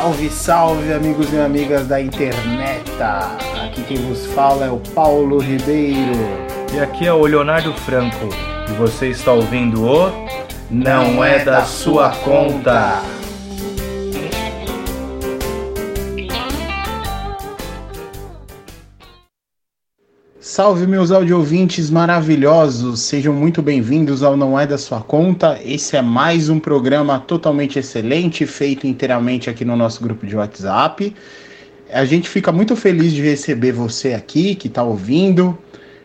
Salve, salve, amigos e amigas da internet! Aqui quem vos fala é o Paulo Ribeiro. E aqui é o Leonardo Franco. E você está ouvindo o Não, Não é, é, da, Sua Conta. conta. Salve meus audiouvintes maravilhosos, sejam muito bem-vindos ao Não É da Sua Conta. Esse é mais um programa totalmente excelente, feito inteiramente aqui no nosso grupo de WhatsApp. A gente fica muito feliz de receber você aqui que está ouvindo,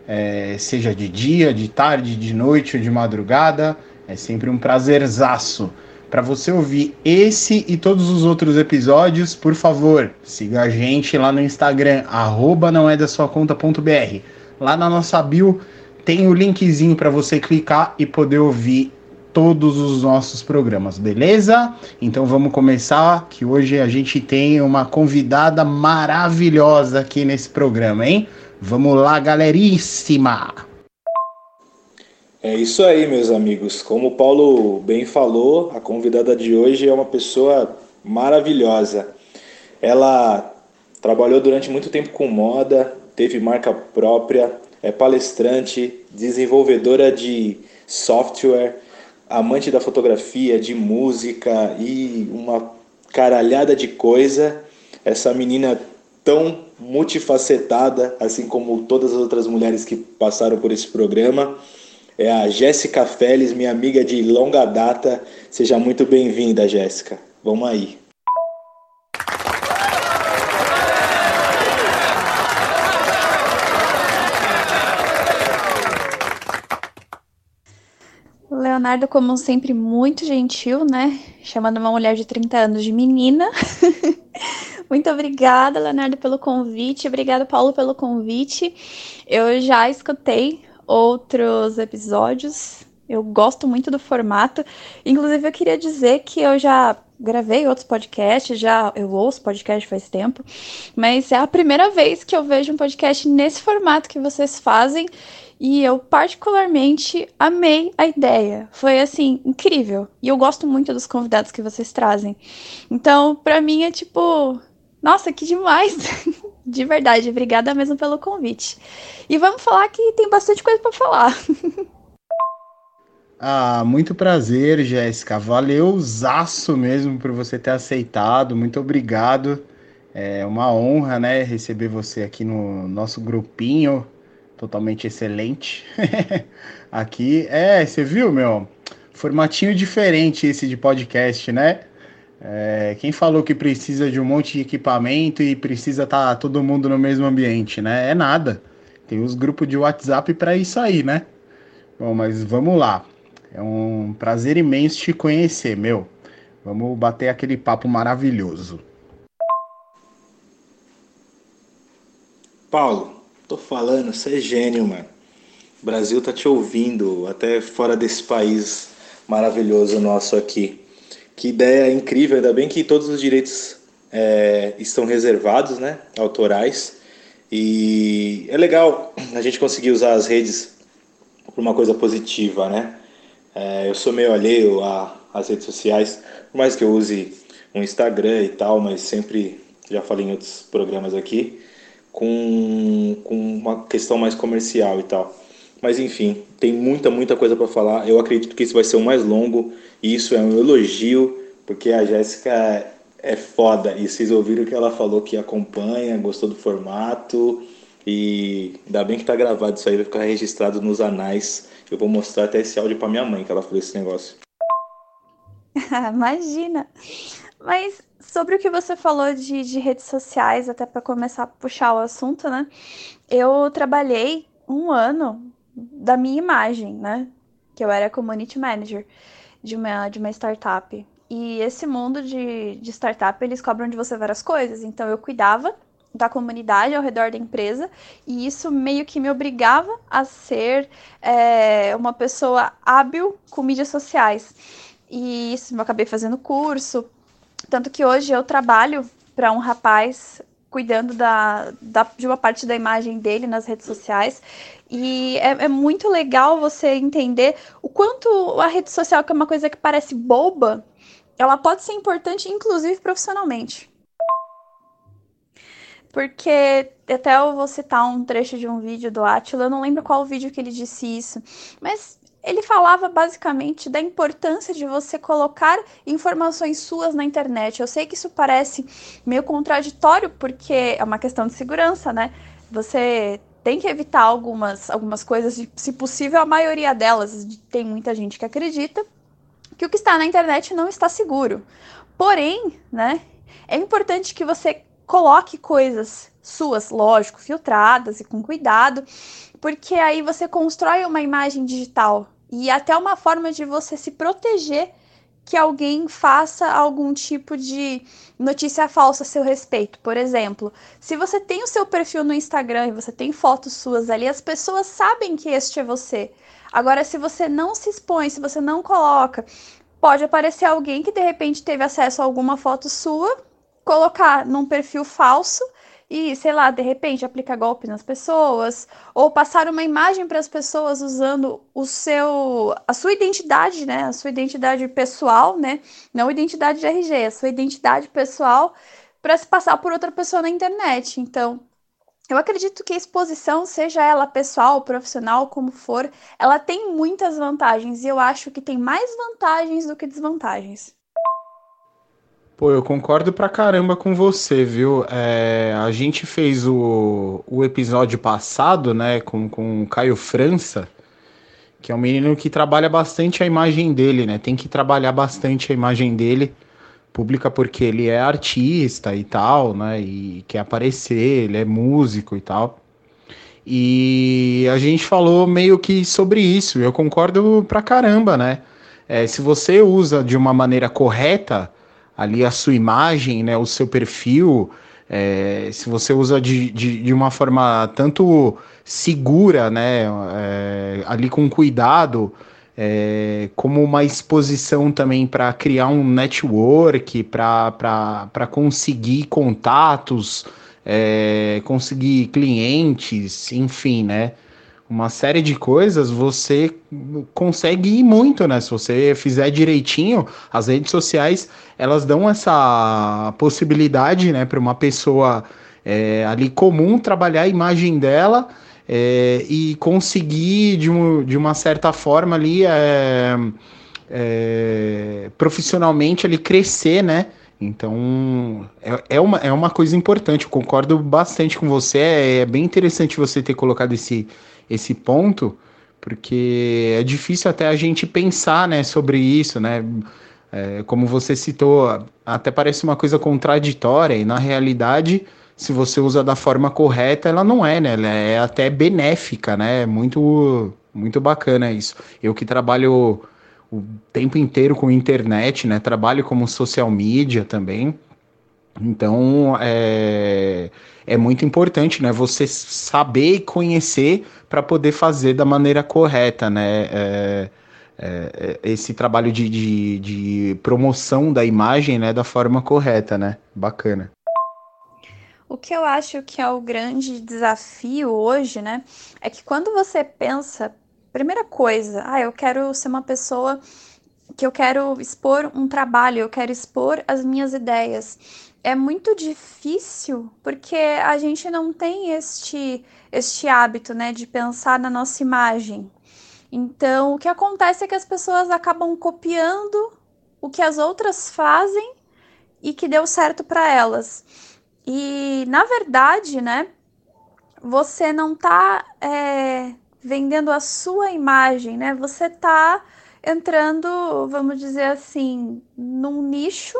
é, seja de dia, de tarde, de noite ou de madrugada. É sempre um prazerzaço. Para você ouvir esse e todos os outros episódios, por favor, siga a gente lá no Instagram, arroba não é da sua conta.br. Lá na nossa bio tem o linkzinho para você clicar e poder ouvir todos os nossos programas, beleza? Então vamos começar, que hoje a gente tem uma convidada maravilhosa aqui nesse programa, hein? Vamos lá, galeríssima! É isso aí, meus amigos. Como o Paulo bem falou, a convidada de hoje é uma pessoa maravilhosa. Ela trabalhou durante muito tempo com moda, teve marca própria, é palestrante, desenvolvedora de software, amante da fotografia, de música e uma caralhada de coisa. Essa menina tão multifacetada, assim como todas as outras mulheres que passaram por esse programa. É a Jéssica Félix, minha amiga de longa data. Seja muito bem-vinda, Jéssica. Vamos aí. Leonardo, como sempre, muito gentil, né? Chamando uma mulher de 30 anos de menina. muito obrigada, Leonardo, pelo convite. Obrigada, Paulo, pelo convite. Eu já escutei outros episódios. Eu gosto muito do formato. Inclusive, eu queria dizer que eu já gravei outros podcasts, já eu ouço podcast faz tempo, mas é a primeira vez que eu vejo um podcast nesse formato que vocês fazem e eu particularmente amei a ideia. Foi assim incrível. E eu gosto muito dos convidados que vocês trazem. Então, para mim é tipo, nossa, que demais. De verdade, obrigada mesmo pelo convite. E vamos falar que tem bastante coisa para falar. Ah, muito prazer, Jéssica. Valeu zaço mesmo por você ter aceitado. Muito obrigado. É uma honra, né, receber você aqui no nosso grupinho totalmente excelente. Aqui, é, você viu, meu? Formatinho diferente esse de podcast, né? É, quem falou que precisa de um monte de equipamento e precisa estar tá todo mundo no mesmo ambiente, né? É nada. Tem os grupos de WhatsApp para isso aí, né? Bom, mas vamos lá. É um prazer imenso te conhecer, meu. Vamos bater aquele papo maravilhoso. Paulo, Tô falando, você é gênio, mano. O Brasil tá te ouvindo, até fora desse país maravilhoso nosso aqui. Que ideia incrível, ainda bem que todos os direitos é, estão reservados, né? Autorais. E é legal a gente conseguir usar as redes para uma coisa positiva, né? É, eu sou meio alheio às redes sociais, por mais que eu use um Instagram e tal, mas sempre já falei em outros programas aqui com, com uma questão mais comercial e tal. Mas enfim, tem muita, muita coisa para falar. Eu acredito que isso vai ser o mais longo e isso é um elogio, porque a Jéssica é foda. E vocês ouviram que ela falou que acompanha, gostou do formato. E ainda bem que tá gravado isso aí, vai ficar registrado nos anais. Eu vou mostrar até esse áudio para minha mãe que ela falou esse negócio. Imagina. Mas sobre o que você falou de, de redes sociais, até para começar a puxar o assunto, né? Eu trabalhei um ano da minha imagem, né? Que eu era community manager de uma, de uma startup. E esse mundo de, de startup, eles cobram de você várias coisas. Então, eu cuidava da comunidade ao redor da empresa e isso meio que me obrigava a ser é, uma pessoa hábil com mídias sociais. E isso eu acabei fazendo curso, tanto que hoje eu trabalho para um rapaz cuidando da, da, de uma parte da imagem dele nas redes sociais. E é, é, muito legal você entender o quanto a rede social, que é uma coisa que parece boba, ela pode ser importante, inclusive profissionalmente. Porque até eu vou citar um trecho de um vídeo do Atila, eu não lembro qual vídeo que ele disse isso, mas ele falava basicamente da importância de você colocar informações suas na internet. Eu sei que isso parece meio contraditório, porque é uma questão de segurança, né? Você tem que evitar algumas, algumas coisas, se possível, a maioria delas. Tem muita gente que acredita que o que está na internet não está seguro. Porém, né, é importante que você coloque coisas suas, lógico, filtradas e com cuidado, porque aí você constrói uma imagem digital e até uma forma de você se proteger que alguém faça algum tipo de notícia falsa a seu respeito. Por exemplo, se você tem o seu perfil no Instagram e você tem fotos suas ali, as pessoas sabem que este é você. Agora, se você não se expõe, se você não coloca, pode aparecer alguém que de repente teve acesso a alguma foto sua colocar num perfil falso e, sei lá, de repente aplicar golpe nas pessoas, ou passar uma imagem para as pessoas usando o seu a sua identidade, né, a sua identidade pessoal, né, não identidade de RG, a sua identidade pessoal para se passar por outra pessoa na internet. Então, eu acredito que a exposição, seja ela pessoal, profissional, como for, ela tem muitas vantagens e eu acho que tem mais vantagens do que desvantagens. Pô, eu concordo pra caramba com você, viu? É, a gente fez o, o episódio passado, né, com, com o Caio França, que é um menino que trabalha bastante a imagem dele, né? Tem que trabalhar bastante a imagem dele, pública porque ele é artista e tal, né? E quer aparecer, ele é músico e tal. E a gente falou meio que sobre isso, eu concordo pra caramba, né? É, se você usa de uma maneira correta ali a sua imagem, né, o seu perfil, é, se você usa de, de, de, uma forma tanto segura, né, é, ali com cuidado, é, como uma exposição também para criar um network, para conseguir contatos, é, conseguir clientes, enfim, né? Uma série de coisas, você consegue ir muito, né? Se você fizer direitinho, as redes sociais elas dão essa possibilidade, né, para uma pessoa é, ali comum trabalhar a imagem dela é, e conseguir de, um, de uma certa forma ali é, é profissionalmente ali crescer, né? Então, é, é, uma, é uma coisa importante, eu concordo bastante com você. É, é bem interessante você ter colocado esse, esse ponto, porque é difícil até a gente pensar né, sobre isso, né? É, como você citou, até parece uma coisa contraditória, e na realidade, se você usa da forma correta, ela não é, né? Ela é até benéfica, né? Muito, muito bacana isso. Eu que trabalho o tempo inteiro com internet, né? Trabalho como social media também. Então, é, é muito importante, né? Você saber e conhecer para poder fazer da maneira correta, né? É, é, é, esse trabalho de, de, de, promoção da imagem, né? Da forma correta, né? Bacana. O que eu acho que é o grande desafio hoje, né? É que quando você pensa, primeira coisa, ah, eu quero ser uma pessoa que eu quero expor um trabalho, eu quero expor as minhas ideias é muito difícil porque a gente não tem este, este hábito, né, de pensar na nossa imagem. Então, o que acontece é que as pessoas acabam copiando o que as outras fazem e que deu certo para elas. E, na verdade, né, você não está é, vendendo a sua imagem, né? Você está entrando, vamos dizer assim, num nicho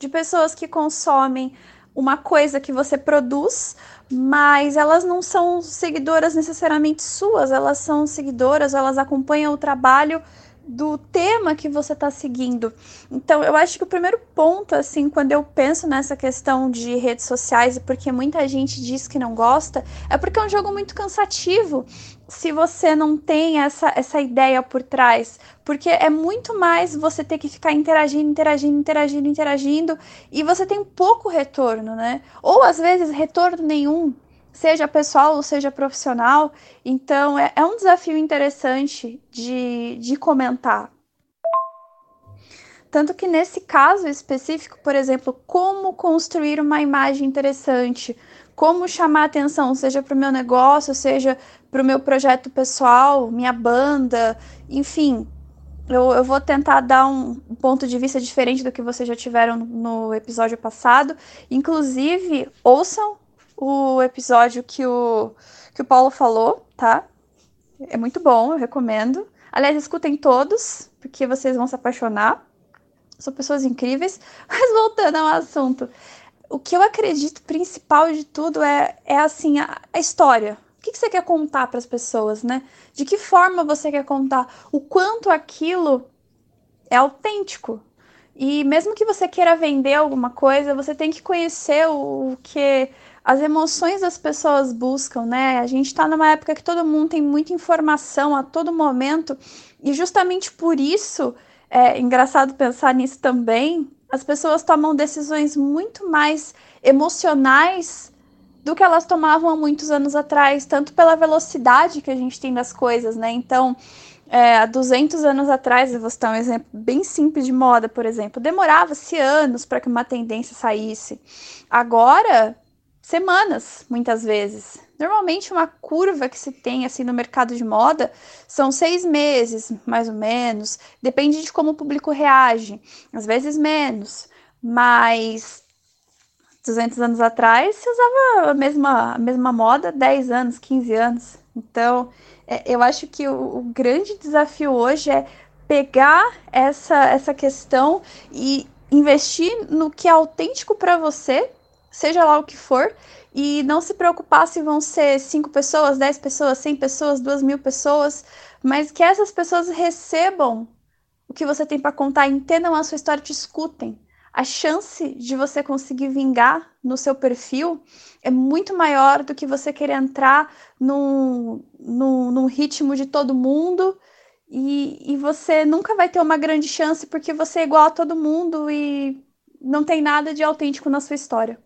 de pessoas que consomem uma coisa que você produz, mas elas não são seguidoras necessariamente suas, elas são seguidoras, elas acompanham o trabalho do tema que você está seguindo. Então, eu acho que o primeiro ponto, assim, quando eu penso nessa questão de redes sociais, e porque muita gente diz que não gosta, é porque é um jogo muito cansativo se você não tem essa, essa ideia por trás. Porque é muito mais você ter que ficar interagindo, interagindo, interagindo, interagindo, e você tem pouco retorno, né? Ou às vezes retorno nenhum seja pessoal ou seja profissional. Então, é, é um desafio interessante de, de comentar. tanto que nesse caso específico, por exemplo, como construir uma imagem interessante, como chamar atenção, seja para o meu negócio, seja para o meu projeto pessoal, minha banda, enfim. Eu, eu vou tentar dar um, ponto de vista diferente do que vocês já tiveram no episódio passado. Inclusive, ouçam o episódio que o, que o Paulo falou, tá? É muito bom, eu recomendo. Aliás, escutem todos, porque vocês vão se apaixonar. São pessoas incríveis. Mas voltando ao assunto, o que eu acredito principal de tudo é, é assim, a, a história. O que, que você quer contar para as pessoas, né? De que forma você quer contar? O quanto aquilo é autêntico. E mesmo que você queira vender alguma coisa, você tem que conhecer o, o que as emoções das pessoas buscam, né? A gente está numa época que todo mundo tem muita informação a todo momento, e justamente por isso é engraçado pensar nisso também. As pessoas tomam decisões muito mais emocionais do que elas tomavam há muitos anos atrás, tanto pela velocidade que a gente tem das coisas, né? Então, é, há 200 anos atrás, eu vou citar um exemplo bem simples de moda, por exemplo, demorava-se anos para que uma tendência saísse. Agora, semanas, muitas vezes. Normalmente, uma curva que se tem assim no mercado de moda são seis meses, mais ou menos. Depende de como o público reage. Às vezes menos, mas 200 anos atrás se usava a mesma, a mesma moda 10 anos, 15 anos. Então, é, eu acho que o, o grande desafio hoje é pegar essa, essa questão e investir no que é autêntico para você seja lá o que for, e não se preocupar se vão ser 5 pessoas, 10 pessoas, 100 pessoas, 2 mil pessoas, mas que essas pessoas recebam o que você tem para contar, entendam a sua história, te escutem. A chance de você conseguir vingar no seu perfil é muito maior do que você querer entrar num, num, num ritmo de todo mundo e, e você nunca vai ter uma grande chance porque você é igual a todo mundo e não tem nada de autêntico na sua história.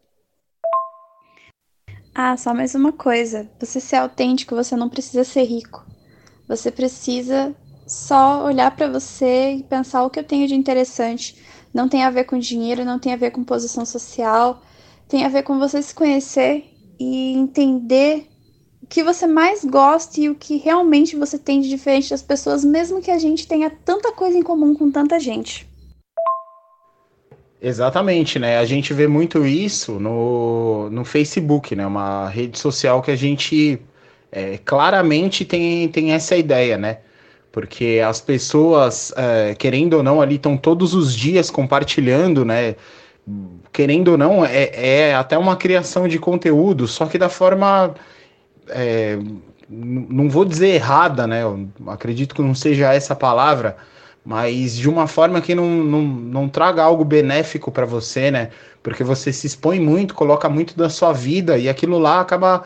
Ah, só mais uma coisa. Você ser autêntico, você não precisa ser rico. Você precisa só olhar para você e pensar o que eu tenho de interessante. Não tem a ver com dinheiro, não tem a ver com posição social, tem a ver com você se conhecer e entender o que você mais gosta e o que realmente você tem de diferente das pessoas, mesmo que a gente tenha tanta coisa em comum com tanta gente. Exatamente, né? A gente vê muito isso no, no Facebook, né? Uma rede social que a gente é, claramente tem, tem essa ideia, né? Porque as pessoas, é, querendo ou não, ali estão todos os dias compartilhando, né? Querendo ou não, é, é até uma criação de conteúdo, só que da forma. É, não vou dizer errada, né? Eu acredito que não seja essa palavra, mas de uma forma que não, não, não traga algo benéfico para você, né? Porque você se expõe muito, coloca muito da sua vida e aquilo lá acaba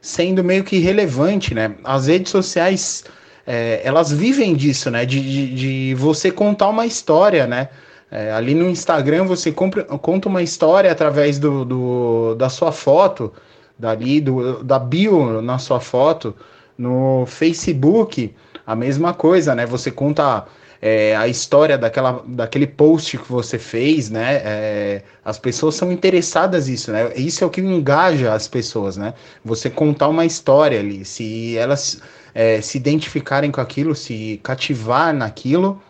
sendo meio que irrelevante, né? As redes sociais, é, elas vivem disso, né? De, de, de, você contar uma história, né? É, ali no Instagram você compra, conta uma história através do, do, da sua foto, dali, do, da bio na sua foto. No Facebook, a mesma coisa, né? Você conta é, a história daquela, daquele post que você fez, né? É, as pessoas são interessadas nisso, né? Isso é o que engaja as pessoas, né? Você contar uma história ali, se elas é, se identificarem com aquilo, se cativar naquilo,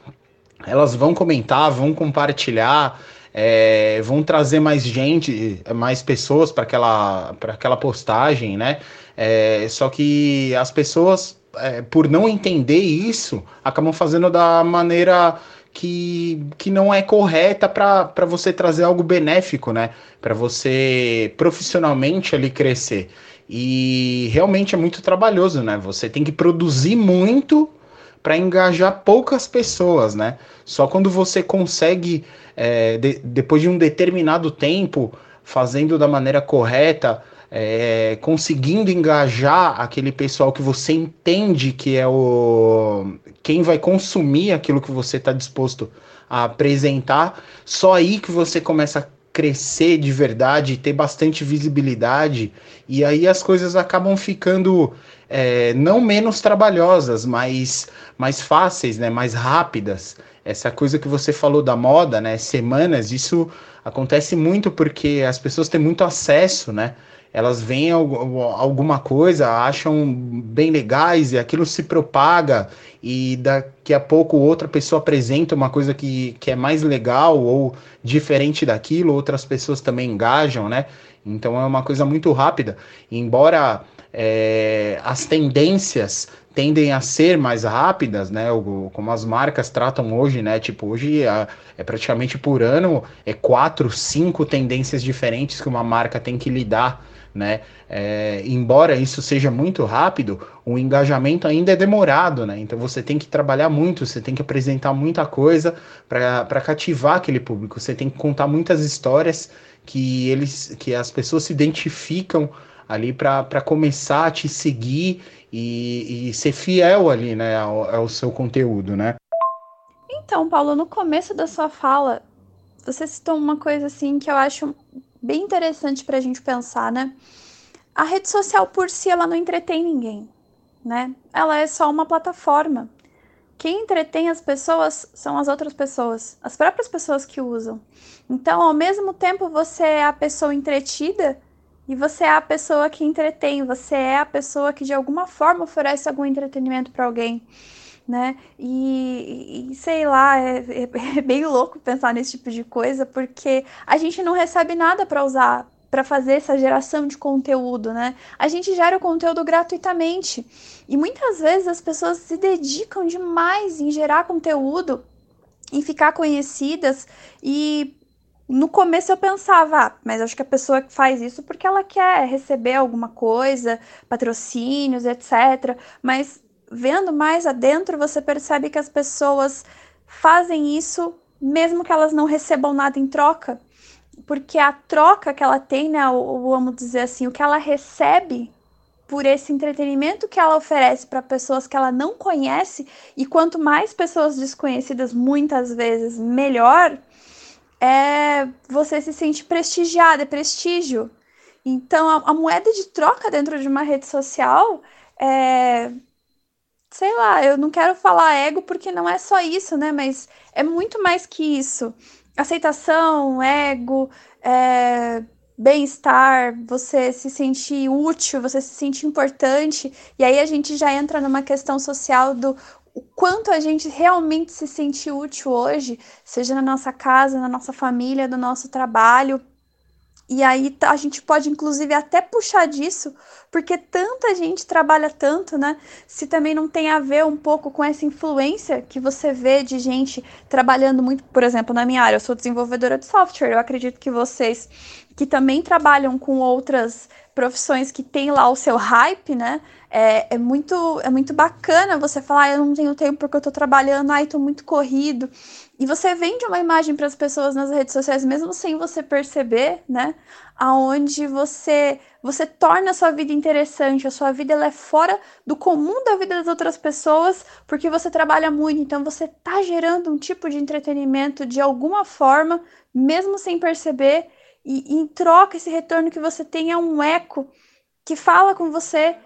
elas vão comentar, vão compartilhar. É, vão trazer mais gente, mais pessoas para aquela, aquela postagem, né? É, só que as pessoas é, por não entender isso, acabam fazendo da maneira que, que não é correta para você trazer algo benéfico, né? Para você profissionalmente ali crescer. E realmente é muito trabalhoso, né? Você tem que produzir muito para engajar poucas pessoas, né? Só quando você consegue, é, de, depois de um determinado tempo, fazendo da maneira correta, é, conseguindo engajar aquele pessoal que você entende que é o quem vai consumir aquilo que você está disposto a apresentar, só aí que você começa a crescer de verdade, ter bastante visibilidade, e aí as coisas acabam ficando é, não menos trabalhosas, mas mais fáceis, né, mais rápidas. essa coisa que você falou da moda, né? Semanas, isso acontece muito porque as pessoas têm muito acesso, né? Elas veem alguma coisa, acham bem legais e aquilo se propaga e daqui a pouco outra pessoa apresenta uma coisa que, que é mais legal ou diferente daquilo, outras pessoas também engajam, né? Então é uma coisa muito rápida. Embora é, as tendências tendem a ser mais rápidas, né? O, como as marcas tratam hoje, né? Tipo, hoje é, é, praticamente por ano é quatro, cinco tendências diferentes que uma marca tem que lidar, né? É, embora isso seja muito rápido, o engajamento ainda é demorado, né? Então você tem que trabalhar muito, você tem que apresentar muita coisa para cativar aquele público. Você tem que contar muitas histórias que eles, que as pessoas se identificam ali para começar a te seguir e, e, ser fiel ali, né, ao, ao seu conteúdo, né? Então, Paulo, no começo da sua fala, você citou uma coisa assim que eu acho bem interessante para a gente pensar, né? A rede social por si ela não entretém ninguém, né? Ela é só uma plataforma. Quem entretém as pessoas são as outras pessoas, as próprias pessoas que usam. Então, ao mesmo tempo, você é a pessoa entretida, e você é a pessoa que entretém, você é a pessoa que de alguma forma oferece algum entretenimento para alguém, né? E, e sei lá, é, é, é, bem louco pensar nesse tipo de coisa, porque a gente não recebe nada para usar para fazer essa geração de conteúdo, né? A gente gera o conteúdo gratuitamente. E muitas vezes as pessoas se dedicam demais em gerar conteúdo, em ficar conhecidas e no começo eu pensava, ah, mas acho que a pessoa faz isso porque ela quer receber alguma coisa, patrocínios, etc. Mas vendo mais adentro, você percebe que as pessoas fazem isso mesmo que elas não recebam nada em troca. Porque a troca que ela tem, né, ou vamos dizer assim, o que ela recebe por esse entretenimento que ela oferece para pessoas que ela não conhece, e quanto mais pessoas desconhecidas, muitas vezes, melhor é você se sente prestigiado, é prestígio. Então, a, a, moeda de troca dentro de uma rede social é. Sei lá, eu não quero falar ego porque não é só isso, né? Mas é muito mais que isso. Aceitação, ego, é, bem-estar, você se sentir útil, você se sentir importante. E aí a gente já entra numa questão social do o quanto a gente realmente se sente útil hoje, seja na nossa casa, na nossa família, no nosso trabalho. E aí a gente pode inclusive até puxar disso, porque tanta gente trabalha tanto, né? Se também não tem a ver um pouco com essa influência que você vê de gente trabalhando muito, por exemplo, na minha área, eu sou desenvolvedora de software. Eu acredito que vocês que também trabalham com outras profissões que tem lá o seu hype, né? É, é, muito, é muito bacana você falar, ah, eu não tenho tempo porque eu tô trabalhando, ai, tô muito corrido. E você vende uma imagem para as pessoas nas redes sociais, mesmo sem você perceber, né? Aonde você você torna a sua vida interessante, a sua vida ela é fora do comum da vida das outras pessoas, porque você trabalha muito, então você tá gerando um tipo de entretenimento de alguma forma, mesmo sem perceber, e, em troca esse retorno que você tem é um eco que fala com você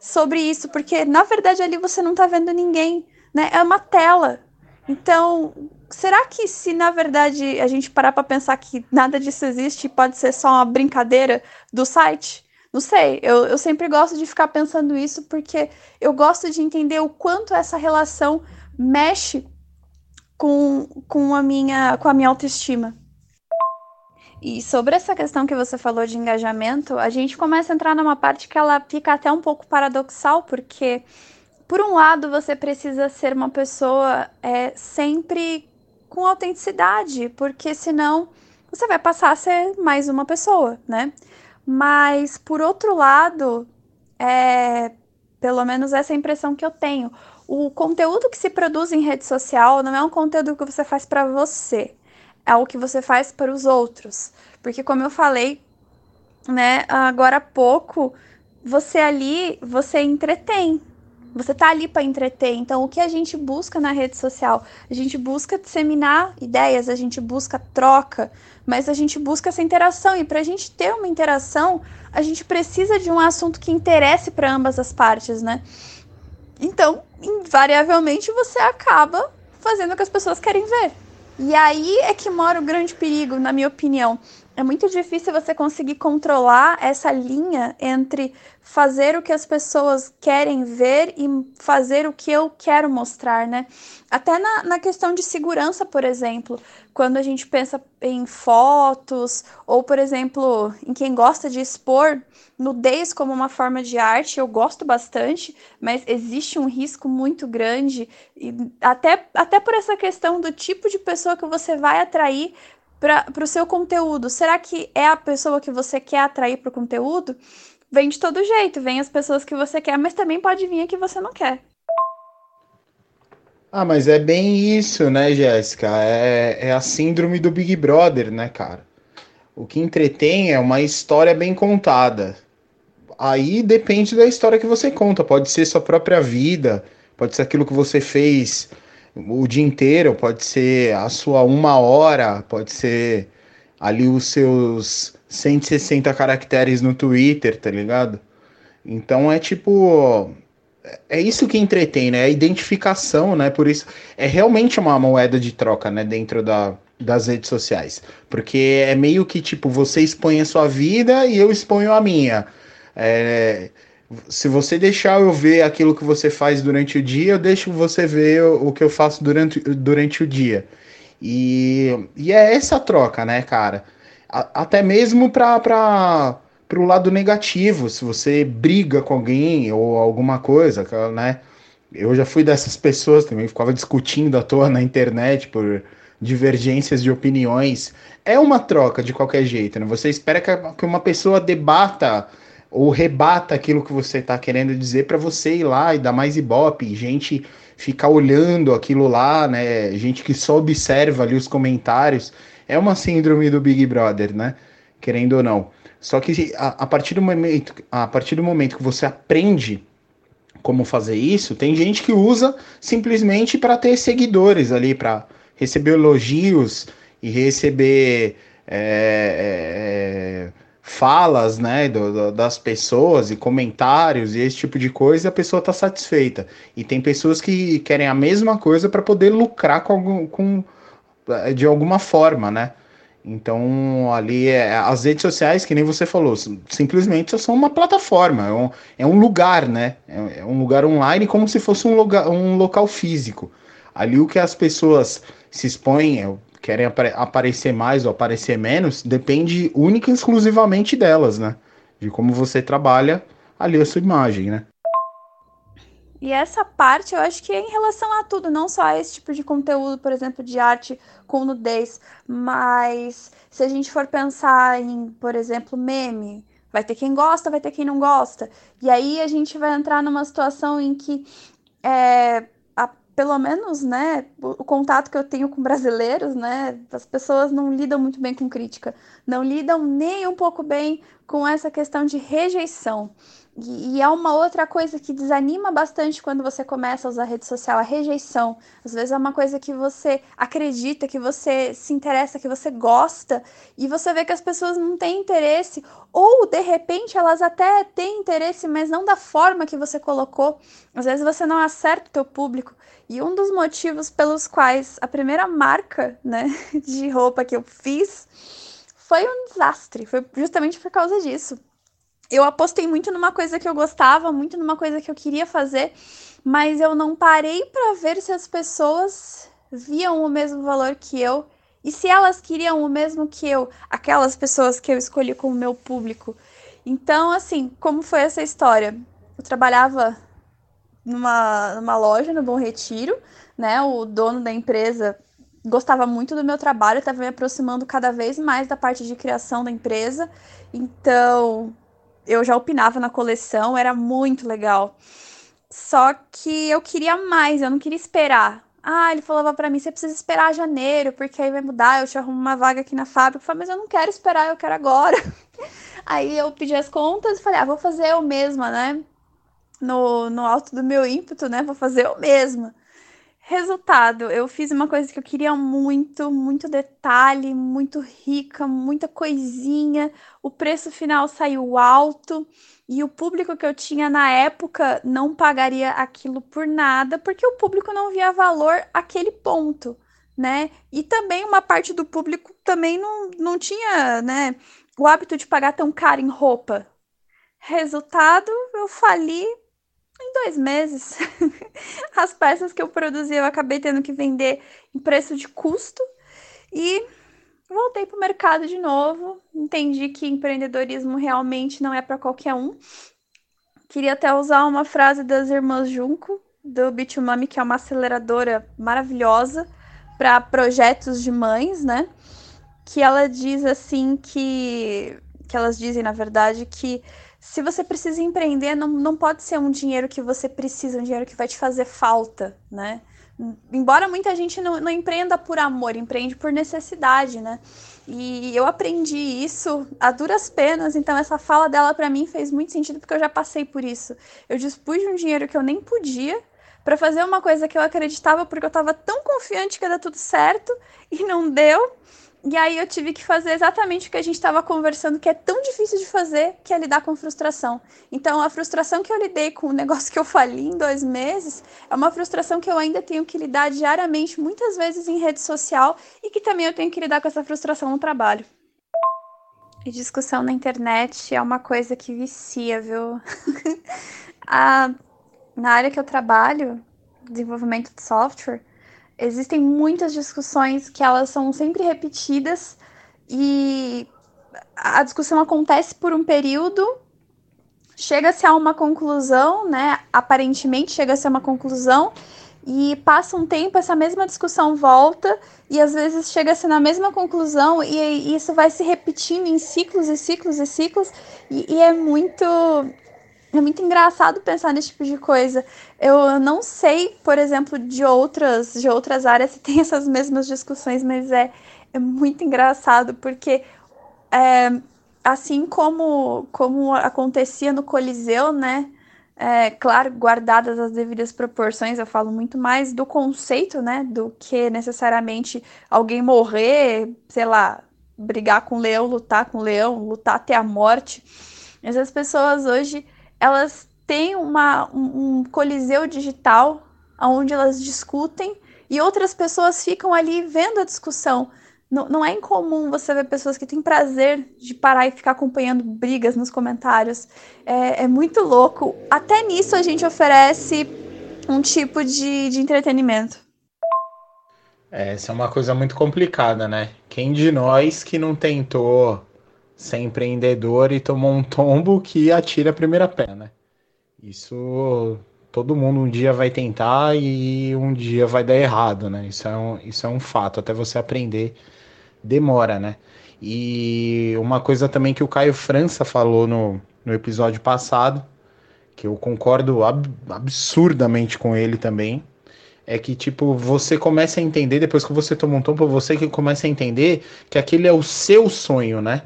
sobre isso, porque na verdade ali você não está vendo ninguém, né? É uma tela. Então, será que se na verdade a gente parar para pensar que nada disso existe, pode ser só uma brincadeira do site? Não sei, eu, eu sempre gosto de ficar pensando isso porque eu gosto de entender o quanto essa relação mexe com, com, a, minha, com a minha autoestima. E sobre essa questão que você falou de engajamento, a gente começa a entrar numa parte que ela fica até um pouco paradoxal, porque, por um lado, você precisa ser uma pessoa é, sempre com autenticidade, porque senão você vai passar a ser mais uma pessoa, né? Mas, por outro lado, é, pelo menos essa é a impressão que eu tenho. O conteúdo que se produz em rede social não é um conteúdo que você faz para você é o que você faz para os outros. Porque como eu falei, né, agora há pouco, você ali, você entretém. Você tá ali para entreter. Então, o que a gente busca na rede social? A gente busca disseminar ideias, a gente busca troca, mas a gente busca essa interação. E para a gente ter uma interação, a gente precisa de um assunto que interesse para ambas as partes, né? Então, invariavelmente, você acaba fazendo o que as pessoas querem ver. E aí é que mora o grande perigo, na minha opinião. É muito difícil você conseguir controlar essa linha entre fazer o que as pessoas querem ver e fazer o que eu quero mostrar, né? Até na, na questão de segurança, por exemplo, quando a gente pensa em fotos, ou, por exemplo, em quem gosta de expor nudez como uma forma de arte, eu gosto bastante, mas existe um risco muito grande, e até, até por essa questão do tipo de pessoa que você vai atrair para o seu conteúdo. Será que é a pessoa que você quer atrair para o conteúdo? Vem de todo jeito, vem as pessoas que você quer, mas também pode vir a que você não quer. Ah, mas é bem isso, né, Jéssica? É, é a síndrome do Big Brother, né, cara? O que entretém é uma história bem contada. Aí depende da história que você conta. Pode ser sua própria vida, pode ser aquilo que você fez o dia inteiro, pode ser a sua uma hora, pode ser ali os seus 160 caracteres no Twitter, tá ligado? Então é tipo. É isso que entretém, né? A identificação, né? Por isso. É realmente uma moeda de troca, né? Dentro da, das redes sociais. Porque é meio que tipo, você expõe a sua vida e eu exponho a minha. É, se você deixar eu ver aquilo que você faz durante o dia, eu deixo você ver o, que eu faço durante, durante o dia. E, e é essa troca, né, cara? A, até mesmo para o lado negativo, se você briga com alguém ou alguma coisa, né? Eu já fui dessas pessoas também, ficava discutindo à toa na internet por divergências de opiniões. É uma troca de qualquer jeito, né? Você espera que uma pessoa debata ou rebata aquilo que você está querendo dizer para você ir lá e dar mais ibope, gente ficar olhando aquilo lá, né? Gente que só observa ali os comentários. É uma síndrome do Big Brother, né? Querendo ou não. Só que a, a partir do momento, a partir do momento que você aprende como fazer isso, tem gente que usa simplesmente para ter seguidores ali, para receber elogios e receber é, é, falas, né, do, do, das pessoas e comentários e esse tipo de coisa, a pessoa está satisfeita. E tem pessoas que querem a mesma coisa para poder lucrar com, com, eh, de alguma forma, né? Então, ali, é, as redes sociais, que nem você falou, simplesmente são uma plataforma, é um, é um lugar, né? É, é um lugar online como se fosse um, lugar, um local físico. Ali, o que as pessoas se expõem, é querem apare aparecer mais ou aparecer menos, depende única e exclusivamente delas, né? De como você trabalha ali a sua imagem, né? E essa parte eu acho que é em relação a tudo, não só a esse tipo de conteúdo, por exemplo, de arte com nudez, mas se a gente for pensar em, por exemplo, meme, vai ter quem gosta, vai ter quem não gosta. E aí a gente vai entrar numa situação em que é, pelo menos, né, o contato que eu tenho com brasileiros, né, as pessoas não lidam muito bem com crítica, não lidam nem um pouco bem com essa questão de rejeição. E, é uma outra coisa que desanima bastante quando você começa a usar a rede social, a rejeição. Às vezes é uma coisa que você acredita, que você se interessa, que você gosta, e você vê que as pessoas não têm interesse, ou de repente elas até têm interesse, mas não da forma que você colocou. Às vezes você não acerta o teu público. E um dos motivos pelos quais a primeira marca, né, de roupa que eu fiz foi um desastre, foi justamente por causa disso eu apostei muito numa coisa que eu gostava, muito numa coisa que eu queria fazer, mas eu não parei para ver se as pessoas viam o mesmo valor que eu e se elas queriam o mesmo que eu, aquelas pessoas que eu escolhi como meu público. Então, assim, como foi essa história? Eu trabalhava numa, numa loja no Bom Retiro, né? O dono da empresa gostava muito do meu trabalho, estava me aproximando cada vez mais da parte de criação da empresa. Então, eu já opinava na coleção, era muito legal. Só que eu queria mais, eu não queria esperar. Ah, ele falava para mim, você precisa esperar janeiro, porque aí vai mudar, eu te arrumo uma vaga aqui na fábrica. Eu falei, mas eu não quero esperar, eu quero agora. aí eu pedi as contas e falei, ah, vou fazer eu mesma, né? No, no alto do meu ímpeto, né? Vou fazer eu mesma. Resultado, eu fiz uma coisa que eu queria muito, muito detalhe, muito rica, muita coisinha. O preço final saiu alto e o público que eu tinha na época não pagaria aquilo por nada, porque o público não via valor aquele ponto, né? E também uma parte do público também não, não tinha, né, o hábito de pagar tão caro em roupa. Resultado, eu fali em dois meses. As peças que eu produzi eu acabei tendo que vender em preço de custo e voltei para o mercado de novo. Entendi que empreendedorismo realmente não é para qualquer um. Queria até usar uma frase das irmãs Junco, do Bitumami, que é uma aceleradora maravilhosa para projetos de mães, né? Que ela diz assim que que elas dizem, na verdade, que se você precisa empreender, não, não pode ser um dinheiro que você precisa, um dinheiro que vai te fazer falta, né? Embora muita gente não, não empreenda por amor, empreende por necessidade, né? E eu aprendi isso a duras penas, então essa fala dela para mim fez muito sentido porque eu já passei por isso. Eu dispus de um dinheiro que eu nem podia para fazer uma coisa que eu acreditava porque eu estava tão confiante que ia dar tudo certo e não deu. E aí eu tive que fazer exatamente o que a gente estava conversando, que é tão difícil de fazer, que é lidar com frustração. Então, a frustração que eu lidei com o negócio que eu fali em dois meses é uma frustração que eu ainda tenho que lidar diariamente, muitas vezes em rede social, e que também eu tenho que lidar com essa frustração no trabalho. E discussão na internet é uma coisa que vicia, viu? a, na área que eu trabalho, desenvolvimento de software, existem muitas discussões que elas são sempre repetidas e a discussão acontece por um período, chega-se a uma conclusão, né? Aparentemente chega-se a uma conclusão e passa um tempo, essa mesma discussão volta e às vezes chega-se na mesma conclusão e, e, isso vai se repetindo em ciclos e ciclos e ciclos e, e é muito é muito engraçado pensar nesse tipo de coisa. Eu não sei, por exemplo, de outras, de outras áreas se tem essas mesmas discussões, mas é, é muito engraçado, porque é, assim como, como acontecia no Coliseu, né? É, claro, guardadas as devidas proporções, eu falo muito mais do conceito, né? Do que necessariamente alguém morrer, sei lá, brigar com o leão, lutar com o leão, lutar até a morte. Mas as pessoas hoje elas têm uma, um, um coliseu digital onde elas discutem e outras pessoas ficam ali vendo a discussão. Não, não, é incomum você ver pessoas que têm prazer de parar e ficar acompanhando brigas nos comentários. É, é muito louco. Até nisso a gente oferece um tipo de, de entretenimento. É, essa é uma coisa muito complicada, né? Quem de nós que não tentou ser empreendedor e tomou um tombo que atira a primeira pé, né? Isso todo mundo um dia vai tentar e um dia vai dar errado, né? Isso é um, isso é um fato. Até você aprender demora, né? E uma coisa também que o Caio França falou no, no episódio passado, que eu concordo ab absurdamente com ele também, é que, tipo, você começa a entender, depois que você toma um tombo, você que começa a entender que aquele é o seu sonho, né?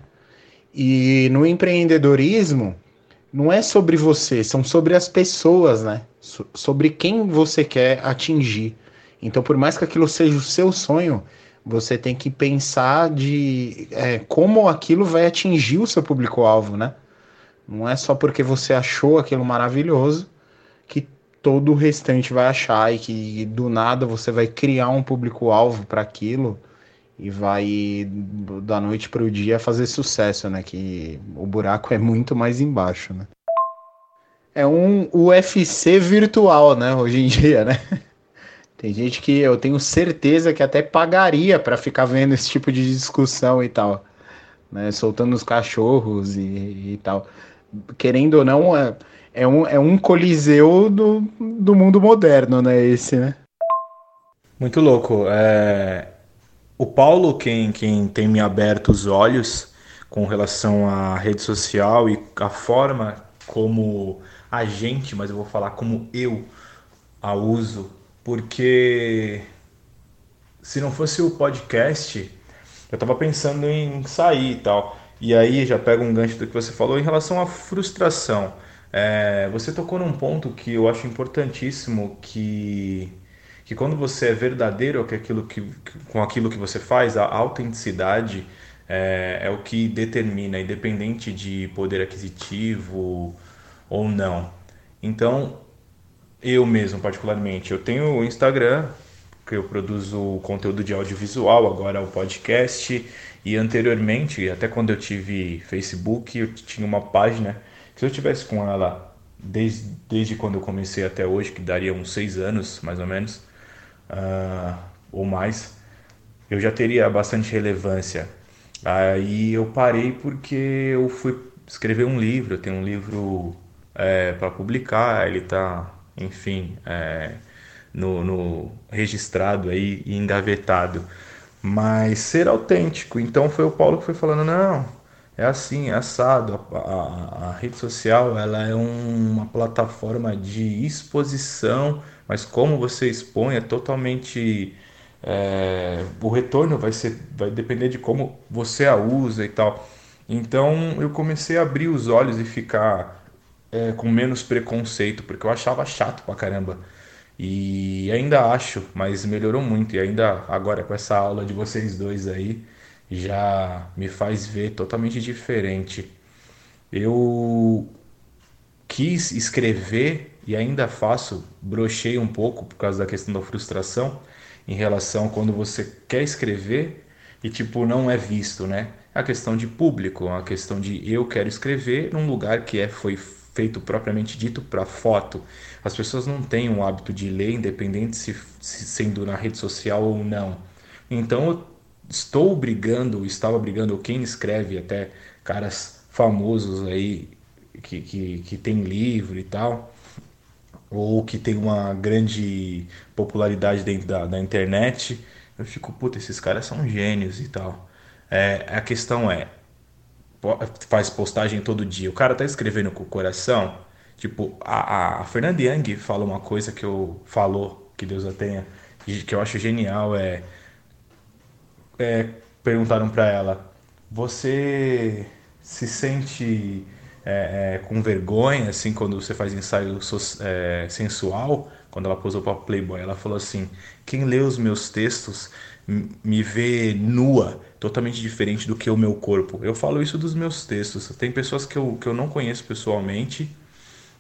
E no empreendedorismo, não é sobre você, são sobre as pessoas, né? So sobre quem você quer atingir. Então, por mais que aquilo seja o seu sonho, você tem que pensar de é, como aquilo vai atingir o seu público-alvo, né? Não é só porque você achou aquilo maravilhoso que todo o restante vai achar e que do nada você vai criar um público-alvo para aquilo e vai da noite para o dia fazer sucesso, né? Que o buraco é muito mais embaixo, né? É um UFC virtual, né? Hoje em dia, né? Tem gente que eu tenho certeza que até pagaria para ficar vendo esse tipo de discussão e tal, né? Soltando os cachorros e, e tal. Querendo ou não, é, é, um, é um coliseu do, do mundo moderno, né? Esse, né? Muito louco. É, o Paulo, quem, quem tem me aberto os olhos com relação à rede social e a forma como a gente, mas eu vou falar como eu a uso, porque se não fosse o podcast, eu tava pensando em sair e tal. E aí já pega um gancho do que você falou em relação à frustração. É, você tocou num ponto que eu acho importantíssimo que que quando você é verdadeiro com aquilo que, com aquilo que você faz, a autenticidade é, é o que determina, independente de poder aquisitivo ou não. Então, eu mesmo, particularmente, eu tenho o Instagram, que eu produzo conteúdo de audiovisual, agora o podcast, e anteriormente, até quando eu tive Facebook, eu tinha uma página se eu tivesse com ela desde, desde quando eu comecei até hoje, que daria uns seis anos, mais ou menos, uh, ou mais, eu já teria bastante relevância. Aí eu parei porque eu fui escrever um livro, eu tenho um livro é, para publicar, ele está, enfim, é, no, no, registrado aí e engavetado. Mas ser autêntico, então foi o Paulo que foi falando, não, é assim, é assado. A, a, a rede social ela é um, uma plataforma de exposição, mas como você expõe é totalmente é, o retorno vai ser vai depender de como você a usa e tal. Então eu comecei a abrir os olhos e ficar é, com menos preconceito, porque eu achava chato pra caramba. E ainda acho, mas melhorou muito. E ainda agora com essa aula de vocês dois aí, já me faz ver totalmente diferente. Eu quis escrever e ainda faço, brochei um pouco por causa da questão da frustração em relação quando você quer escrever e tipo não é visto, né? A questão de público, a questão de eu quero escrever num lugar que é foi feito propriamente dito para foto. As pessoas não têm o hábito de ler, independente se, se sendo na rede social ou não. Então eu estou brigando, estava brigando, quem escreve até caras famosos aí que, que, que tem livro e tal, ou que tem uma grande popularidade dentro da, da internet, eu fico, puta, esses caras são gênios e tal. É, a questão é, faz postagem todo dia, o cara tá escrevendo com o coração, tipo, a, a Fernanda Young fala uma coisa que eu falou, que Deus a tenha, que eu acho genial, é, é perguntaram para ela, você se sente é, é, com vergonha, assim, quando você faz ensaio é, sensual, quando ela posou para Playboy, ela falou assim: quem lê os meus textos me vê nua, totalmente diferente do que o meu corpo. Eu falo isso dos meus textos. Tem pessoas que eu, que eu não conheço pessoalmente,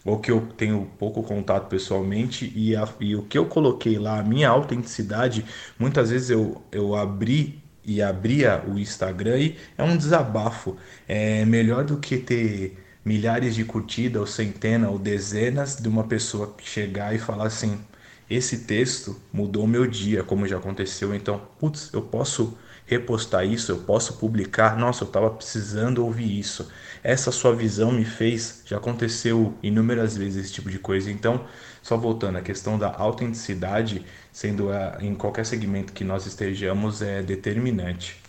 ou que eu tenho pouco contato pessoalmente, e, a, e o que eu coloquei lá, a minha autenticidade, muitas vezes eu, eu abri e abria o Instagram e é um desabafo. É melhor do que ter milhares de curtidas, ou centenas, ou dezenas de uma pessoa chegar e falar assim: esse texto mudou meu dia, como já aconteceu, então, putz, eu posso repostar isso, eu posso publicar, nossa, eu estava precisando ouvir isso. Essa sua visão me fez, já aconteceu inúmeras vezes esse tipo de coisa. Então, só voltando, a questão da autenticidade, sendo a, em qualquer segmento que nós estejamos, é determinante.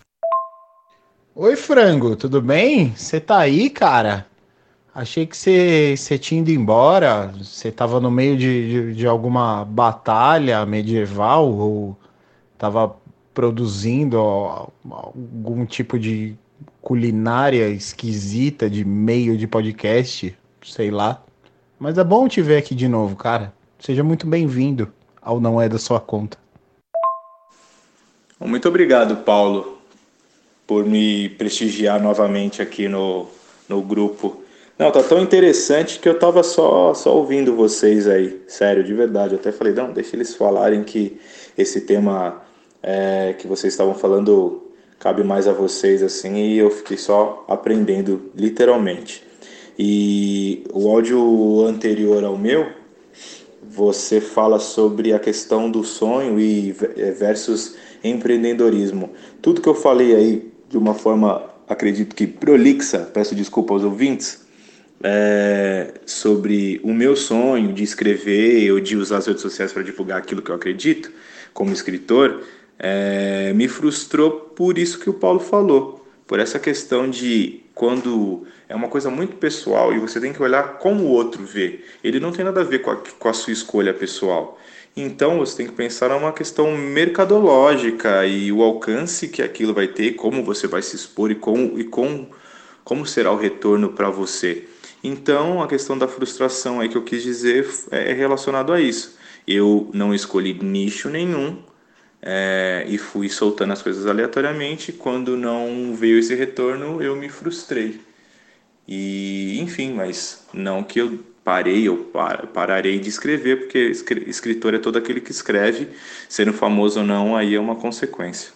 Oi, frango, tudo bem? Você tá aí, cara? Achei que você, tinha ido embora, você estava no meio de, de, de, alguma batalha medieval ou estava produzindo algum tipo de culinária esquisita de meio de podcast, sei lá. Mas é bom te ver aqui de novo, cara. Seja muito bem-vindo ao Não É da Sua Conta. Muito obrigado, Paulo, por me prestigiar novamente aqui no, no grupo. Não, tá tão interessante que eu tava só, só ouvindo vocês aí, sério, de verdade. Eu até falei, não, deixa eles falarem que esse tema é, que vocês estavam falando cabe mais a vocês, assim, e eu fiquei só aprendendo, literalmente. E o áudio anterior ao meu, você fala sobre a questão do sonho e é, versus empreendedorismo. Tudo que eu falei aí de uma forma, acredito que prolixa, peço desculpa aos ouvintes, é, sobre o meu sonho de escrever ou de usar as redes sociais para divulgar aquilo que eu acredito como escritor, é, me frustrou por isso que o Paulo falou, por essa questão de quando é uma coisa muito pessoal e você tem que olhar como o outro vê. Ele não tem nada a ver com a, com a sua escolha pessoal. Então você tem que pensar numa questão mercadológica e o alcance que aquilo vai ter, como você vai se expor e como, e com, como será o retorno para você. Então, a questão da frustração aí que eu quis dizer é relacionado a isso. Eu não escolhi nicho nenhum é, e fui soltando as coisas aleatoriamente. Quando não veio esse retorno, eu me frustrei. E enfim, mas não que eu parei ou pararei de escrever, porque escritor é todo aquele que escreve, sendo famoso ou não, aí é uma consequência.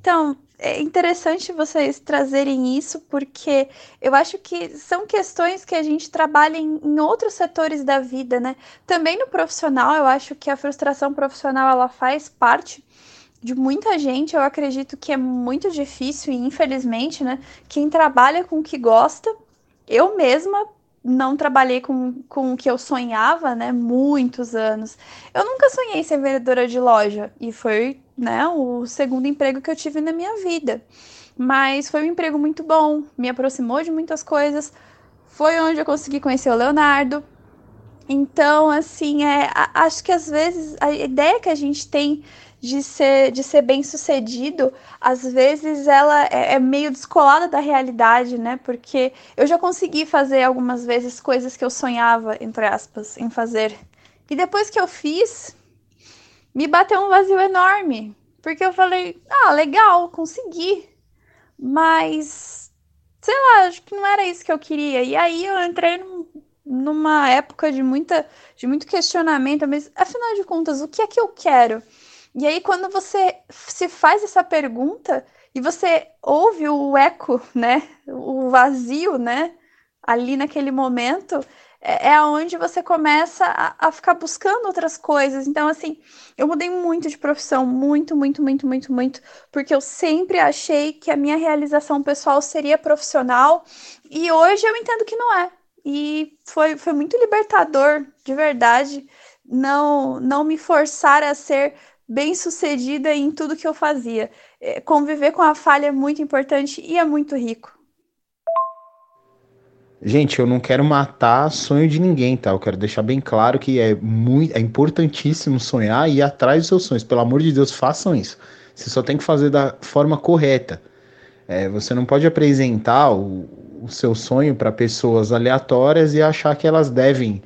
Então, é interessante vocês trazerem isso, porque eu acho que são questões que a gente trabalha em, em, outros setores da vida, né? Também no profissional, eu acho que a frustração profissional ela faz parte de muita gente. Eu acredito que é muito difícil, e infelizmente, né? Quem trabalha com o que gosta, eu mesma não trabalhei com, com o que eu sonhava, né? Muitos anos. Eu nunca sonhei ser vendedora de loja, e foi né, o segundo emprego que eu tive na minha vida. Mas foi um emprego muito bom, me aproximou de muitas coisas. Foi onde eu consegui conhecer o Leonardo. Então, assim, é, acho que às vezes a ideia que a gente tem de ser, de ser bem sucedido, às vezes ela é, é, meio descolada da realidade, né? Porque eu já consegui fazer algumas vezes coisas que eu sonhava, entre aspas, em fazer. E depois que eu fiz, me bateu um vazio enorme. Porque eu falei, ah, legal, consegui. Mas, sei lá, acho que não era isso que eu queria. E aí eu entrei num, numa época de, muita, de muito questionamento, mas afinal de contas, o que é que eu quero? E aí, quando você se faz essa pergunta e você ouve o eco, né? O vazio, né? Ali naquele momento, é, é onde você começa a, a, ficar buscando outras coisas. Então, assim, eu mudei muito de profissão, muito, muito, muito, muito, muito, porque eu sempre achei que a minha realização pessoal seria profissional e hoje eu entendo que não é. E foi, foi muito libertador, de verdade, não, não me forçar a ser bem sucedida em tudo que eu fazia. É, conviver com a falha é muito importante e é muito rico. Gente, eu não quero matar sonho de ninguém, tá? Eu quero deixar bem claro que é muito, é importantíssimo sonhar e ir atrás dos seus sonhos. Pelo amor de Deus, façam isso. Você só tem que fazer da forma correta. É, você não pode apresentar o, o seu sonho para pessoas aleatórias e achar que elas devem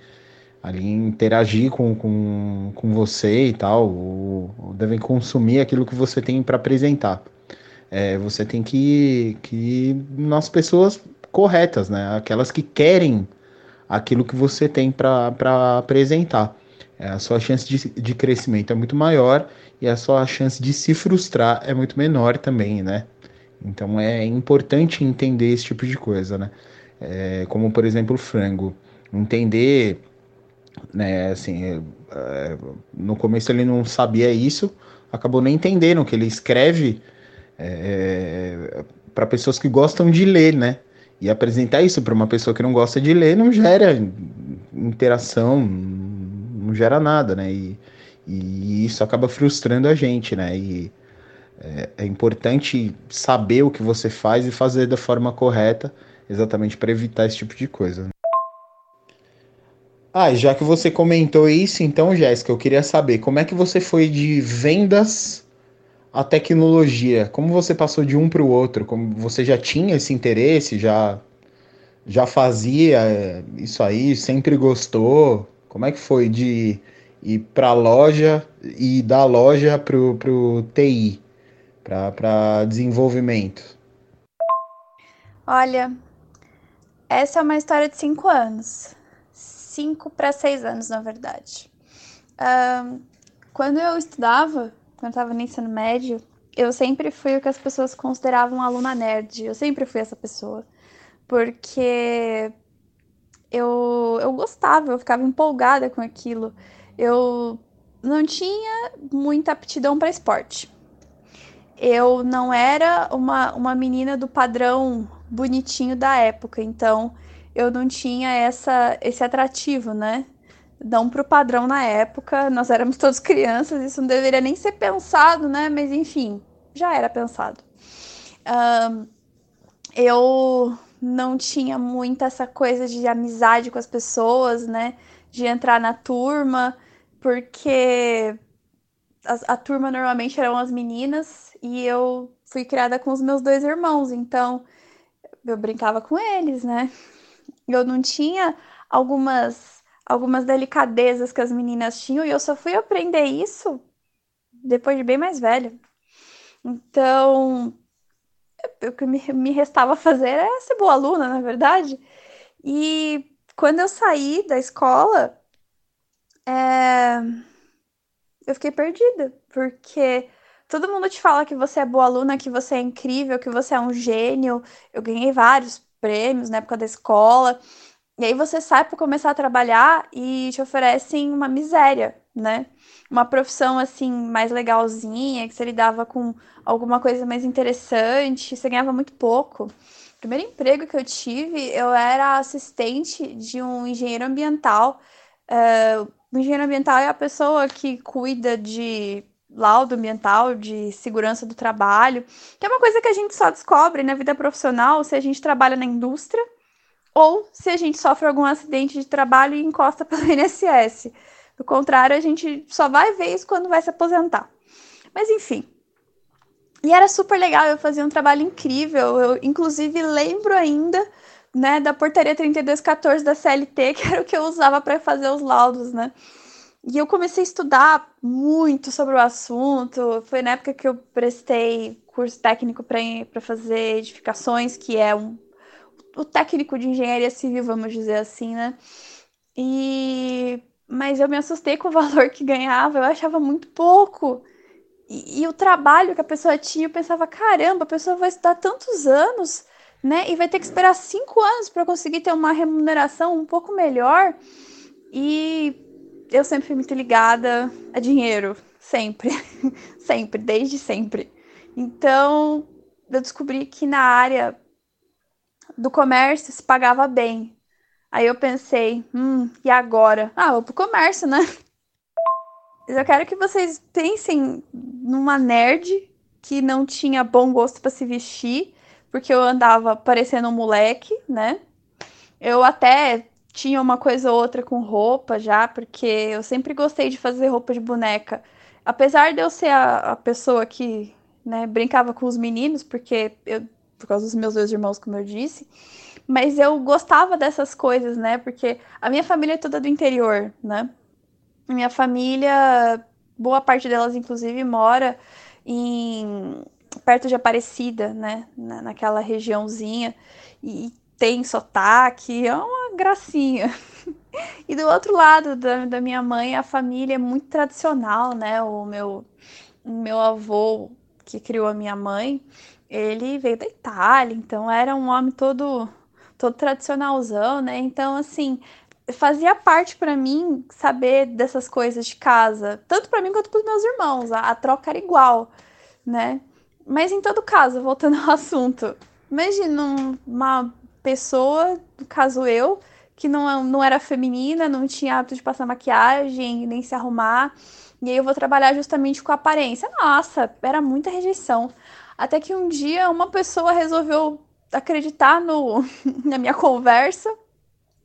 ali interagir com, com, com você e tal, ou, ou devem consumir aquilo que você tem para apresentar. É, você tem que, que nas pessoas corretas, né? Aquelas que querem aquilo que você tem para apresentar. É, a sua chance de, de crescimento é muito maior e a sua chance de se frustrar é muito menor também, né? Então é importante entender esse tipo de coisa, né? É, como por exemplo o frango. Entender, né? Assim, é, é no começo ele não sabia isso, acabou nem entendendo que ele escreve é, para pessoas que gostam de ler, né? E apresentar isso para uma pessoa que não gosta de ler não gera interação, não gera nada, né? E, e isso acaba frustrando a gente, né? E é, é importante saber o que você faz e fazer da forma correta, exatamente para evitar esse tipo de coisa. Ah, já que você comentou isso, então, Jéssica, eu queria saber como é que você foi de vendas a tecnologia? Como você passou de um para o outro? Como você já tinha esse interesse? Já já fazia é, isso aí? Sempre gostou? Como é que foi de ir para a loja e da loja para o TI, para desenvolvimento? Olha, essa é uma história de cinco anos. Cinco para seis anos, na verdade. Um, quando eu estudava, quando eu tava no ensino médio, eu sempre fui o que as pessoas consideravam aluna nerd. Eu sempre fui essa pessoa. Porque eu, eu gostava, eu ficava empolgada com aquilo. Eu não tinha muita aptidão para esporte. Eu não era uma, uma menina do padrão bonitinho da época, então eu não tinha essa, esse atrativo, né? Não para o padrão na época, nós éramos todos crianças, isso não deveria nem ser pensado, né? Mas enfim, já era pensado. Um, eu não tinha muito essa coisa de amizade com as pessoas, né? De entrar na turma, porque a, a turma normalmente eram as meninas e eu fui criada com os meus dois irmãos, então eu brincava com eles, né? Eu não tinha algumas algumas delicadezas que as meninas tinham, e eu só fui aprender isso depois de bem mais velha. Então, o que me restava fazer era ser boa aluna, na verdade. E quando eu saí da escola, é... eu fiquei perdida, porque todo mundo te fala que você é boa aluna, que você é incrível, que você é um gênio. Eu ganhei vários prêmios na época da escola. E aí você sai para começar a trabalhar e te oferecem uma miséria, né? Uma profissão assim mais legalzinha, que você lidava com alguma coisa mais interessante, você ganhava muito pouco. O primeiro emprego que eu tive, eu era assistente de um engenheiro ambiental. Uh, o engenheiro ambiental é a pessoa que cuida de laudo ambiental, de segurança do trabalho, que é uma coisa que a gente só descobre na vida profissional se a gente trabalha na indústria ou se a gente sofre algum acidente de trabalho e encosta pelo INSS. Do contrário, a gente só vai ver isso quando vai se aposentar. Mas enfim. E era super legal, eu fazia um trabalho incrível. Eu, inclusive, lembro ainda né, da portaria 3214 da CLT, que era o que eu usava para fazer os laudos, né? E eu comecei a estudar muito sobre o assunto. Foi na época que eu prestei curso técnico para fazer edificações, que é um, o técnico de engenharia civil, vamos dizer assim, né? E mas eu me assustei com o valor que ganhava, eu achava muito pouco. E, e o trabalho que a pessoa tinha, eu pensava, caramba, a pessoa vai estudar tantos anos, né? E vai ter que esperar cinco anos para conseguir ter uma remuneração um pouco melhor. E eu sempre fui muito ligada a dinheiro, sempre, sempre, desde sempre. Então, eu descobri que na área do comércio se pagava bem. Aí eu pensei, hum, e agora? Ah, vou pro comércio, né? Eu quero que vocês pensem numa nerd que não tinha bom gosto para se vestir, porque eu andava parecendo um moleque, né? Eu até tinha uma coisa ou outra com roupa já, porque eu sempre gostei de fazer roupa de boneca. Apesar de eu ser a, a pessoa que né, brincava com os meninos, porque eu, por causa dos meus dois irmãos, como eu disse, mas eu gostava dessas coisas, né? Porque a minha família é toda do interior, né? Minha família, boa parte delas, inclusive, mora em perto de Aparecida, né? Na, naquela regiãozinha. E tem sotaque, é uma gracinha. E do outro lado da, da minha mãe, a família é muito tradicional, né? O meu, o meu avô, que criou a minha mãe, ele veio da Itália, então era um homem todo todo tradicionalzão, né? Então, assim, fazia parte para mim saber dessas coisas de casa, tanto para mim quanto para os meus irmãos. A, a, troca era igual, né? Mas em todo caso, voltando ao assunto, imagina uma pessoa, no caso eu, que não, não era feminina, não tinha hábito de passar maquiagem, nem se arrumar, e aí eu vou trabalhar justamente com a aparência. Nossa, era muita rejeição. Até que um dia uma pessoa resolveu acreditar no, na minha conversa.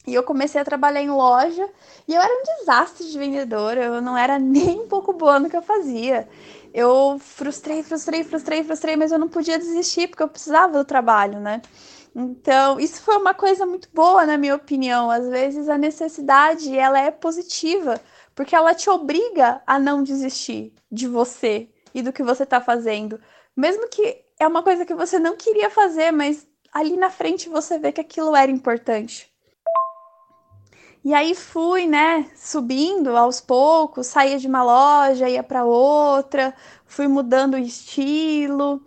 E eu comecei a trabalhar em loja e eu era um desastre de vendedora, eu não era nem um pouco boa no que eu fazia. Eu frustrei, frustrei, frustrei, frustrei, mas eu não podia desistir porque eu precisava do trabalho, né? Então, isso foi uma coisa muito boa, na minha opinião. Às vezes a necessidade, ela é positiva, porque ela te obriga a não desistir de você e do que você está fazendo. Mesmo que é uma coisa que você não queria fazer, mas ali na frente você vê que aquilo era importante. E aí fui, né, subindo aos poucos, saía de uma loja, ia para outra, fui mudando o estilo,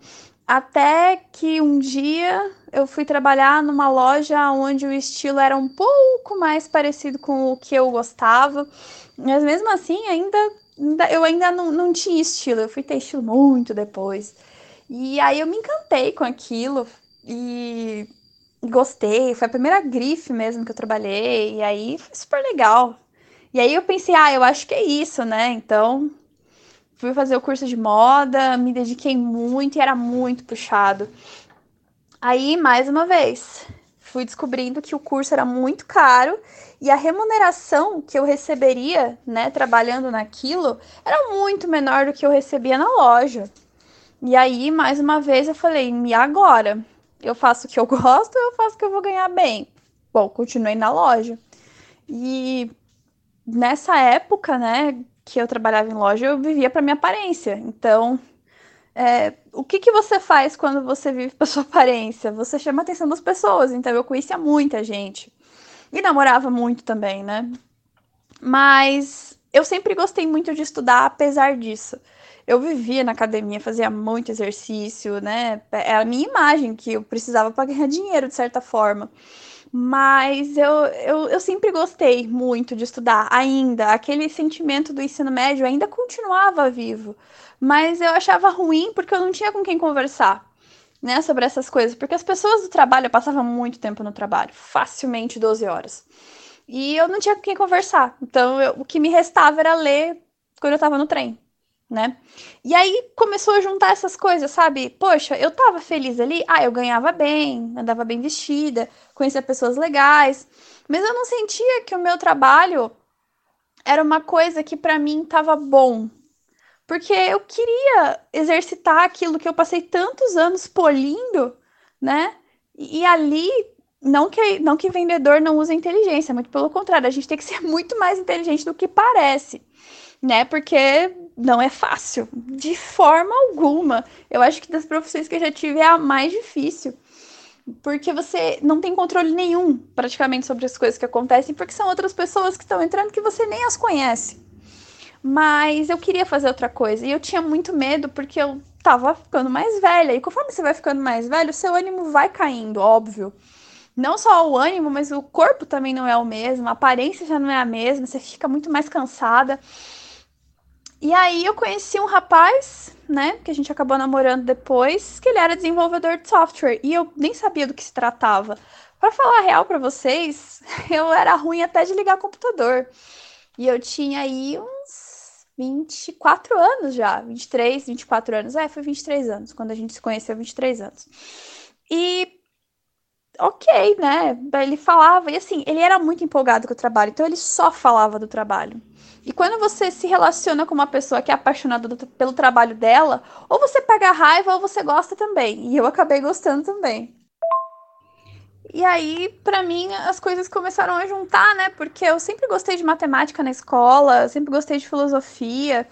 até que um dia eu fui trabalhar numa loja onde o estilo era um pouco mais parecido com o que eu gostava, mas mesmo assim ainda, ainda eu ainda não, não tinha estilo, eu fui ter estilo muito depois. E aí eu me encantei com aquilo, e gostei. Foi a primeira grife mesmo que eu trabalhei. E aí foi super legal. E aí eu pensei, ah, eu acho que é isso, né? Então fui fazer o curso de moda, me dediquei muito e era muito puxado. Aí, mais uma vez, fui descobrindo que o curso era muito caro e a remuneração que eu receberia, né, trabalhando naquilo, era muito menor do que eu recebia na loja. E aí, mais uma vez, eu falei, e agora? eu faço o que eu gosto, eu faço o que eu vou ganhar bem. Bom, continuei na loja. E nessa época, né, que eu trabalhava em loja, eu vivia para minha aparência. Então, é, o que, que você faz quando você vive para sua aparência? Você chama a atenção das pessoas. Então, eu conhecia muita gente. E namorava muito também, né? Mas eu sempre gostei muito de estudar, apesar disso. Eu vivia na academia, fazia muito exercício, né? Era é a minha imagem que eu precisava para ganhar dinheiro, de certa forma. Mas eu, eu, eu sempre gostei muito de estudar, ainda. Aquele sentimento do ensino médio ainda continuava vivo. Mas eu achava ruim porque eu não tinha com quem conversar. Né, sobre essas coisas, porque as pessoas do trabalho, eu passava muito tempo no trabalho, facilmente 12 horas. E eu não tinha com quem conversar. Então, eu, o que me restava era ler quando eu tava no trem, né? E aí começou a juntar essas coisas, sabe? Poxa, eu tava feliz ali, ah, eu ganhava bem, andava bem vestida, conhecia pessoas legais, mas eu não sentia que o meu trabalho era uma coisa que para mim tava bom. Porque eu queria exercitar aquilo que eu passei tantos anos polindo, né? E ali não que, não que vendedor não use inteligência, muito pelo contrário, a gente tem que ser muito mais inteligente do que parece, né? Porque não é fácil, de forma alguma. Eu acho que das profissões que eu já tive é a mais difícil. Porque você não tem controle nenhum, praticamente, sobre as coisas que acontecem, porque são outras pessoas que estão entrando que você nem as conhece. Mas eu queria fazer outra coisa e eu tinha muito medo porque eu tava ficando mais velha. E conforme você vai ficando mais velho, seu ânimo vai caindo, óbvio não só o ânimo, mas o corpo também não é o mesmo, a aparência já não é a mesma, você fica muito mais cansada. E aí eu conheci um rapaz, né, que a gente acabou namorando depois, que ele era desenvolvedor de software e eu nem sabia do que se tratava. Para falar a real para vocês, eu era ruim até de ligar computador. E eu tinha aí uns 24 anos já, 23, 24 anos. É, foi 23 anos, quando a gente se conheceu, 23 anos. E ok, né? Ele falava, e assim, ele era muito empolgado com o trabalho, então ele só falava do trabalho. E quando você se relaciona com uma pessoa que é apaixonada do, pelo trabalho dela, ou você pega raiva ou você gosta também. E eu acabei gostando também. E aí, para mim, as coisas começaram a juntar, né? Porque eu sempre gostei de matemática na escola, sempre gostei de filosofia.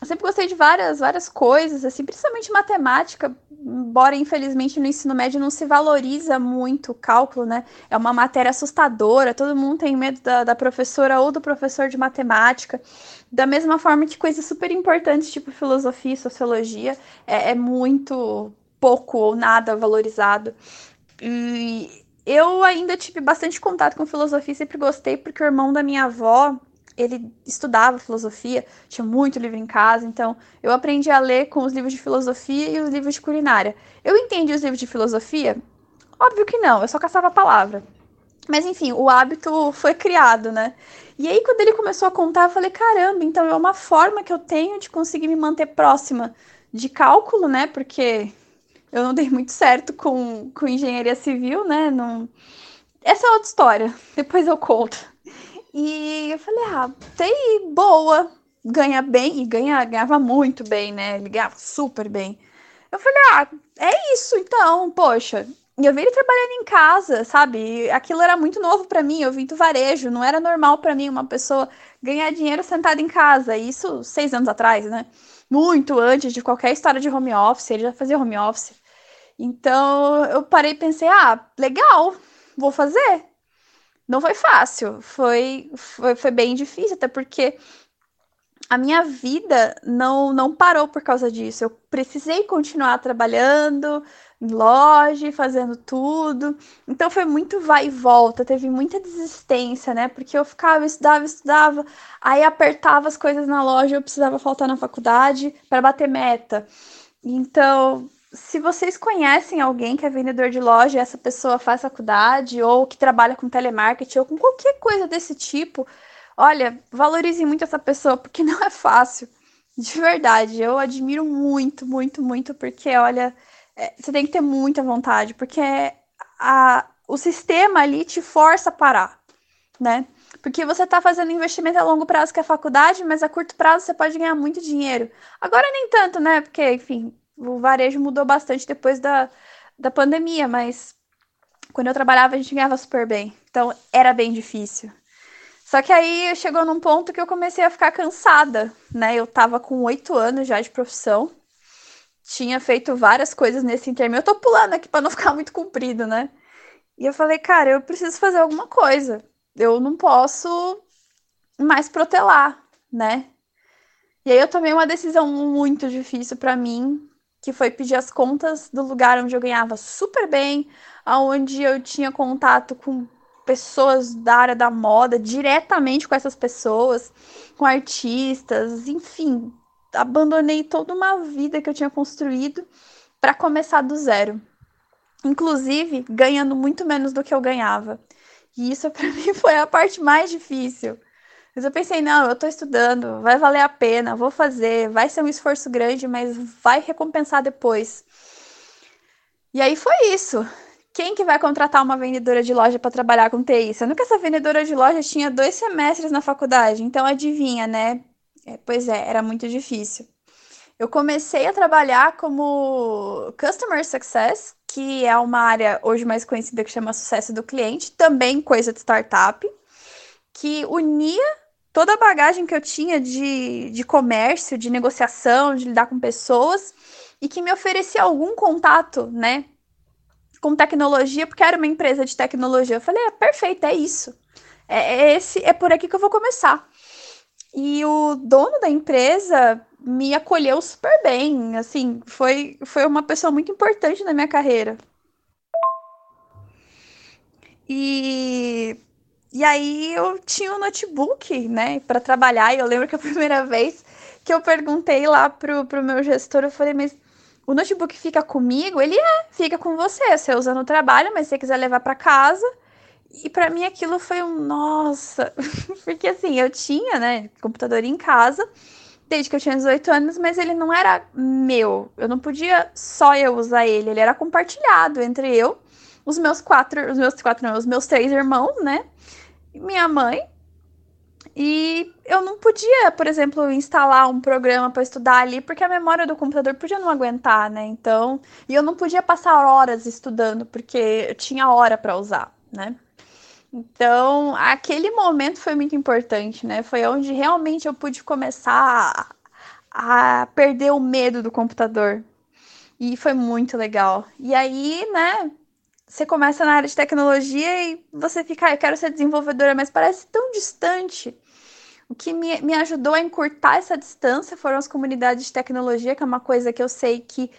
Eu sempre gostei de várias, várias coisas, assim, principalmente matemática, embora infelizmente no ensino médio não se valoriza muito o cálculo, né? É uma matéria assustadora, todo mundo tem medo da, da professora ou do professor de matemática. Da mesma forma que coisas super importantes, tipo filosofia e sociologia, é, é muito pouco ou nada valorizado. E eu ainda tive bastante contato com filosofia, sempre gostei, porque o irmão da minha avó, ele estudava filosofia, tinha muito livro em casa, então eu aprendi a ler com os livros de filosofia e os livros de culinária. Eu entendi os livros de filosofia? Óbvio que não, eu só caçava a palavra. Mas enfim, o hábito foi criado, né? E aí, quando ele começou a contar, eu falei: caramba, então é uma forma que eu tenho de conseguir me manter próxima de cálculo, né? Porque eu não dei muito certo com, com engenharia civil, né? Não... Essa é outra história, depois eu conto. E eu falei, ah, TI boa, ganha bem, e ganha, ganhava muito bem, né? Ele ganhava super bem. Eu falei, ah, é isso então, poxa. E eu vi ele trabalhando em casa, sabe? Aquilo era muito novo para mim, eu vim do varejo, não era normal para mim uma pessoa ganhar dinheiro sentada em casa. Isso seis anos atrás, né? Muito antes de qualquer história de home office, ele já fazia home office. Então eu parei e pensei, ah, legal, vou fazer não foi fácil, foi, foi, foi bem difícil, até porque a minha vida não, não parou por causa disso. Eu precisei continuar trabalhando em loja, fazendo tudo. Então foi muito vai e volta, teve muita desistência, né? Porque eu ficava, estudava, estudava, aí apertava as coisas na loja, eu precisava faltar na faculdade para bater meta. Então se vocês conhecem alguém que é vendedor de loja, essa pessoa faz faculdade ou que trabalha com telemarketing ou com qualquer coisa desse tipo, olha, valorize muito essa pessoa porque não é fácil. De verdade, eu admiro muito, muito, muito, porque olha, é, você tem que ter muita vontade, porque a, o sistema ali te força a parar, né? Porque você está fazendo investimento a longo prazo que é a faculdade, mas a curto prazo você pode ganhar muito dinheiro. Agora nem tanto, né? Porque, enfim, o varejo mudou bastante depois da, da pandemia, mas quando eu trabalhava a gente ganhava super bem. Então era bem difícil. Só que aí chegou num ponto que eu comecei a ficar cansada, né? Eu tava com oito anos já de profissão, tinha feito várias coisas nesse intermédio. Eu tô pulando aqui para não ficar muito comprido, né? E eu falei, cara, eu preciso fazer alguma coisa. Eu não posso mais protelar, né? E aí eu tomei uma decisão muito difícil para mim, que foi pedir as contas do lugar onde eu ganhava super bem, aonde eu tinha contato com pessoas da área da moda, diretamente com essas pessoas, com artistas, enfim, abandonei toda uma vida que eu tinha construído para começar do zero. Inclusive, ganhando muito menos do que eu ganhava. E isso para mim foi a parte mais difícil. Mas eu pensei, não, eu tô estudando, vai valer a pena, vou fazer, vai ser um esforço grande, mas vai recompensar depois. E aí foi isso. Quem que vai contratar uma vendedora de loja para trabalhar com TI? Sendo que essa vendedora de loja tinha dois semestres na faculdade, então adivinha, né? É, pois é, era muito difícil. Eu comecei a trabalhar como Customer Success, que é uma área hoje mais conhecida que chama Sucesso do Cliente, também coisa de startup, que unia toda a bagagem que eu tinha de, de comércio, de negociação, de lidar com pessoas, e que me oferecia algum contato, né, com tecnologia, porque era uma empresa de tecnologia. Eu falei, é perfeito, é isso. É, é, esse, é por aqui que eu vou começar. E o dono da empresa me acolheu super bem, assim, foi, foi uma pessoa muito importante na minha carreira. E e aí eu tinha um notebook, né, para trabalhar. E eu lembro que a primeira vez que eu perguntei lá pro, pro meu gestor, eu falei, mas o notebook fica comigo? Ele é, fica com você. Você usa no trabalho, mas se você quiser levar para casa. E para mim aquilo foi um nossa, porque assim, eu tinha, né, computador em casa desde que eu tinha 18 anos, mas ele não era meu. Eu não podia só eu usar ele, ele era compartilhado entre eu, os meus quatro, os meus quatro, não, os meus três irmãos, né? Minha mãe. E eu não podia, por exemplo, instalar um programa para estudar ali, porque a memória do computador podia não aguentar, né? Então, e eu não podia passar horas estudando, porque eu tinha hora para usar, né? Então, aquele momento foi muito importante, né? Foi onde realmente eu pude começar a, a perder o medo do computador. E foi muito legal. E aí, né, você começa na área de tecnologia e você fica, ah, eu quero ser desenvolvedora, mas parece tão distante. O que me, me ajudou a encurtar essa distância foram as comunidades de tecnologia, que é uma coisa que eu sei que,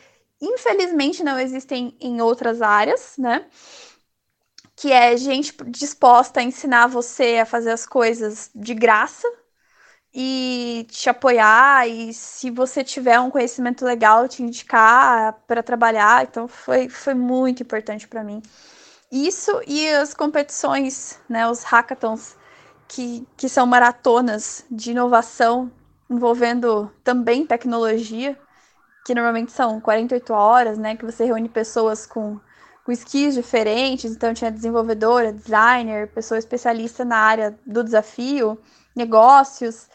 infelizmente, não existem em outras áreas, né? Que é gente disposta a ensinar você a fazer as coisas de graça, e te apoiar e se você tiver um conhecimento legal te indicar para trabalhar. Então foi, foi muito importante para mim. Isso e as competições né os hackathons que, que são maratonas de inovação envolvendo também tecnologia que normalmente são 48 horas né que você reúne pessoas com com skills diferentes. Então tinha desenvolvedora designer pessoa especialista na área do desafio negócios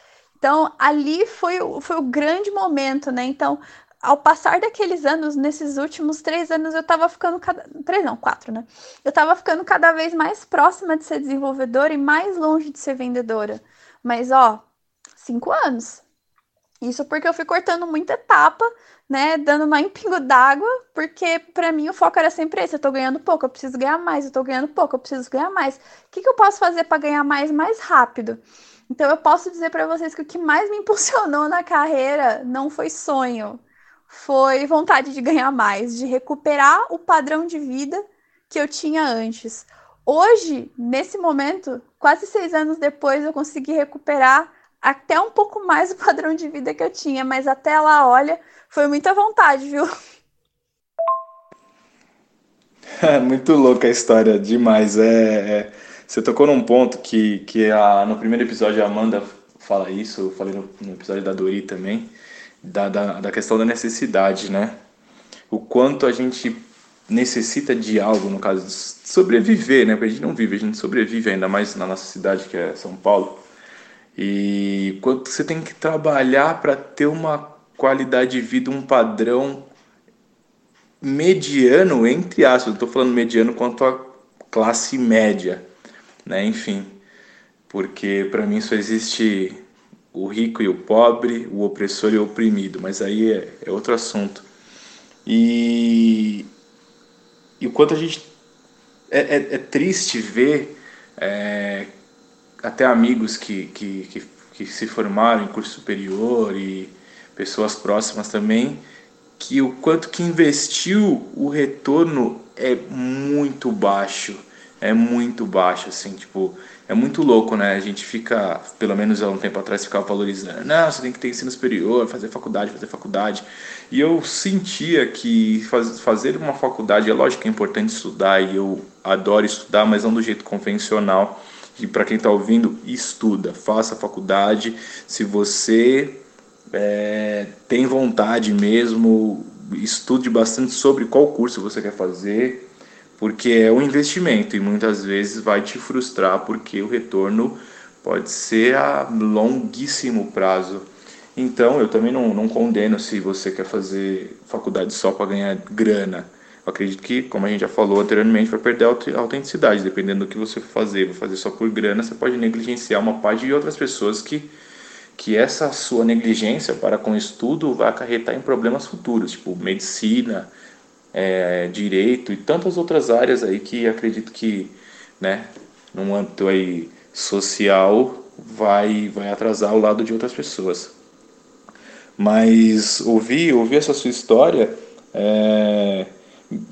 então, ali foi, foi o grande momento, né? Então, ao passar daqueles anos, nesses últimos três anos, eu tava ficando cada. Três não, quatro, né? Eu tava ficando cada vez mais próxima de ser desenvolvedora e mais longe de ser vendedora. Mas, ó, cinco anos. Isso porque eu fui cortando muita etapa, né? Dando mais em pingo d'água, porque para mim o foco era sempre esse: eu tô ganhando pouco, eu preciso ganhar mais, eu tô ganhando pouco, eu preciso ganhar mais. O que, que eu posso fazer para ganhar mais mais rápido? Então eu posso dizer para vocês que o que mais me impulsionou na carreira não foi sonho, foi vontade de ganhar mais, de recuperar o padrão de vida que eu tinha antes. Hoje, nesse momento, quase seis anos depois, eu consegui recuperar até um pouco mais o padrão de vida que eu tinha, mas até lá, olha, foi muita vontade, viu? Muito louca a história, demais. É, é você tocou num ponto que, que a, no primeiro episódio a Amanda fala isso, eu falei no, no episódio da Dori também, da, da, da questão da necessidade, né? O quanto a gente necessita de algo, no caso, sobreviver, né? Porque a gente não vive, a gente sobrevive ainda mais na nossa cidade, que é São Paulo. E quanto você tem que trabalhar para ter uma qualidade de vida, um padrão mediano, entre aspas, estou falando mediano quanto a classe média, né? Enfim, porque para mim só existe o rico e o pobre, o opressor e o oprimido, mas aí é, é outro assunto. E, e o quanto a gente. É, é, é triste ver é, até amigos que, que, que, que se formaram em curso superior e pessoas próximas também, que o quanto que investiu, o retorno é muito baixo. É muito baixo, assim, tipo, é muito louco, né? A gente fica, pelo menos há um tempo atrás, ficava valorizando. Não, você tem que ter ensino superior, fazer faculdade, fazer faculdade. E eu sentia que faz, fazer uma faculdade, é lógico que é importante estudar, e eu adoro estudar, mas não do jeito convencional. E para quem está ouvindo, estuda, faça faculdade. Se você é, tem vontade mesmo, estude bastante sobre qual curso você quer fazer, porque é um investimento e muitas vezes vai te frustrar porque o retorno pode ser a longuíssimo prazo. Então, eu também não, não condeno se você quer fazer faculdade só para ganhar grana. Eu acredito que, como a gente já falou anteriormente, vai perder a autenticidade, dependendo do que você fazer. Vai fazer só por grana, você pode negligenciar uma parte de outras pessoas que que essa sua negligência para com o estudo vai acarretar em problemas futuros, tipo medicina, é, direito e tantas outras áreas aí que acredito que, né, num âmbito aí social vai vai atrasar o lado de outras pessoas. Mas ouvir ouvir essa sua história é,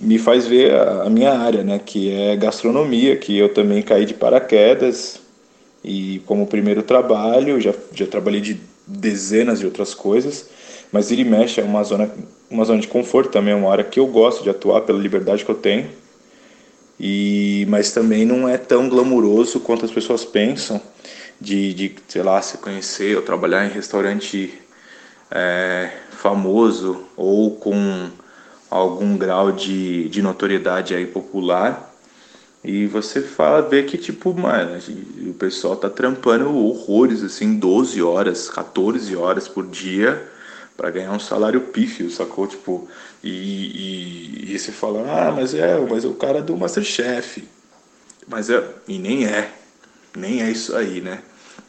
me faz ver a, a minha área, né, que é gastronomia, que eu também caí de paraquedas e como primeiro trabalho, já, já trabalhei de dezenas de outras coisas, mas ir e mexe é uma zona, uma zona de conforto também, é uma área que eu gosto de atuar pela liberdade que eu tenho. E, mas também não é tão glamuroso quanto as pessoas pensam de, de sei lá, se conhecer ou trabalhar em restaurante é, famoso ou com algum grau de, de notoriedade aí popular e você fala, vê que, tipo, mano, o pessoal tá trampando horrores, assim, 12 horas, 14 horas por dia para ganhar um salário pífio, sacou? Tipo, e, e, e você fala, ah, mas é, mas é o cara do Masterchef. Mas é, e nem é, nem é isso aí, né?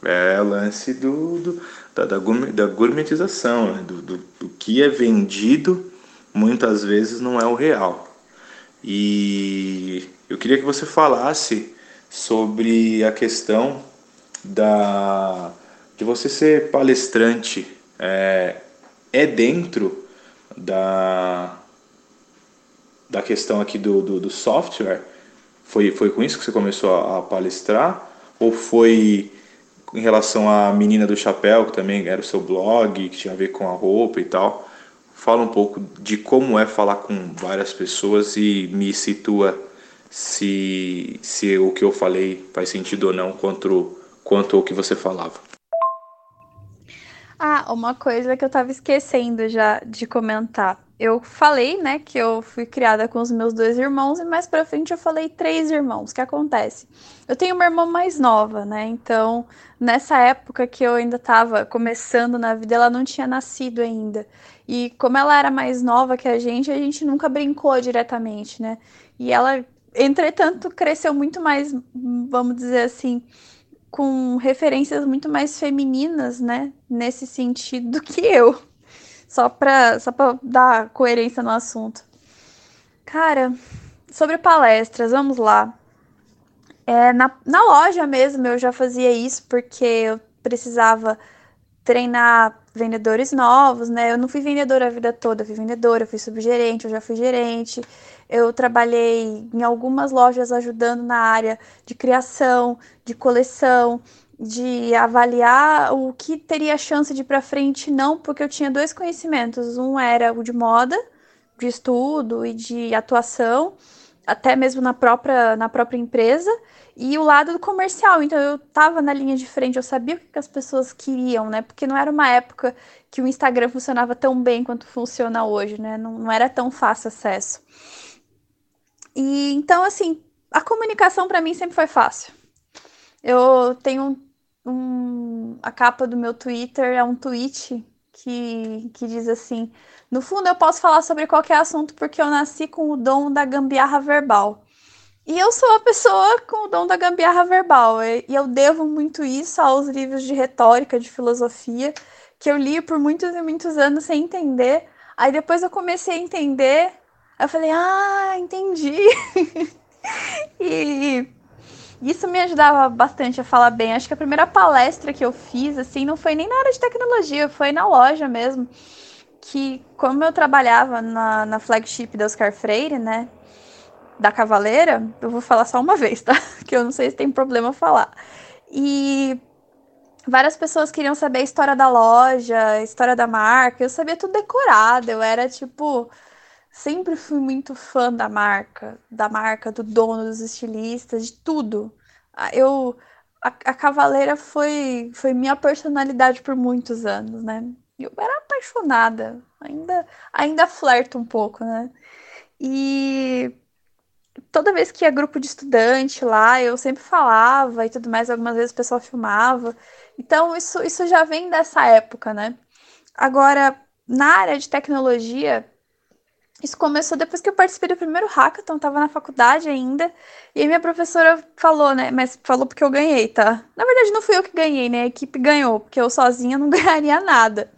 É lance do, do da, da, da gourmetização, né? do, do, do que é vendido, muitas vezes não é o real. E eu queria que você falasse sobre a questão da de você ser palestrante é, é dentro da da questão aqui do, do, do, software? Foi foi com isso que você começou a, a palestrar? Ou foi em relação à menina do chapéu que também era o seu blog que tinha a ver com a roupa e tal? Fala um pouco de como é falar com várias pessoas e me situa se, se o que eu falei faz sentido ou não quanto, quanto ao que você falava. Ah, uma coisa que eu tava esquecendo já de comentar. Eu falei, né, que eu fui criada com os meus dois irmãos e mais pra frente eu falei três irmãos. O que acontece? Eu tenho uma irmã mais nova, né? Então, nessa época que eu ainda tava começando na vida, ela não tinha nascido ainda. E como ela era mais nova que a gente, a gente nunca brincou diretamente, né? E ela entretanto, cresceu muito mais, vamos dizer assim, com referências muito mais femininas, né? Nesse sentido do que eu. Só para só pra dar coerência no assunto. Cara, sobre palestras, vamos lá. É, na, na loja mesmo eu já fazia isso porque eu precisava treinar vendedores novos, né? Eu não fui vendedora a vida toda, eu fui vendedora, eu fui subgerente, eu já fui gerente. Eu trabalhei em algumas lojas ajudando na área de criação, de coleção, de avaliar o que teria chance de ir para frente, não, porque eu tinha dois conhecimentos. Um era o de moda, de estudo e de atuação, até mesmo na própria, na própria empresa, e o lado do comercial. Então eu estava na linha de frente, eu sabia o que as pessoas queriam, né? Porque não era uma época que o Instagram funcionava tão bem quanto funciona hoje, né? Não, não era tão fácil acesso. E então, assim, a comunicação para mim sempre foi fácil. Eu tenho um, um, a capa do meu Twitter é um tweet que, que diz assim: no fundo, eu posso falar sobre qualquer assunto porque eu nasci com o dom da gambiarra verbal. E eu sou a pessoa com o dom da gambiarra verbal, e eu devo muito isso aos livros de retórica, de filosofia, que eu li por muitos e muitos anos sem entender. Aí depois eu comecei a entender, eu falei, ah, entendi. e isso me ajudava bastante a falar bem. Acho que a primeira palestra que eu fiz, assim, não foi nem na área de tecnologia, foi na loja mesmo. Que, como eu trabalhava na, na flagship da Oscar Freire, né? da Cavaleira, eu vou falar só uma vez, tá? Que eu não sei se tem problema falar. E várias pessoas queriam saber a história da loja, a história da marca. Eu sabia tudo decorado. Eu era tipo. Sempre fui muito fã da marca, da marca, do dono, dos estilistas, de tudo. Ah, eu. A, a Cavaleira foi, foi minha personalidade por muitos anos, né? Eu era apaixonada. Ainda, ainda flerto um pouco, né? E toda vez que ia grupo de estudante lá, eu sempre falava e tudo mais, algumas vezes o pessoal filmava. Então, isso, isso já vem dessa época, né? Agora, na área de tecnologia, isso começou depois que eu participei do primeiro hackathon, tava na faculdade ainda, e aí minha professora falou, né, mas falou porque eu ganhei, tá? Na verdade não fui eu que ganhei, né, a equipe ganhou, porque eu sozinha não ganharia nada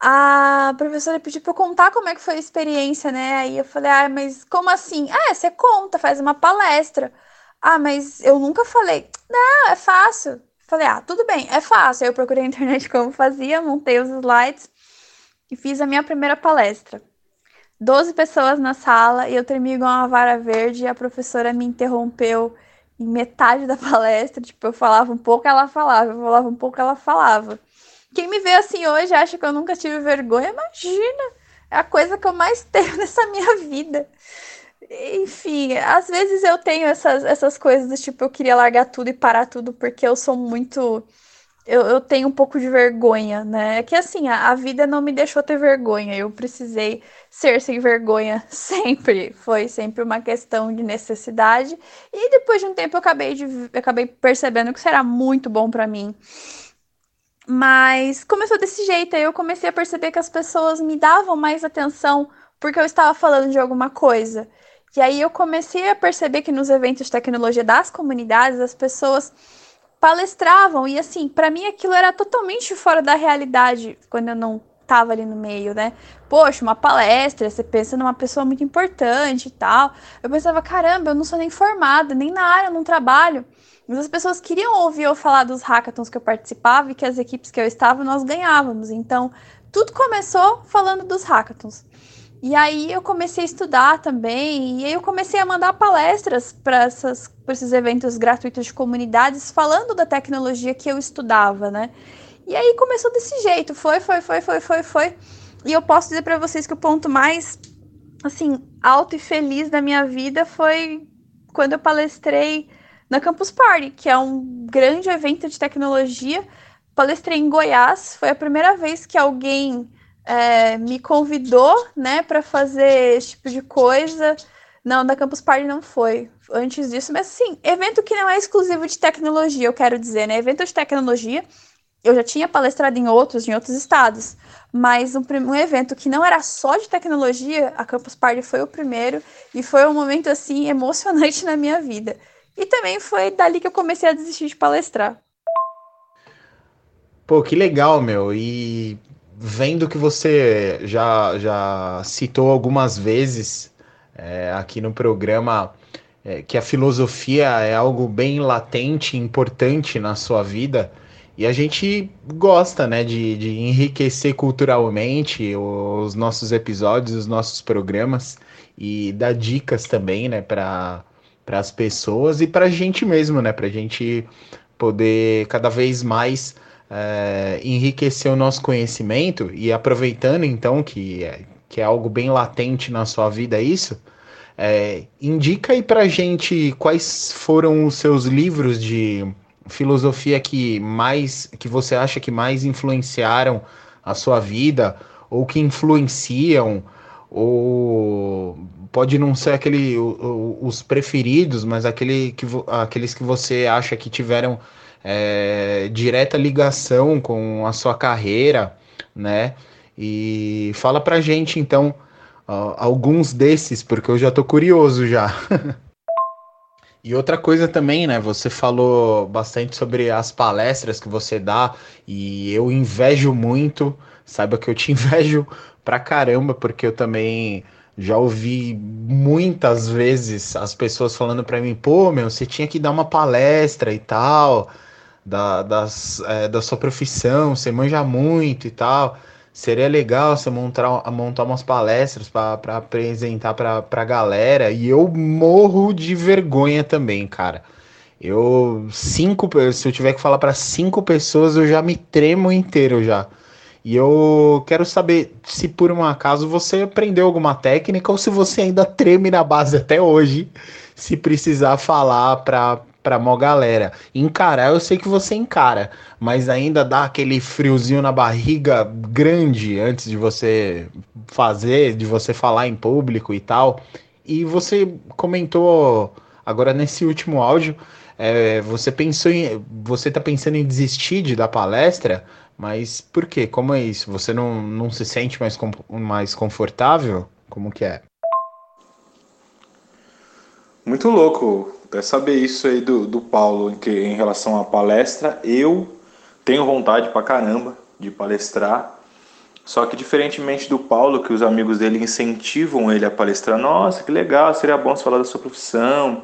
a professora pediu para eu contar como é que foi a experiência, né? Aí eu falei, ah, mas como assim? Ah, você conta, faz uma palestra. Ah, mas eu nunca falei. Não, é fácil. Falei, ah, tudo bem, é fácil. Aí eu procurei na internet como fazia, montei os slides e fiz a minha primeira palestra. Doze pessoas na sala e eu tremi igual uma vara verde e a professora me interrompeu em metade da palestra. Tipo, eu falava um pouco, ela falava, eu falava um pouco, ela falava. Quem me vê assim hoje acha que eu nunca tive vergonha. Imagina! É a coisa que eu mais tenho nessa minha vida. Enfim, às vezes eu tenho essas, essas coisas do tipo, eu queria largar tudo e parar tudo porque eu sou muito. Eu, eu tenho um pouco de vergonha, né? É que assim, a, a vida não me deixou ter vergonha. Eu precisei ser sem vergonha sempre. Foi sempre uma questão de necessidade. E depois de um tempo eu acabei, de, eu acabei percebendo que será muito bom para mim mas começou desse jeito, aí eu comecei a perceber que as pessoas me davam mais atenção porque eu estava falando de alguma coisa. E aí eu comecei a perceber que nos eventos de tecnologia das comunidades as pessoas palestravam e assim, para mim aquilo era totalmente fora da realidade quando eu não estava ali no meio, né? Poxa, uma palestra, você pensa numa pessoa muito importante e tal. Eu pensava, caramba, eu não sou nem formada, nem na área, eu não trabalho. Mas as pessoas queriam ouvir eu falar dos hackathons que eu participava e que as equipes que eu estava nós ganhávamos. Então, tudo começou falando dos hackathons. E aí eu comecei a estudar também, e aí eu comecei a mandar palestras para esses eventos gratuitos de comunidades falando da tecnologia que eu estudava, né? E aí começou desse jeito, foi, foi, foi, foi, foi, foi. E eu posso dizer para vocês que o ponto mais assim, alto e feliz da minha vida foi quando eu palestrei na Campus Party, que é um grande evento de tecnologia. Palestrei em Goiás, foi a primeira vez que alguém é, me convidou, né, para fazer esse tipo de coisa. Não, da Campus Party não foi. Antes disso, mas sim, evento que não é exclusivo de tecnologia, eu quero dizer, né? Evento de tecnologia, eu já tinha palestrado em outros, em outros estados, mas um, um, evento que não era só de tecnologia, a Campus Party foi o primeiro e foi um momento assim emocionante na minha vida. E também foi dali que eu comecei a desistir de palestrar. Pô, que legal, meu. E vendo que você já, já citou algumas vezes é, aqui no programa é, que a filosofia é algo bem latente, importante na sua vida. E a gente gosta, né, de, de enriquecer culturalmente os nossos episódios, os nossos programas e dar dicas também, né, para as pessoas e para a gente mesmo, né? Para a gente poder cada vez mais é, enriquecer o nosso conhecimento e aproveitando então que é, que é algo bem latente na sua vida isso, é, indica aí para a gente quais foram os seus livros de filosofia que mais que você acha que mais influenciaram a sua vida ou que influenciam ou pode não ser aquele o, o, os preferidos, mas aquele que, aqueles que você acha que tiveram é, direta ligação com a sua carreira, né? E fala pra gente então alguns desses, porque eu já tô curioso já. E outra coisa também, né? Você falou bastante sobre as palestras que você dá e eu invejo muito. Saiba que eu te invejo pra caramba, porque eu também já ouvi muitas vezes as pessoas falando para mim: pô, meu, você tinha que dar uma palestra e tal, da, das, é, da sua profissão, você manja muito e tal seria legal você montar, montar umas palestras para apresentar para a galera. E eu morro de vergonha também, cara. Eu, cinco, se eu tiver que falar para cinco pessoas, eu já me tremo inteiro já. E eu quero saber se por um acaso você aprendeu alguma técnica ou se você ainda treme na base até hoje, se precisar falar para pra mó galera. Encarar, eu sei que você encara, mas ainda dá aquele friozinho na barriga grande antes de você fazer, de você falar em público e tal. E você comentou agora nesse último áudio, é, você pensou em, você tá pensando em desistir de dar palestra, mas por quê? Como é isso? Você não, não se sente mais, com, mais confortável? Como que é? Muito louco é saber isso aí do, do Paulo em, que, em relação à palestra. Eu tenho vontade pra caramba de palestrar. Só que diferentemente do Paulo, que os amigos dele incentivam ele a palestrar, nossa, que legal, seria bom você falar da sua profissão,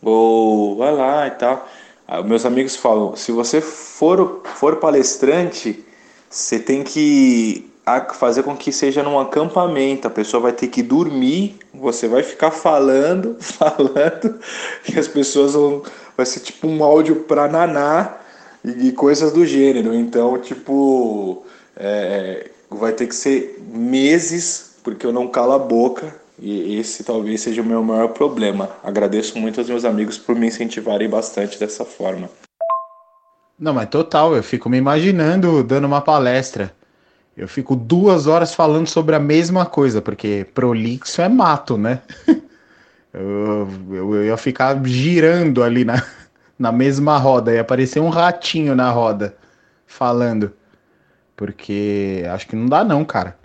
ou vai lá e tal. Ah, meus amigos falam, se você for, for palestrante, você tem que fazer com que seja num acampamento. A pessoa vai ter que dormir, você vai ficar falando, falando, e as pessoas vão. Vai ser tipo um áudio pra naná e, e coisas do gênero. Então, tipo. É, vai ter que ser meses, porque eu não calo a boca. E esse talvez seja o meu maior problema. Agradeço muito aos meus amigos por me incentivarem bastante dessa forma. Não, mas total, eu fico me imaginando dando uma palestra. Eu fico duas horas falando sobre a mesma coisa, porque prolixo é mato, né? eu, eu, eu, ia ficar girando ali na, na mesma roda, ia aparecer um ratinho na roda falando. Porque acho que não dá não, cara.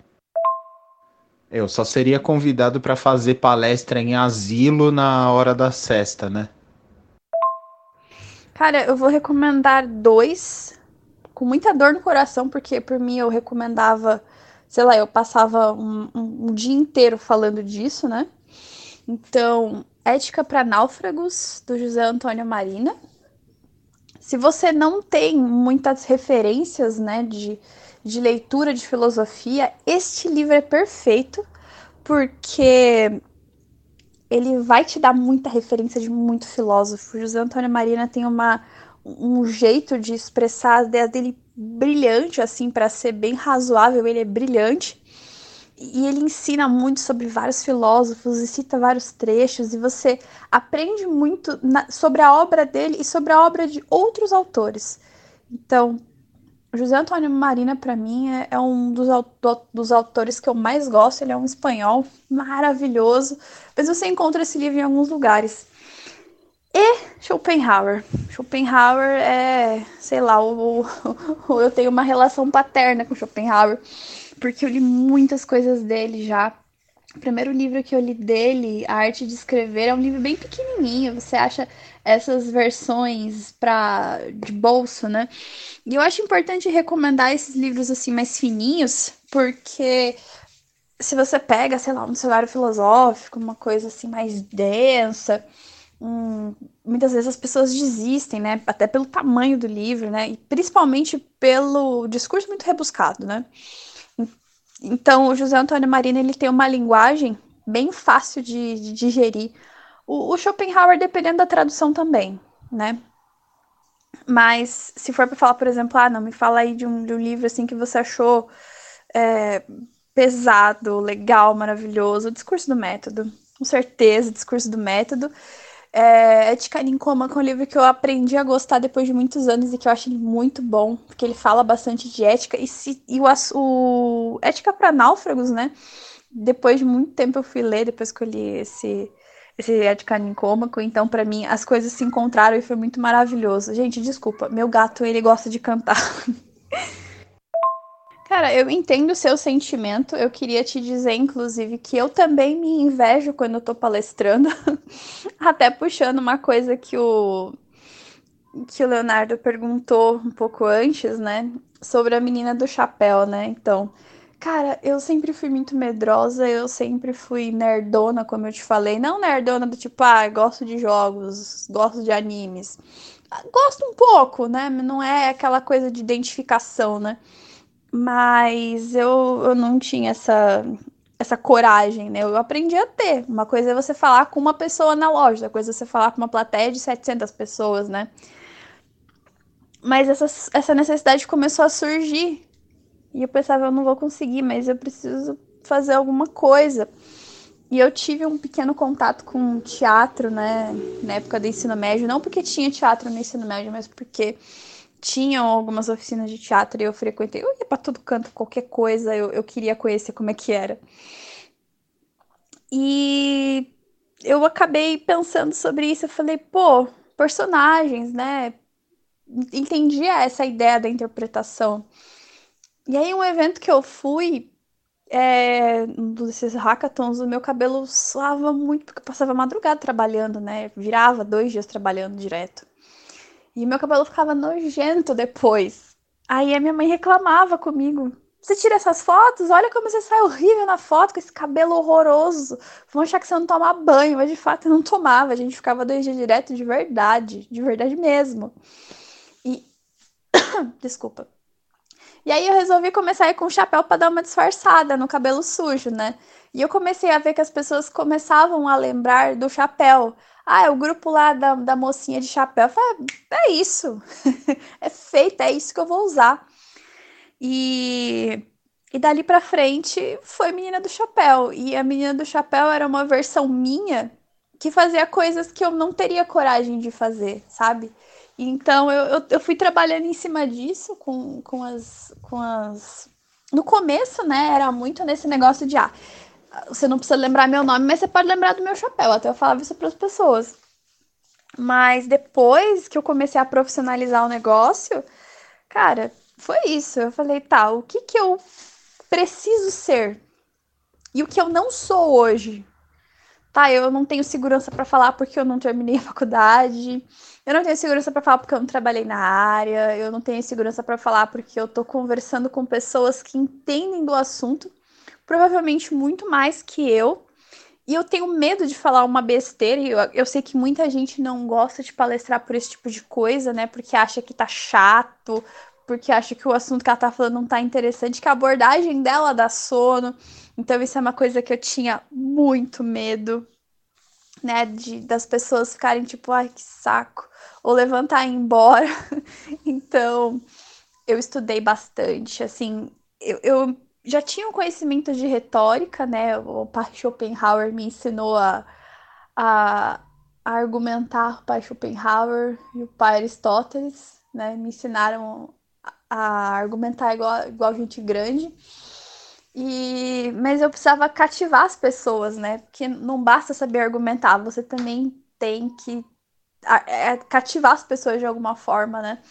Eu só seria convidado para fazer palestra em asilo na hora da cesta, né? Cara, eu vou recomendar dois com muita dor no coração, porque por mim eu recomendava, sei lá, eu passava um, um, um dia inteiro falando disso, né? Então, Ética para Náufragos, do José Antônio Marina. Se você não tem muitas referências, né, de, de leitura de filosofia, este livro é perfeito, porque ele vai te dar muita referência de muito filósofo. José Antônio Marina tem uma um jeito de expressar as ideias dele brilhante, assim, para ser bem razoável, ele é brilhante. E ele ensina muito sobre vários filósofos e cita vários trechos, e você aprende muito na, sobre a obra dele e sobre a obra de outros autores. Então, José Antônio Marina, para mim, é, é um dos, dos, autores que eu mais gosto. Ele é um espanhol maravilhoso, mas você encontra esse livro em alguns lugares. E Schopenhauer. Schopenhauer é, sei lá, o, o, eu tenho uma relação paterna com Schopenhauer, porque eu li muitas coisas dele já. O primeiro livro que eu li dele, A Arte de Escrever, é um livro bem pequenininho. Você acha essas versões para de bolso, né? E eu acho importante recomendar esses livros assim mais fininhos, porque se você pega, sei lá, um cenário filosófico, uma coisa assim mais densa, Hum, muitas vezes as pessoas desistem, né? Até pelo tamanho do livro, né? E principalmente pelo discurso muito rebuscado, né? Então, o José Antônio Marina ele tem uma linguagem bem fácil de, de digerir. O, o, Schopenhauer, dependendo da tradução também, né? Mas se for para falar, por exemplo, ah, não, me fala aí de um, de um livro assim que você achou é, pesado, legal, maravilhoso. O Discurso do Método, com certeza, o Discurso do Método. É, Ética em Coma, que é um livro que eu aprendi a gostar depois de muitos anos e que eu acho ele muito bom, porque ele fala bastante de ética e, se, e o, o Ética para Náufragos, né? Depois de muito tempo eu fui ler, depois que eu li esse, esse Ética Nicômaco, então para mim as coisas se encontraram e foi muito maravilhoso. Gente, desculpa, meu gato ele gosta de cantar. Cara, eu entendo o seu sentimento. Eu queria te dizer, inclusive, que eu também me invejo quando eu tô palestrando. Até puxando uma coisa que o que o Leonardo perguntou um pouco antes, né? Sobre a menina do chapéu, né? Então, cara, eu sempre fui muito medrosa, eu sempre fui nerdona, como eu te falei. Não nerdona do tipo, ah, gosto de jogos, gosto de animes. Gosto um pouco, né? Não é aquela coisa de identificação, né? Mas eu, eu não tinha essa, essa coragem, né? Eu aprendi a ter. Uma coisa é você falar com uma pessoa na loja, outra coisa é você falar com uma plateia de 700 pessoas, né? Mas essa, essa necessidade começou a surgir. E eu pensava, eu não vou conseguir, mas eu preciso fazer alguma coisa. E eu tive um pequeno contato com teatro, né, na época do ensino médio. Não porque tinha teatro no ensino médio, mas porque tinham algumas oficinas de teatro e eu frequentei. Eu ia pra todo canto, qualquer coisa, eu, eu queria conhecer como é que era. E eu acabei pensando sobre isso. Eu falei, pô, personagens, né? entendia essa ideia da interpretação. E aí, um evento que eu fui, é, um desses hackathons, o meu cabelo suava muito, porque eu passava madrugada trabalhando, né? Virava dois dias trabalhando direto. E meu cabelo ficava nojento depois. Aí a minha mãe reclamava comigo. Você tira essas fotos? Olha como você sai horrível na foto, com esse cabelo horroroso. Vão achar que você não toma banho, mas de fato eu não tomava. A gente ficava dois dias direto de verdade, de verdade mesmo. Desculpa. E aí eu resolvi começar a ir com o chapéu para dar uma disfarçada no cabelo sujo, né? E eu comecei a ver que as pessoas começavam a lembrar do chapéu. Ah, é o grupo lá da, da mocinha de chapéu. Eu falei, é isso. é feito, é isso que eu vou usar. E, e dali pra frente foi Menina do Chapéu. E a Menina do Chapéu era uma versão minha que fazia coisas que eu não teria coragem de fazer, sabe? Então eu, eu, eu, fui trabalhando em cima disso com, com, as, com as. No começo, né, era muito nesse negócio de ah, você não precisa lembrar meu nome, mas você pode lembrar do meu chapéu. Até eu falava isso para as pessoas. Mas depois que eu comecei a profissionalizar o negócio, cara, foi isso. Eu falei, tá, o que que eu preciso ser? E o que eu não sou hoje? Tá, eu não tenho segurança para falar porque eu não terminei a faculdade. Eu não tenho segurança para falar porque eu não trabalhei na área, eu não tenho segurança para falar porque eu tô conversando com pessoas que entendem do assunto, provavelmente muito mais que eu. E eu tenho medo de falar uma besteira, e eu, eu sei que muita gente não gosta de palestrar por esse tipo de coisa, né? Porque acha que tá chato, porque acha que o assunto que ela tá falando não tá interessante, que a abordagem dela dá sono. Então, isso é uma coisa que eu tinha muito medo, né? De, das pessoas ficarem tipo, ai, que saco ou levantar e ir embora. então, eu estudei bastante, assim, eu, eu, já tinha um conhecimento de retórica, né? O Schopenhauer me ensinou a, a, a argumentar, o pai Schopenhauer e o pai Aristóteles, né? Me ensinaram a, argumentar igual, igual gente grande. E, mas eu precisava cativar as pessoas, né? Porque não basta saber argumentar, você também tem que é, cativar as pessoas de alguma forma, né?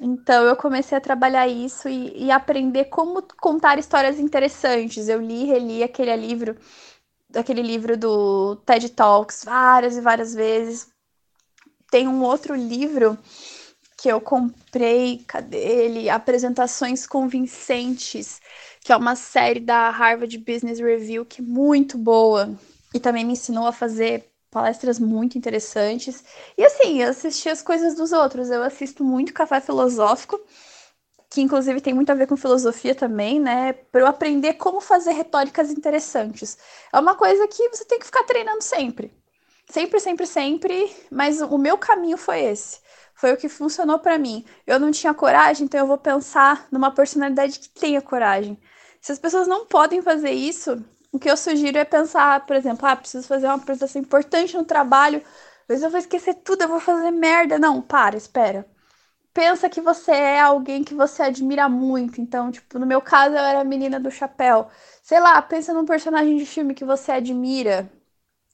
Então eu comecei a trabalhar isso e, e, aprender como contar histórias interessantes. Eu li e reli aquele livro, aquele livro do TED Talks várias e várias vezes. Tem um outro livro que eu comprei, cadê ele? Apresentações Convincentes, que é uma série da Harvard Business Review que é muito boa e também me ensinou a fazer palestras muito interessantes. E assim, eu assisti as coisas dos outros. Eu assisto muito Café Filosófico, que inclusive tem muito a ver com filosofia também, né? Para eu aprender como fazer retóricas interessantes. É uma coisa que você tem que ficar treinando sempre. Sempre, sempre, sempre. Mas o meu caminho foi esse. Foi o que funcionou para mim. Eu não tinha coragem, então eu vou pensar numa personalidade que tenha coragem. Se as pessoas não podem fazer isso, o que eu sugiro é pensar, por exemplo, ah, preciso fazer uma apresentação importante no trabalho, mas eu vou esquecer tudo, eu vou fazer merda. Não, para, espera. Pensa que você é alguém que você admira muito. Então, tipo, no meu caso, eu era a menina do chapéu. Sei lá, pensa num personagem de filme que você admira.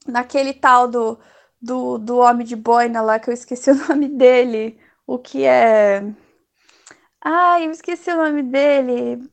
Naquele tal do, do, do Homem de Boina lá, que eu esqueci o nome dele. O que é. Ai, eu esqueci o nome dele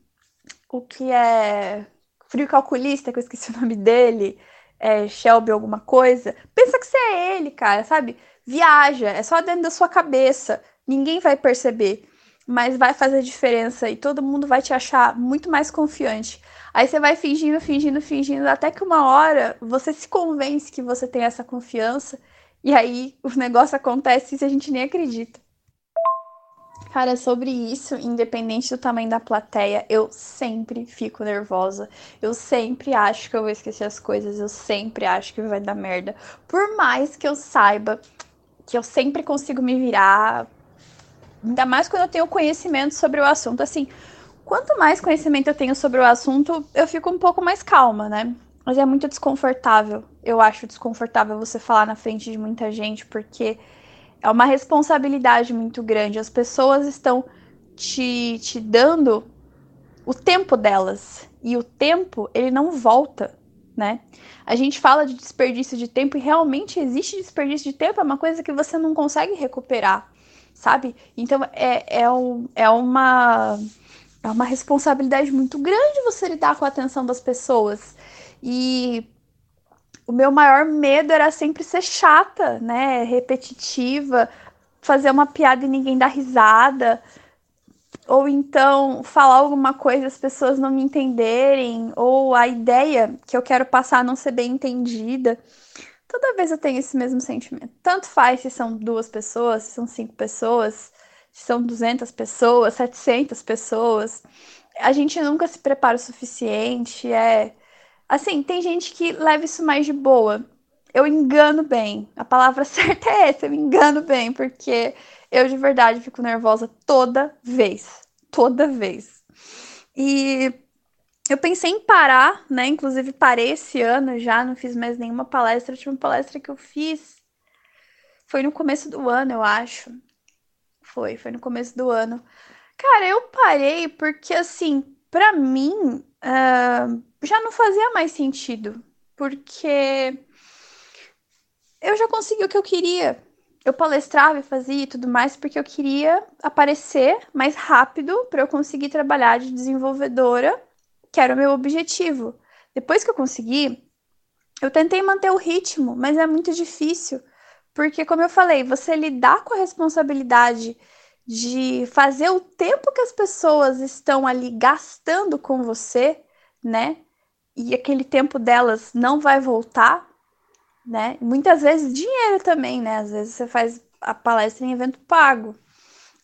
o que é frio calculista, que eu esqueci o nome dele, é Shelby alguma coisa, pensa que você é ele, cara, sabe? Viaja, é só dentro da sua cabeça, ninguém vai perceber, mas vai fazer diferença e todo mundo vai te achar muito mais confiante. Aí você vai fingindo, fingindo, fingindo, até que uma hora você se convence que você tem essa confiança e aí o negócio acontece e a gente nem acredita. Cara, sobre isso, independente do tamanho da plateia, eu sempre fico nervosa. Eu sempre acho que eu vou esquecer as coisas, eu sempre acho que vai dar merda. Por mais que eu saiba que eu sempre consigo me virar, ainda mais quando eu tenho conhecimento sobre o assunto. Assim, quanto mais conhecimento eu tenho sobre o assunto, eu fico um pouco mais calma, né? Mas é muito desconfortável. Eu acho desconfortável você falar na frente de muita gente, porque é uma responsabilidade muito grande. As pessoas estão te, te dando o tempo delas. E o tempo, ele não volta, né? A gente fala de desperdício de tempo e realmente existe desperdício de tempo, é uma coisa que você não consegue recuperar, sabe? Então é, é, um, é uma. É uma responsabilidade muito grande você lidar com a atenção das pessoas. E o meu maior medo era sempre ser chata, né? Repetitiva, fazer uma piada e ninguém dar risada. Ou então falar alguma coisa e as pessoas não me entenderem, ou a ideia que eu quero passar não ser bem entendida. Toda vez eu tenho esse mesmo sentimento. Tanto faz se são duas pessoas, se são cinco pessoas, se são 200 pessoas, 700 pessoas. A gente nunca se prepara o suficiente, é Assim, tem gente que leva isso mais de boa. Eu engano bem. A palavra certa é essa, eu engano bem, porque eu de verdade fico nervosa toda vez. Toda vez. E eu pensei em parar, né? Inclusive parei esse ano já, não fiz mais nenhuma palestra. A última palestra que eu fiz foi no começo do ano, eu acho. Foi, foi no começo do ano. Cara, eu parei porque, assim, para mim, uh, já não fazia mais sentido, porque eu já consegui o que eu queria. Eu palestrava e fazia e tudo mais porque eu queria aparecer mais rápido para eu conseguir trabalhar de desenvolvedora, que era o meu objetivo. Depois que eu consegui, eu tentei manter o ritmo, mas é muito difícil, porque como eu falei, você lidar com a responsabilidade de fazer o tempo que as pessoas estão ali gastando com você, né? e aquele tempo delas não vai voltar, né? Muitas vezes dinheiro também, né? Às vezes você faz a palestra em evento pago.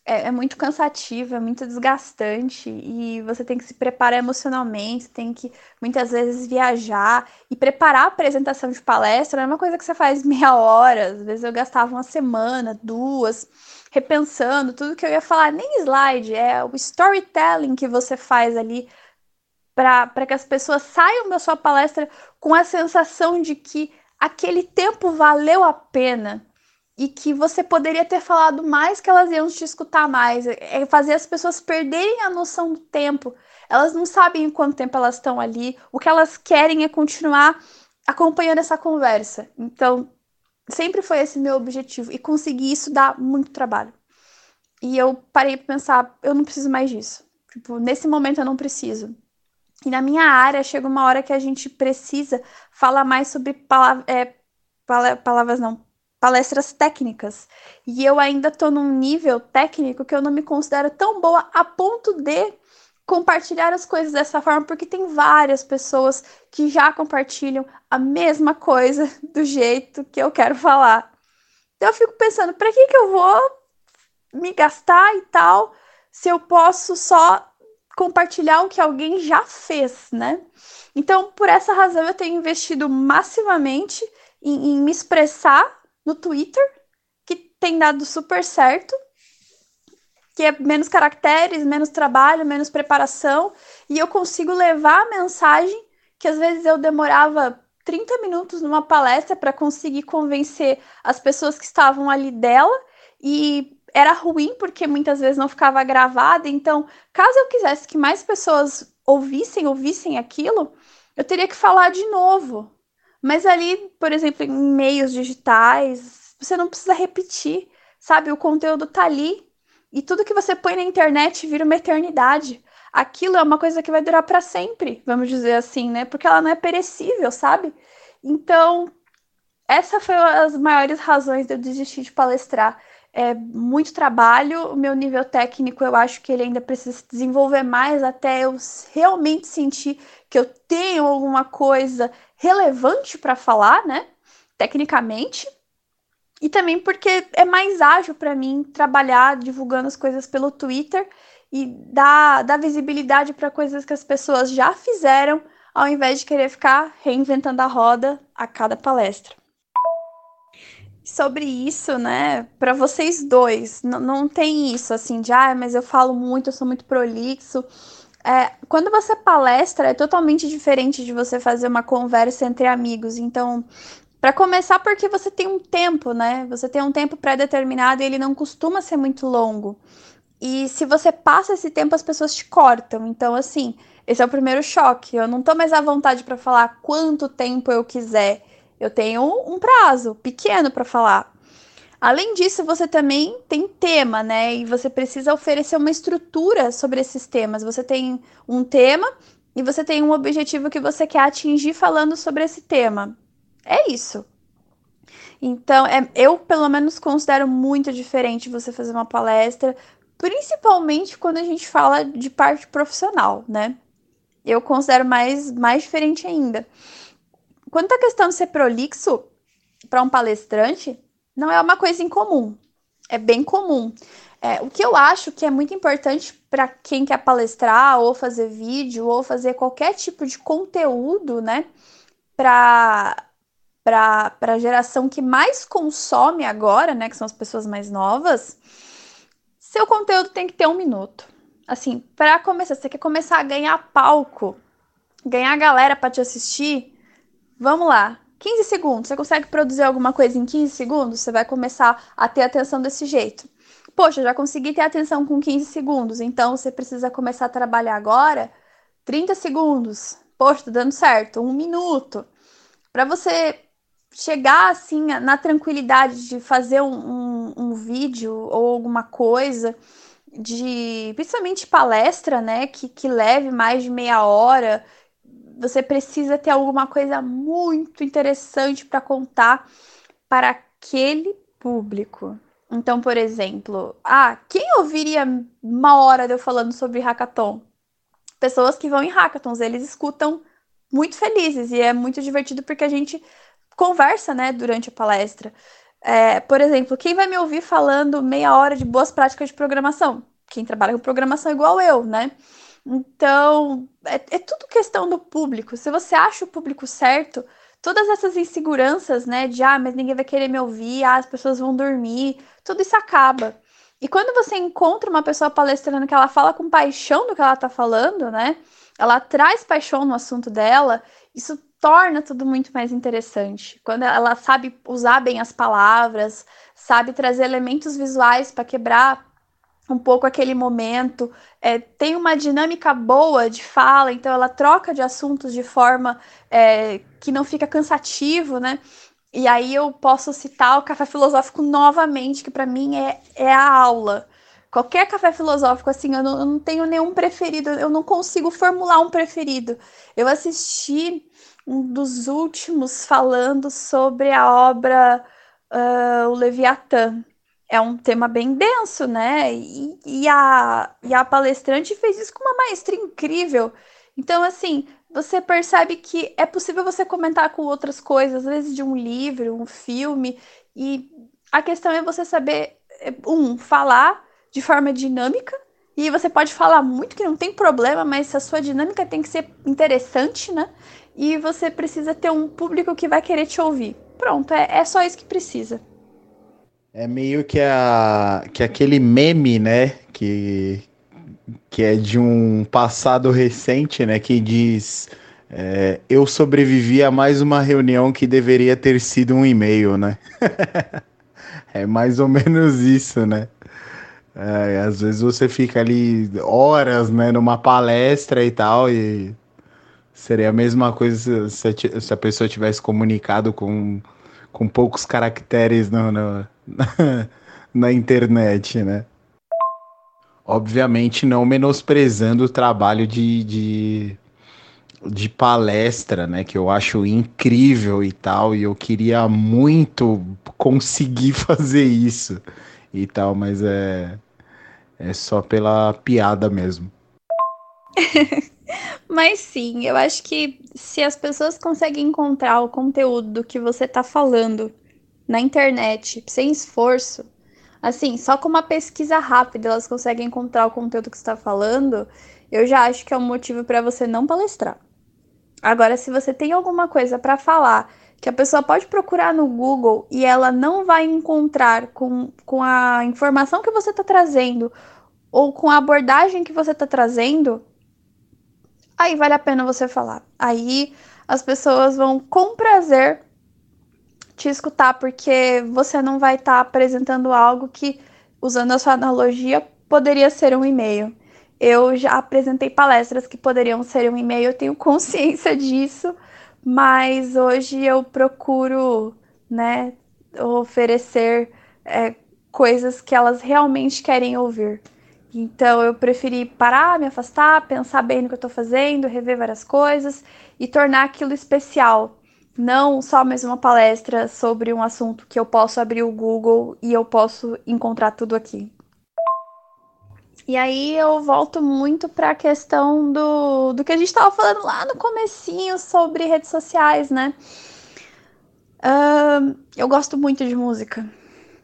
É, é, muito cansativo, é muito desgastante e você tem que se preparar emocionalmente, tem que muitas vezes viajar e preparar a apresentação de palestra não é uma coisa que você faz meia hora, às vezes eu gastava uma semana, duas, repensando tudo que eu ia falar, nem slide, é o storytelling que você faz ali para que as pessoas saiam da sua palestra com a sensação de que aquele tempo valeu a pena e que você poderia ter falado mais que elas iam te escutar mais, é fazer as pessoas perderem a noção do tempo. Elas não sabem em quanto tempo elas estão ali, o que elas querem é continuar acompanhando essa conversa. Então, sempre foi esse meu objetivo e conseguir isso dá muito trabalho. E eu parei para pensar, eu não preciso mais disso. Tipo, nesse momento eu não preciso. E na minha área chega uma hora que a gente precisa falar mais sobre palavra, é, palavras não, palestras técnicas. E eu ainda estou num nível técnico que eu não me considero tão boa a ponto de compartilhar as coisas dessa forma, porque tem várias pessoas que já compartilham a mesma coisa do jeito que eu quero falar. Então eu fico pensando, para que que eu vou me gastar e tal, se eu posso só compartilhar o que alguém já fez, né? Então, por essa razão, eu tenho investido massivamente em, em me expressar no Twitter, que tem dado super certo, que é menos caracteres, menos trabalho, menos preparação, e eu consigo levar a mensagem que às vezes eu demorava 30 minutos numa palestra para conseguir convencer as pessoas que estavam ali dela e era ruim porque muitas vezes não ficava gravada. Então, caso eu quisesse que mais pessoas ouvissem, ouvissem aquilo, eu teria que falar de novo. Mas ali, por exemplo, em meios digitais, você não precisa repetir, sabe? O conteúdo tá ali. E tudo que você põe na internet vira uma eternidade. aquilo é uma coisa que vai durar para sempre, vamos dizer assim, né? Porque ela não é perecível, sabe? Então, essa foi as maiores razões de eu desistir de palestrar. É muito trabalho, o meu nível técnico eu acho que ele ainda precisa se desenvolver mais até eu realmente sentir que eu tenho alguma coisa relevante para falar, né? Tecnicamente. E também porque é mais ágil para mim trabalhar divulgando as coisas pelo Twitter e dar, dar visibilidade para coisas que as pessoas já fizeram, ao invés de querer ficar reinventando a roda a cada palestra. Sobre isso, né, para vocês dois, não tem isso assim de, ah, mas eu falo muito, eu sou muito prolixo. É, quando você palestra, é totalmente diferente de você fazer uma conversa entre amigos. Então, para começar, porque você tem um tempo, né? Você tem um tempo pré-determinado e ele não costuma ser muito longo. E se você passa esse tempo, as pessoas te cortam. Então, assim, esse é o primeiro choque. Eu não tô mais à vontade para falar quanto tempo eu quiser. Eu tenho um prazo pequeno para falar. Além disso, você também tem tema, né? E você precisa oferecer uma estrutura sobre esses temas. Você tem um tema e você tem um objetivo que você quer atingir falando sobre esse tema. É isso. Então, é, eu pelo menos considero muito diferente você fazer uma palestra, principalmente quando a gente fala de parte profissional, né? Eu considero mais, mais diferente ainda. Quanto à questão de ser prolixo para um palestrante, não é uma coisa incomum. É bem comum. É, o que eu acho que é muito importante para quem quer palestrar, ou fazer vídeo, ou fazer qualquer tipo de conteúdo, né? Para a geração que mais consome agora, né, que são as pessoas mais novas, seu conteúdo tem que ter um minuto. Assim, para começar, você quer começar a ganhar palco, ganhar galera para te assistir, vamos lá. 15 segundos, você consegue produzir alguma coisa em 15 segundos? Você vai começar a ter atenção desse jeito. Poxa, já consegui ter atenção com 15 segundos, então você precisa começar a trabalhar agora 30 segundos. Poxa, tá dando certo, um minuto. Para você chegar assim na tranquilidade de fazer um, um, um, vídeo ou alguma coisa de principalmente palestra, né, que, que leve mais de meia hora, você precisa ter alguma coisa muito interessante para contar para aquele público. Então, por exemplo, ah, quem ouviria uma hora de eu falando sobre hackathon? Pessoas que vão em hackathons, eles escutam muito felizes e é muito divertido porque a gente conversa, né, durante a palestra. É, por exemplo, quem vai me ouvir falando meia hora de boas práticas de programação? Quem trabalha com programação igual eu, né? Então, é, é tudo questão do público. Se você acha o público certo, todas essas inseguranças, né, de ah, mas ninguém vai querer me ouvir, ah, as pessoas vão dormir, tudo isso acaba. E quando você encontra uma pessoa palestrando que ela fala com paixão do que ela tá falando, né? Ela traz paixão no assunto dela, isso torna tudo muito mais interessante. Quando ela sabe usar bem as palavras, sabe trazer elementos visuais para quebrar um pouco aquele momento, é, tem uma dinâmica boa de fala, então ela troca de assuntos de forma é, que não fica cansativo, né? E aí eu posso citar o café filosófico novamente, que para mim é, é a aula. Qualquer café filosófico, assim, eu não, eu não tenho nenhum preferido, eu não consigo formular um preferido. Eu assisti um dos últimos falando sobre a obra uh, O Leviatã. É um tema bem denso, né? E, e, a, e a palestrante fez isso com uma maestria incrível. Então, assim, você percebe que é possível você comentar com outras coisas, às vezes de um livro, um filme, e a questão é você saber, um, falar de forma dinâmica, e você pode falar muito que não tem problema, mas a sua dinâmica tem que ser interessante, né? e você precisa ter um público que vai querer te ouvir. Pronto, é, é só isso que precisa. É meio que, a, que aquele meme, né? Que, que é de um passado recente, né? Que diz: é, Eu sobrevivi a mais uma reunião que deveria ter sido um e-mail, né? é mais ou menos isso, né? É, às vezes você fica ali horas, né, numa palestra e tal, e Seria a mesma coisa se a, se a pessoa tivesse comunicado com, com poucos caracteres no, no na, na internet, né? obviamente não menosprezando o trabalho de, de, de, palestra, né? Que eu acho incrível e tal, e eu queria muito conseguir fazer isso e tal, mas é, é só pela piada mesmo. Mas sim, eu acho que se as pessoas conseguem encontrar o conteúdo que você está falando na internet sem esforço, assim, só com uma pesquisa rápida elas conseguem encontrar o conteúdo que está falando, eu já acho que é um motivo para você não palestrar. Agora, se você tem alguma coisa para falar que a pessoa pode procurar no Google e ela não vai encontrar com, com a informação que você está trazendo ou com a abordagem que você está trazendo, aí vale a pena você falar. Aí as pessoas vão com prazer te escutar, porque você não vai estar tá apresentando algo que, usando a sua analogia, poderia ser um e-mail. Eu já apresentei palestras que poderiam ser um e-mail, eu tenho consciência disso, mas hoje eu procuro, né, oferecer é, coisas que elas realmente querem ouvir. Então eu preferi parar, me afastar, pensar bem no que eu estou fazendo, rever várias coisas e tornar aquilo especial. Não só mais uma palestra sobre um assunto que eu posso abrir o Google e eu posso encontrar tudo aqui. E aí eu volto muito para a questão do, do que a gente estava falando lá no comecinho sobre redes sociais, né? Uh, eu gosto muito de música.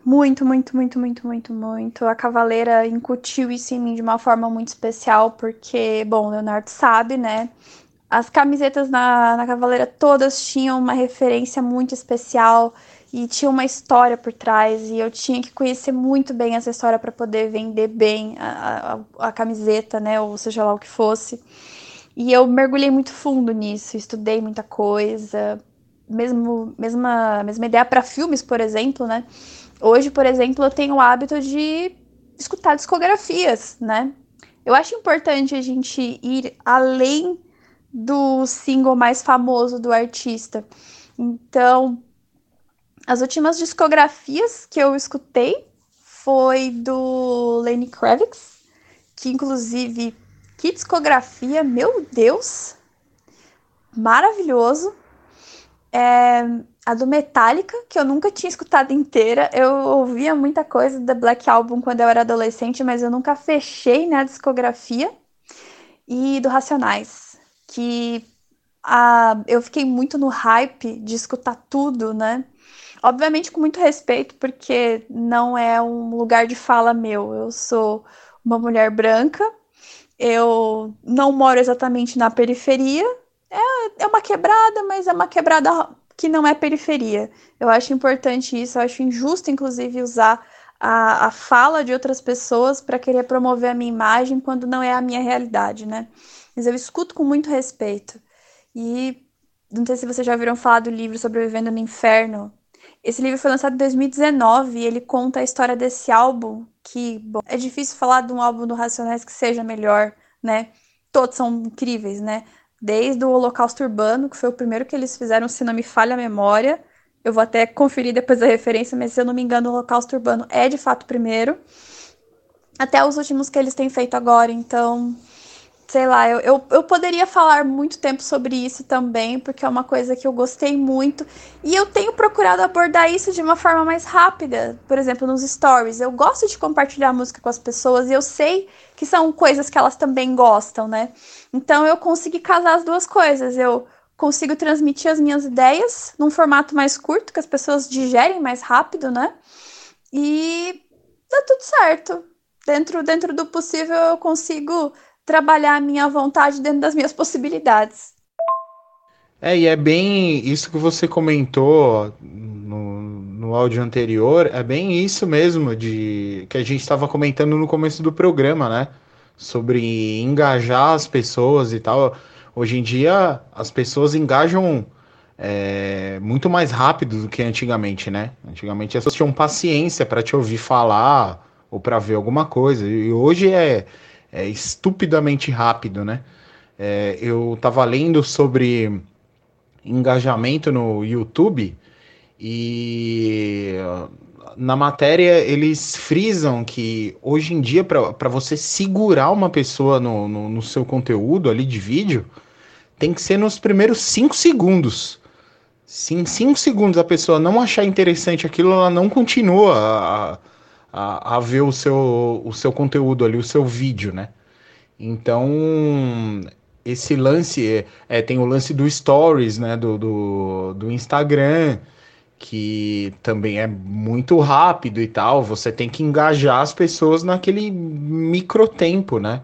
Muito, muito, muito, muito, muito, muito. A Cavaleira incutiu isso em mim de uma forma muito especial, porque, bom, Leonardo sabe, né? As camisetas na, na Cavaleira todas tinham uma referência muito especial e tinha uma história por trás, e eu tinha que conhecer muito bem essa história para poder vender bem a, a, a camiseta, né? Ou seja lá o que fosse. E eu mergulhei muito fundo nisso, estudei muita coisa, mesmo mesma mesma ideia para filmes, por exemplo, né? Hoje, por exemplo, eu tenho o hábito de escutar discografias, né? Eu acho importante a gente ir além do single mais famoso do artista. Então, as últimas discografias que eu escutei foi do Lenny Kravitz, que inclusive que discografia, meu Deus, maravilhoso. É, a do Metallica, que eu nunca tinha escutado inteira. Eu ouvia muita coisa da Black Album quando eu era adolescente, mas eu nunca fechei né, a discografia. E do Racionais, que a, eu fiquei muito no hype de escutar tudo, né? Obviamente com muito respeito, porque não é um lugar de fala meu. Eu sou uma mulher branca, eu não moro exatamente na periferia. É, é uma quebrada, mas é uma quebrada que não é periferia. Eu acho importante isso, eu acho injusto, inclusive, usar a, a fala de outras pessoas para querer promover a minha imagem quando não é a minha realidade, né? Mas eu escuto com muito respeito. E não sei se vocês já ouviram falar do livro Sobrevivendo no Inferno. Esse livro foi lançado em 2019 e ele conta a história desse álbum, que, bom, é difícil falar de um álbum do Racionais que seja melhor, né? Todos são incríveis, né? Desde o Holocausto Urbano, que foi o primeiro que eles fizeram, se não me falha a memória. Eu vou até conferir depois a referência, mas se eu não me engano, o Holocausto Urbano é de fato o primeiro. Até os últimos que eles têm feito agora, então sei lá, eu, eu, eu, poderia falar muito tempo sobre isso também, porque é uma coisa que eu gostei muito. E eu tenho procurado abordar isso de uma forma mais rápida. Por exemplo, nos stories. Eu gosto de compartilhar música com as pessoas e eu sei que são coisas que elas também gostam, né? Então eu consegui casar as duas coisas. Eu consigo transmitir as minhas ideias num formato mais curto, que as pessoas digerem mais rápido, né? E dá tudo certo. Dentro, dentro do possível, eu consigo trabalhar a minha vontade dentro das minhas possibilidades. É, e é bem isso que você comentou no, no áudio anterior, é bem isso mesmo de que a gente estava comentando no começo do programa, né? Sobre engajar as pessoas e tal. Hoje em dia as pessoas engajam é, muito mais rápido do que antigamente, né? Antigamente as pessoas tinham paciência para te ouvir falar ou para ver alguma coisa. E hoje é é estupidamente rápido, né? É, eu estava lendo sobre engajamento no YouTube e na matéria eles frisam que hoje em dia, para você segurar uma pessoa no, no, no, seu conteúdo ali de vídeo, tem que ser nos primeiros cinco segundos. Se em cinco segundos a pessoa não achar interessante aquilo, ela não continua a, a, a ver o seu, o seu conteúdo ali, o seu vídeo, né? Então, esse lance, é, é, tem o lance do Stories, né, do, do, do Instagram, que também é muito rápido e tal, você tem que engajar as pessoas naquele micro tempo, né?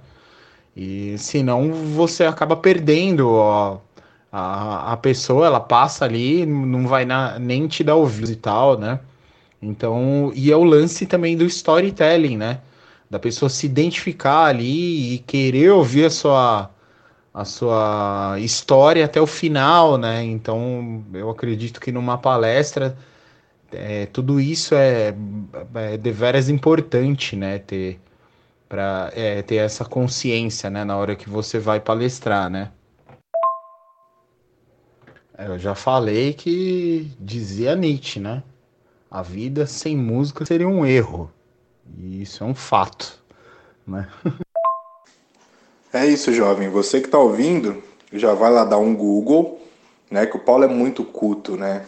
E senão você acaba perdendo ó, a, a pessoa, ela passa ali, não vai na, nem te dar ouvidos e tal, né? Então, e é o lance também do storytelling, né? Da pessoa se identificar ali e querer ouvir a sua a sua história até o final, né? Então, eu acredito que numa palestra é, tudo isso é, é deveras importante, né? Ter para é, ter essa consciência, né? Na hora que você vai palestrar, né? É, eu já falei que dizia Nietzsche, né? A vida sem música seria um erro. E isso é um fato, né? É isso, jovem. Você que está ouvindo, já vai lá dar um Google, né? Que o Paulo é muito culto, né?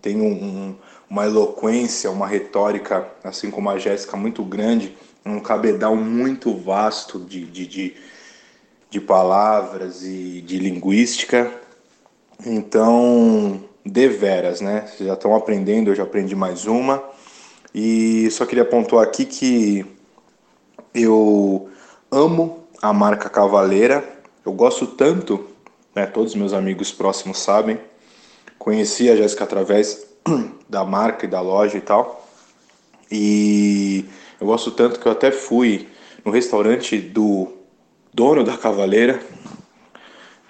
Tem um, um, uma eloquência, uma retórica, assim como a Jéssica, muito grande, um cabedal muito vasto de, de, de, de palavras e de linguística. Então, deveras, né? Vocês já estão aprendendo, eu já aprendi mais uma. E só queria pontuar aqui que eu amo a marca Cavaleira. Eu gosto tanto, né, todos meus amigos próximos sabem. Conheci a Jéssica através da marca e da loja e tal. E eu gosto tanto que eu até fui no restaurante do dono da Cavaleira.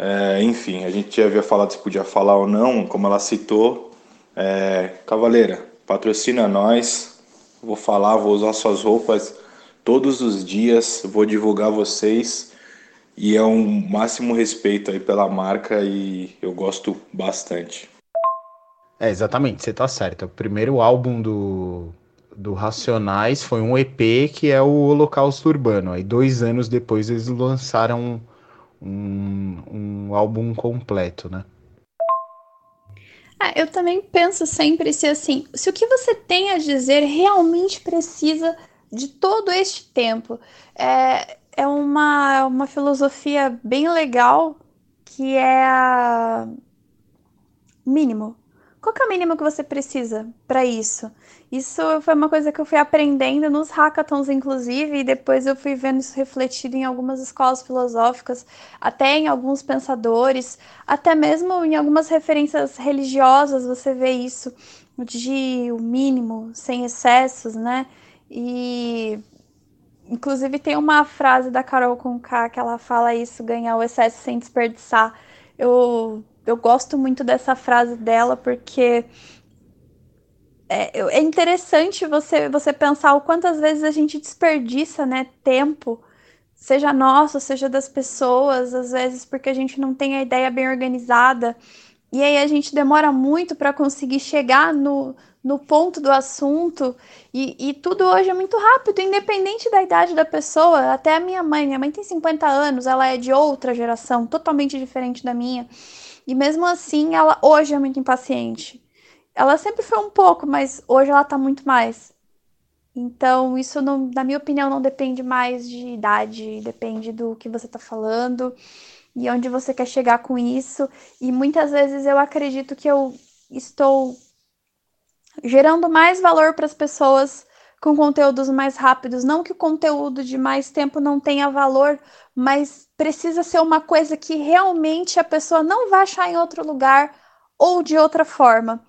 É, enfim, a gente já havia falado se podia falar ou não, como ela citou. É, Cavaleira, patrocina nós. Vou falar, vou usar suas roupas todos os dias, vou divulgar vocês e é um máximo respeito aí pela marca e eu gosto bastante. É, exatamente, você tá certo. O primeiro álbum do, do Racionais foi um EP que é o Holocausto Urbano. Aí dois anos depois eles lançaram um, um álbum completo, né? Ah, eu também penso sempre se assim, se o que você tem a dizer realmente precisa de todo este tempo. É, é uma, uma filosofia bem legal que é a mínimo. Qual é o mínimo que você precisa para isso? Isso foi uma coisa que eu fui aprendendo nos hackathons, inclusive, e depois eu fui vendo isso refletido em algumas escolas filosóficas, até em alguns pensadores, até mesmo em algumas referências religiosas você vê isso, de o mínimo, sem excessos, né? E inclusive tem uma frase da Carol Conká que ela fala isso, ganhar o excesso sem desperdiçar. Eu, eu gosto muito dessa frase dela porque é, é interessante você, você pensar o quantas vezes a gente desperdiça né, tempo, seja nosso, seja das pessoas, às vezes porque a gente não tem a ideia bem organizada. E aí a gente demora muito para conseguir chegar no, no ponto do assunto e, e, tudo hoje é muito rápido, independente da idade da pessoa. Até a minha mãe, minha mãe tem 50 anos, ela é de outra geração, totalmente diferente da minha. E mesmo assim, ela hoje é muito impaciente. Ela sempre foi um pouco, mas hoje ela tá muito mais. Então, isso, não, na minha opinião, não depende mais de idade, depende do que você tá falando e onde você quer chegar com isso. E muitas vezes eu acredito que eu estou gerando mais valor para as pessoas com conteúdos mais rápidos. Não que o conteúdo de mais tempo não tenha valor, mas precisa ser uma coisa que realmente a pessoa não vai achar em outro lugar ou de outra forma.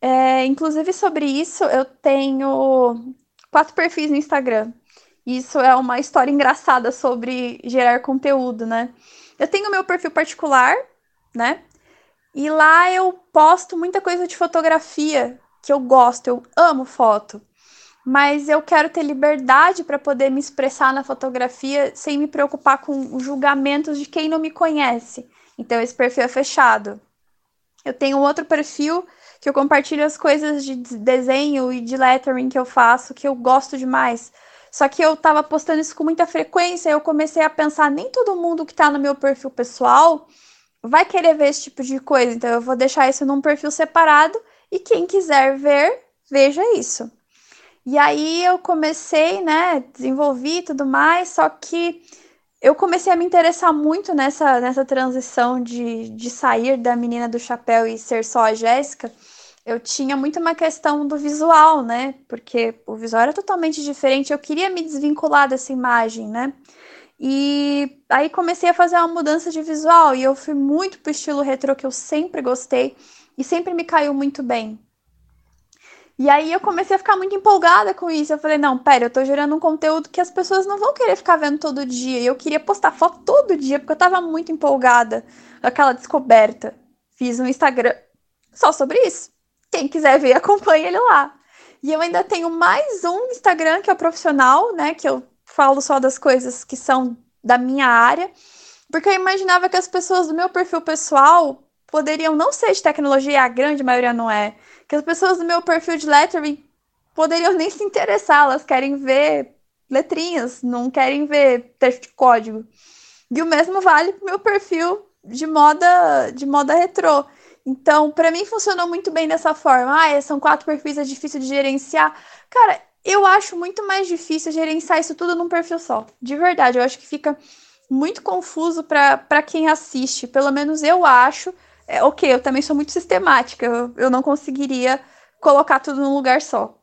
É, inclusive, sobre isso, eu tenho quatro perfis no Instagram. Isso é uma história engraçada sobre gerar conteúdo, né? Eu tenho meu perfil particular, né? E lá eu posto muita coisa de fotografia que eu gosto, eu amo foto, mas eu quero ter liberdade para poder me expressar na fotografia sem me preocupar com julgamentos de quem não me conhece. Então esse perfil é fechado. Eu tenho outro perfil que eu compartilho as coisas de desenho e de lettering que eu faço, que eu gosto demais. Só que eu tava postando isso com muita frequência, eu comecei a pensar, nem todo mundo que tá no meu perfil pessoal vai querer ver esse tipo de coisa, então eu vou deixar isso num perfil separado e quem quiser ver, veja isso. E aí eu comecei, né, desenvolvi tudo mais, só que eu comecei a me interessar muito nessa, nessa transição de, de sair da menina do chapéu e ser só a Jéssica. Eu tinha muito uma questão do visual, né? Porque o visual era totalmente diferente. Eu queria me desvincular dessa imagem, né? E aí comecei a fazer uma mudança de visual e eu fui muito pro estilo retrô que eu sempre gostei e sempre me caiu muito bem. E aí eu comecei a ficar muito empolgada com isso. Eu falei, não, pera, eu tô gerando um conteúdo que as pessoas não vão querer ficar vendo todo dia. E eu queria postar foto todo dia, porque eu tava muito empolgada com aquela descoberta. Fiz um Instagram só sobre isso. Quem quiser ver, acompanhe ele lá. E eu ainda tenho mais um Instagram que é o profissional, né? Que eu falo só das coisas que são da minha área. Porque eu imaginava que as pessoas do meu perfil pessoal poderiam não ser de tecnologia, a grande maioria não é que as pessoas do meu perfil de lettering poderiam nem se interessar, elas querem ver letrinhas, não querem ver texto de código. E o mesmo vale para o meu perfil de moda, de moda retrô. Então, para mim funcionou muito bem dessa forma. Ah, são quatro perfis, é difícil de gerenciar. Cara, eu acho muito mais difícil gerenciar isso tudo num perfil só. De verdade, eu acho que fica muito confuso para quem assiste. Pelo menos eu acho é, ok, eu também sou muito sistemática, eu, eu não conseguiria colocar tudo num lugar só.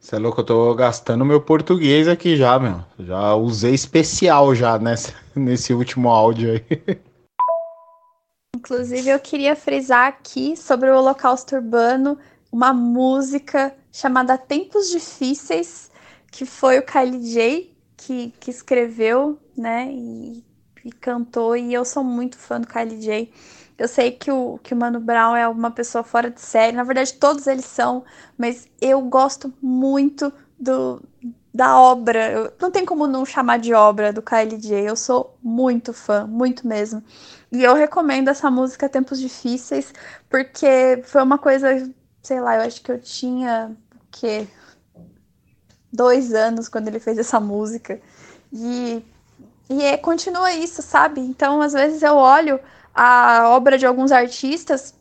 Você é louco, eu tô gastando meu português aqui já, meu. Já usei especial já nessa, nesse último áudio aí. Inclusive, eu queria frisar aqui sobre o Holocausto Urbano uma música chamada Tempos Difíceis, que foi o Kylie J que, que escreveu, né? E e cantou, e eu sou muito fã do Kylie J. Eu sei que o, que o Mano Brown é uma pessoa fora de série, na verdade todos eles são, mas eu gosto muito do, da obra. Eu, não tem como não chamar de obra do Kylie J. Eu sou muito fã, muito mesmo. E eu recomendo essa música Tempos Difíceis, porque foi uma coisa, sei lá, eu acho que eu tinha o quê? Dois anos quando ele fez essa música. E e é, continua isso, sabe? Então, às vezes eu olho a obra de alguns artistas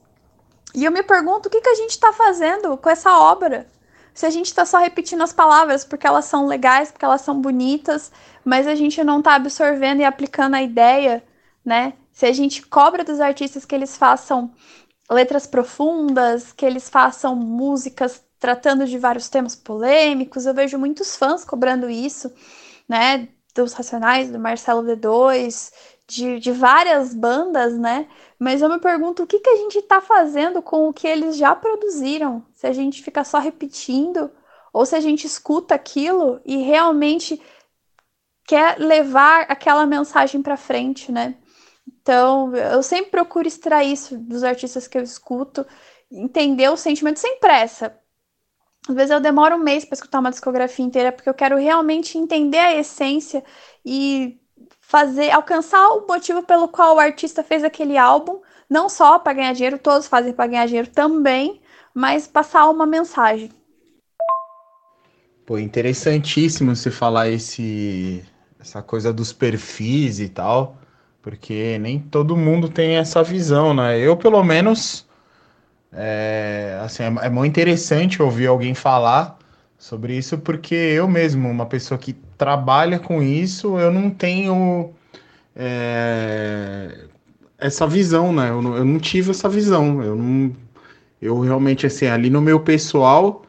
e eu me pergunto o que, que a gente está fazendo com essa obra. Se a gente está só repetindo as palavras porque elas são legais, porque elas são bonitas, mas a gente não está absorvendo e aplicando a ideia, né? Se a gente cobra dos artistas que eles façam letras profundas, que eles façam músicas tratando de vários temas polêmicos, eu vejo muitos fãs cobrando isso, né? Dos Racionais, do Marcelo D2, de, de várias bandas, né? Mas eu me pergunto o que, que a gente está fazendo com o que eles já produziram? Se a gente fica só repetindo, ou se a gente escuta aquilo e realmente quer levar aquela mensagem para frente, né? Então, eu sempre procuro extrair isso dos artistas que eu escuto, entender o sentimento sem pressa, às vezes eu demoro um mês para escutar uma discografia inteira, porque eu quero realmente entender a essência e fazer, alcançar o motivo pelo qual o artista fez aquele álbum, não só para ganhar dinheiro, todos fazem para ganhar dinheiro também, mas passar uma mensagem. Pô, interessantíssimo você falar esse essa coisa dos perfis e tal, porque nem todo mundo tem essa visão, né? Eu, pelo menos, é, assim, é, é muito interessante ouvir alguém falar sobre isso, porque eu mesmo, uma pessoa que trabalha com isso, eu não tenho é, essa visão, né? Eu não, eu não, tive essa visão. Eu não, eu realmente assim, ali no meu pessoal,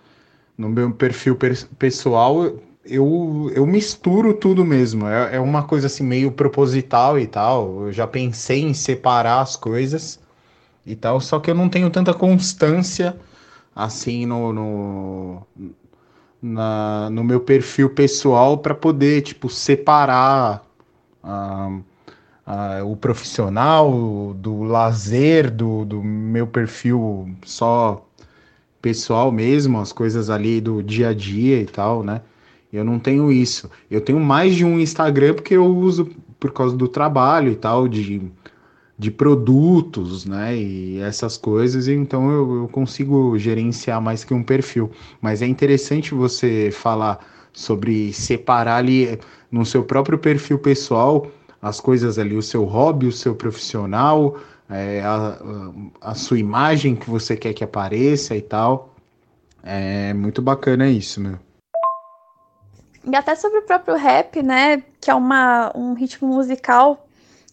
no meu perfil pessoal, eu, eu misturo tudo mesmo. É, é uma coisa assim meio proposital e tal. Eu já pensei em separar as coisas e tal, só que eu não tenho tanta constância assim no, no, na, no meu perfil pessoal para poder tipo separar ah, ah, o profissional do lazer do, do meu perfil só pessoal mesmo, as coisas ali do dia a dia e tal, né? Eu não tenho isso. Eu tenho mais de um Instagram porque eu uso por causa do trabalho e tal, de de produtos, né? E essas coisas, então eu, eu consigo gerenciar mais que um perfil. Mas é interessante você falar sobre separar ali no seu próprio perfil pessoal as coisas ali, o seu hobby, o seu profissional, é, a, a sua imagem que você quer que apareça e tal. É muito bacana isso, meu. E até sobre o próprio rap, né? Que é uma, um ritmo musical,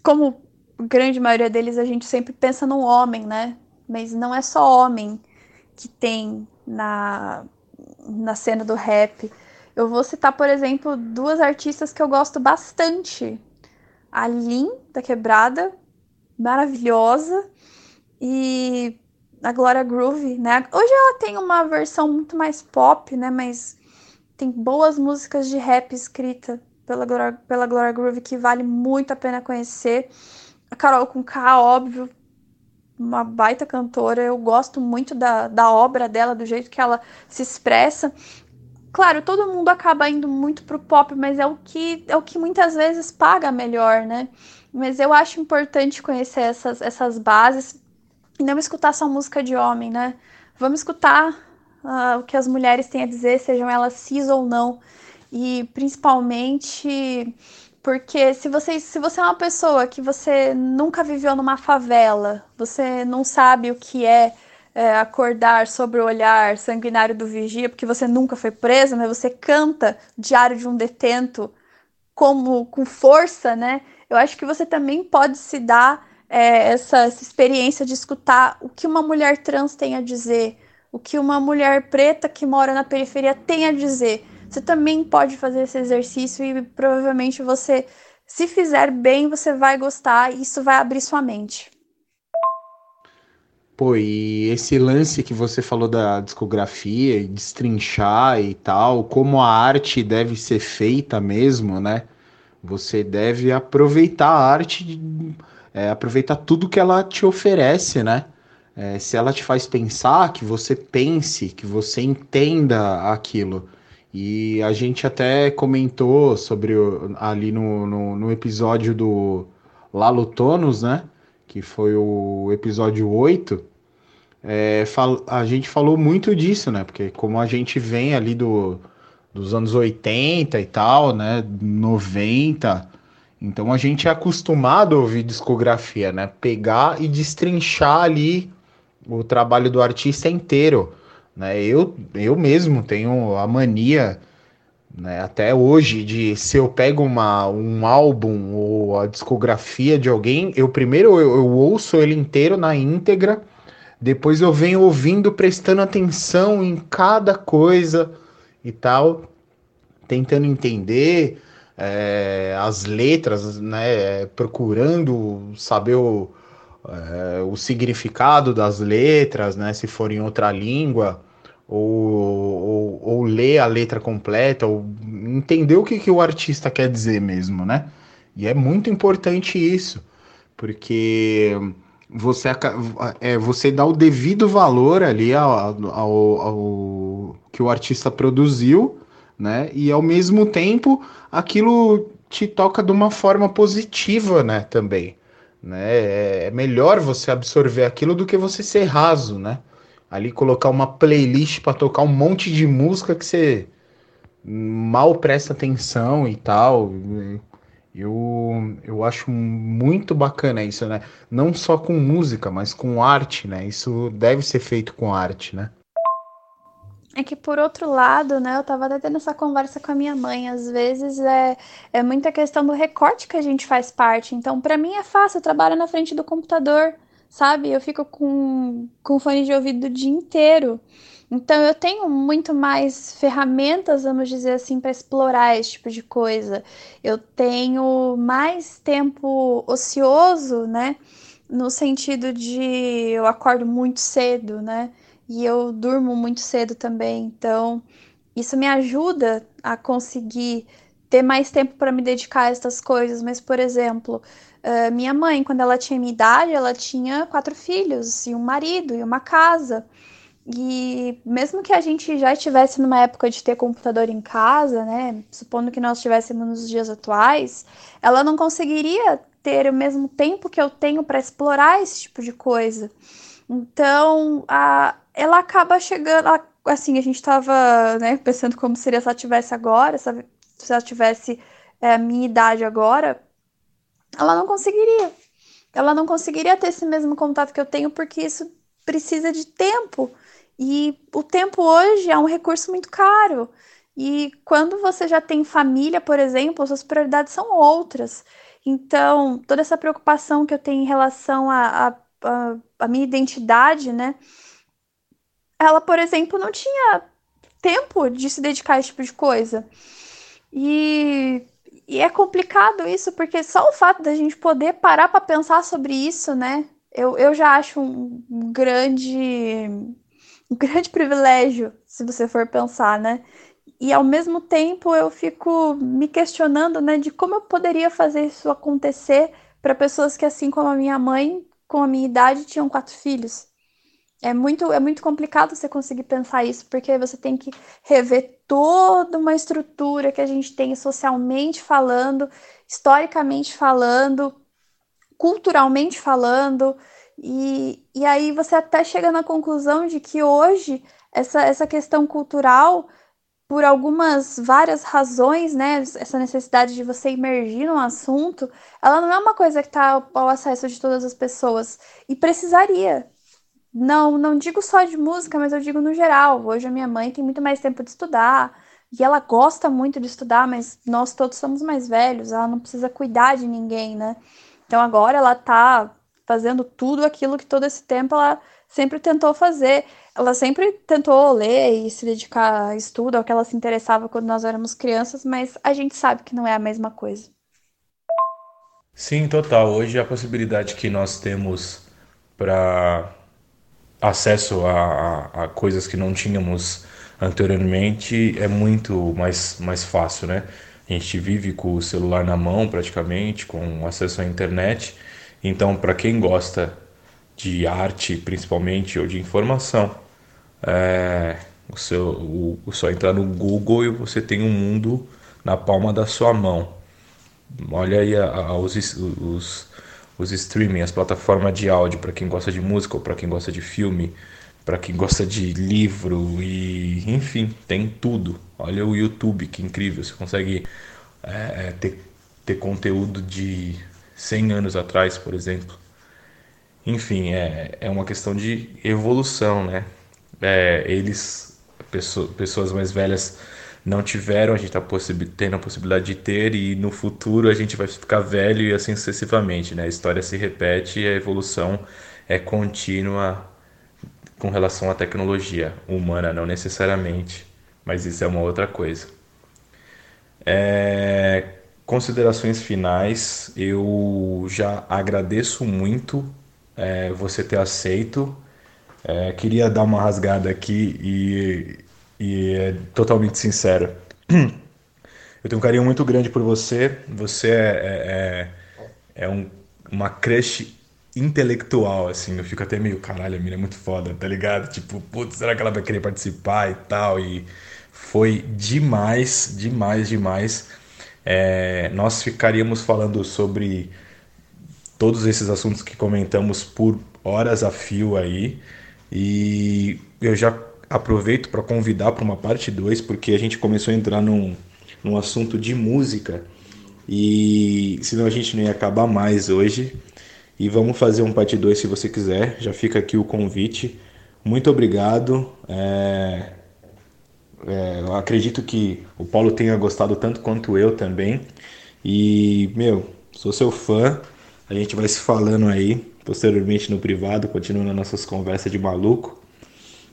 como grande maioria deles, a gente sempre pensa no homem, né? Mas não é só homem que tem na, na cena do rap. Eu vou citar, por exemplo, duas artistas que eu gosto bastante. A Lin, da Quebrada, maravilhosa, e a Gloria Groove, né? Hoje ela tem uma versão muito mais pop, né? Mas tem boas músicas de rap escrita pela pela Gloria Groove que vale muito a pena conhecer. A Carol com K, óbvio, uma baita cantora. Eu gosto muito da, da obra dela, do jeito que ela se expressa. Claro, todo mundo acaba indo muito pro pop, mas é o que é o que muitas vezes paga melhor, né? Mas eu acho importante conhecer essas, essas bases e não escutar só música de homem, né? Vamos escutar uh, o que as mulheres têm a dizer, sejam elas cis ou não. E principalmente porque se você, se você é uma pessoa que você nunca viveu numa favela, você não sabe o que é, é acordar sobre o olhar sanguinário do vigia, porque você nunca foi preso, né? Você canta Diário de um Detento como com força, né? Eu acho que você também pode se dar é, essa, essa experiência de escutar o que uma mulher trans tem a dizer, o que uma mulher preta que mora na periferia tem a dizer você também pode fazer esse exercício e provavelmente você, se fizer bem, você vai gostar e isso vai abrir sua mente. Pô, e esse lance que você falou da discografia, destrinchar e tal, como a arte deve ser feita mesmo, né? Você deve aproveitar a arte, é, aproveitar tudo que ela te oferece, né? É, se ela te faz pensar, que você pense, que você entenda aquilo. E a gente até comentou sobre ali no, no, no, episódio do Lalo Tonos, né? Que foi o episódio 8. É, fal, a gente falou muito disso, né? Porque como a gente vem ali do, dos anos 80 e tal, né? 90. Então a gente é acostumado a ouvir discografia, né? Pegar e destrinchar ali o trabalho do artista inteiro. Né? Eu, eu mesmo tenho a mania, né, até hoje, de se eu pego uma, um álbum ou a discografia de alguém, eu primeiro eu, eu ouço ele inteiro na íntegra, depois eu venho ouvindo, prestando atenção em cada coisa e tal, tentando entender é, as letras, né, procurando saber o, é, o significado das letras, né, se for em outra língua ou, ou, ou ler a letra completa, ou entender o que, que o artista quer dizer mesmo, né? E é muito importante isso, porque você, é, você dá o devido valor ali ao, ao, ao, que o artista produziu, né? E ao mesmo tempo aquilo te toca de uma forma positiva, né? Também, né? É, é melhor você absorver aquilo do que você ser raso, né? Ali colocar uma playlist para tocar um monte de música que você mal presta atenção e tal. Eu, eu acho muito bacana isso, né? Não só com música, mas com arte, né? Isso deve ser feito com arte, né? É que por outro lado, né, eu tava até tendo essa conversa com a minha mãe, às vezes é, é muita questão do recorte que a gente faz parte. Então, para mim é fácil, eu trabalho na frente do computador, sabe? Eu fico com, com fone de ouvido o dia inteiro. Então eu tenho muito mais ferramentas, vamos dizer assim, para explorar esse tipo de coisa. Eu tenho mais tempo ocioso, né? No sentido de eu acordo muito cedo, né? E eu durmo muito cedo também. Então, isso me ajuda a conseguir ter mais tempo para me dedicar a essas coisas. Mas, por exemplo, Uh, minha mãe, quando ela tinha minha idade, ela tinha quatro filhos, e um marido, e uma casa. E mesmo que a gente já estivesse numa época de ter computador em casa, né, supondo que nós estivéssemos nos dias atuais, ela não conseguiria ter o mesmo tempo que eu tenho para explorar esse tipo de coisa. Então, a, ela acaba chegando, assim, a gente estava né, pensando como seria se ela tivesse agora, se ela tivesse é, a minha idade agora, ela não conseguiria. Ela não conseguiria ter esse mesmo contato que eu tenho, porque isso precisa de tempo. E o tempo hoje é um recurso muito caro. E quando você já tem família, por exemplo, suas prioridades são outras. Então, toda essa preocupação que eu tenho em relação à minha identidade, né? Ela, por exemplo, não tinha tempo de se dedicar a esse tipo de coisa. E, e é complicado isso, porque só o fato da gente poder parar para pensar sobre isso, né? Eu, eu já acho um, grande um grande privilégio, se você for pensar, né? E ao mesmo tempo eu fico me questionando, né, de como eu poderia fazer isso acontecer para pessoas que, assim como a minha mãe, com a minha idade, tinham quatro filhos. É muito, é muito complicado você conseguir pensar isso, porque você tem que rever toda uma estrutura que a gente tem socialmente falando, historicamente falando, culturalmente falando, e, e aí você até chega na conclusão de que hoje essa, essa questão cultural, por algumas várias razões, né, essa necessidade de você emergir no assunto, ela não é uma coisa que está ao acesso de todas as pessoas. E precisaria. Não, não digo só de música, mas eu digo no geral. Hoje a minha mãe tem muito mais tempo de estudar, e ela gosta muito de estudar, mas nós todos somos mais velhos, ela não precisa cuidar de ninguém, né? Então agora ela tá fazendo tudo aquilo que todo esse tempo ela sempre tentou fazer. Ela sempre tentou ler e se dedicar a estudo, ao que ela se interessava quando nós éramos crianças, mas a gente sabe que não é a mesma coisa. Sim, total. Hoje a possibilidade que nós temos para acesso a, a, a, coisas que não tínhamos anteriormente é muito mais, mais fácil, né? A gente vive com o celular na mão praticamente, com acesso à internet então, para quem gosta de arte, principalmente, ou de informação, é, o seu, o, só entrar no Google e você tem um mundo na palma da sua mão. Olha aí a, a, os, os, os streaming, as plataformas de áudio para quem gosta de música ou para quem gosta de filme, para quem gosta de livro e enfim, tem tudo. Olha o YouTube, que incrível, você consegue é, é ter, ter conteúdo de 100 anos atrás, por exemplo. Enfim, é, é uma questão de evolução, né? É, eles, pessoas, pessoas mais velhas, não tiveram, a gente está tendo a possibilidade de ter, e no futuro a gente vai ficar velho e assim sucessivamente, né? A história se repete e a evolução é contínua com relação à tecnologia humana, não necessariamente, mas isso é uma outra coisa. É, Considerações finais, eu já agradeço muito é, você ter aceito. É, queria dar uma rasgada aqui e, e é totalmente sincero. Eu tenho um carinho muito grande por você. Você é, é, é um, uma crush intelectual, assim. Eu fico até meio, caralho, a mina é muito foda, tá ligado? Tipo, putz, será que ela vai querer participar e tal? E foi demais, demais, demais. É, nós ficaríamos falando sobre todos esses assuntos que comentamos por horas a fio aí. E eu já aproveito para convidar para uma parte 2, porque a gente começou a entrar num, num assunto de música e senão a gente não ia acabar mais hoje. E vamos fazer um parte 2 se você quiser. Já fica aqui o convite. Muito obrigado. É... É, acredito que o Paulo tenha gostado tanto quanto eu também. E, meu, sou seu fã. A gente vai se falando aí posteriormente no privado, continuando nossas conversas de maluco.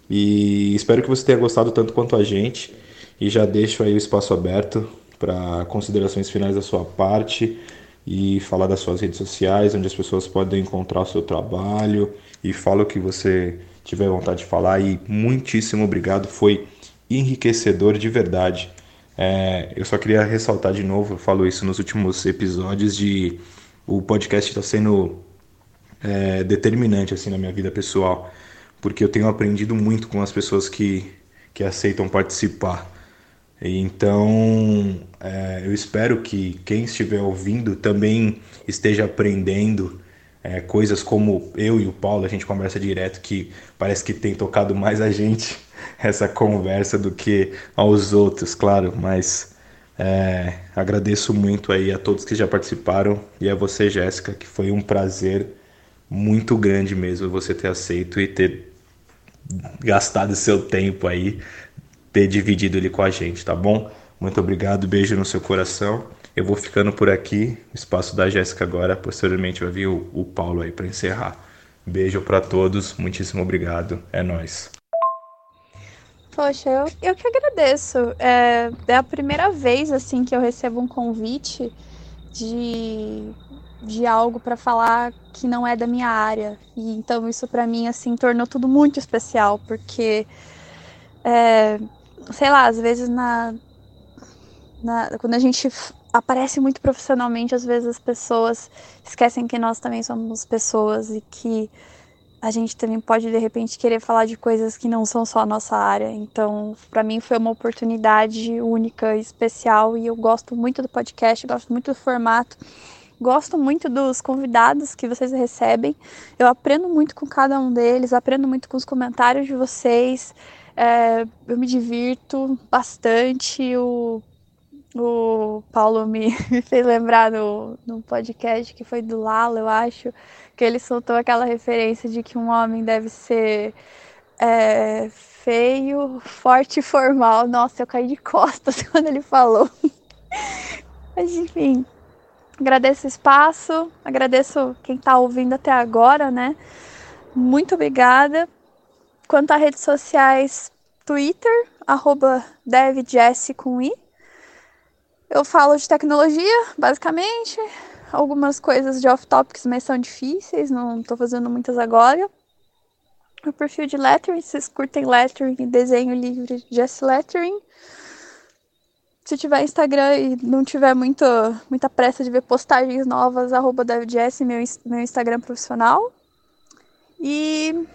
E espero que você tenha gostado tanto quanto a gente. E já deixo aí o espaço aberto para considerações finais da sua parte e falar das suas redes sociais, onde as pessoas podem encontrar o seu trabalho e fala o que você tiver vontade de falar. E muitíssimo obrigado. Foi enriquecedor de verdade. É, eu só queria ressaltar de novo, eu falo isso nos últimos episódios, de o podcast está sendo é, determinante assim na minha vida pessoal, porque eu tenho aprendido muito com as pessoas que, que aceitam participar. Então, é, eu espero que quem estiver ouvindo também esteja aprendendo é, coisas como eu e o Paulo, a gente conversa direto, que parece que tem tocado mais a gente essa conversa do que aos outros, claro, mas é, agradeço muito aí a todos que já participaram e a você, Jéssica, que foi um prazer muito grande mesmo você ter aceito e ter gastado seu tempo aí, ter dividido ele com a gente, tá bom? Muito obrigado, beijo no seu coração. Eu vou ficando por aqui, espaço da Jéssica agora, posteriormente vai vir o, o Paulo aí para encerrar. Beijo para todos, muitíssimo obrigado, é nós. Poxa, eu, eu que agradeço. É, é a primeira vez assim que eu recebo um convite de, de algo para falar que não é da minha área. E então isso para mim assim tornou tudo muito especial, porque é, sei lá, às vezes na, na quando a gente aparece muito profissionalmente, às vezes as pessoas esquecem que nós também somos pessoas e que a gente também pode de repente querer falar de coisas que não são só a nossa área. Então, para mim foi uma oportunidade única, especial e eu gosto muito do podcast, gosto muito do formato. Gosto muito dos convidados que vocês recebem. Eu aprendo muito com cada um deles, aprendo muito com os comentários de vocês. É, eu me divirto bastante. O, o Paulo me, me fez lembrar no, no podcast que foi do Lalo, eu acho, que ele soltou aquela referência de que um homem deve ser é, feio, forte e formal. Nossa, eu caí de costas quando ele falou. Mas enfim, agradeço o espaço, agradeço quem está ouvindo até agora, né? Muito obrigada. Quanto a redes sociais, Twitter, arroba com i. Eu falo de tecnologia, basicamente algumas coisas de off-topics, mas são difíceis, não estou fazendo muitas agora. O perfil de lettering, vocês curtem lettering e desenho livre, Just Lettering. Se tiver Instagram e não tiver muito, muita pressa de ver postagens novas, arroba DevJess, meu, meu Instagram profissional. E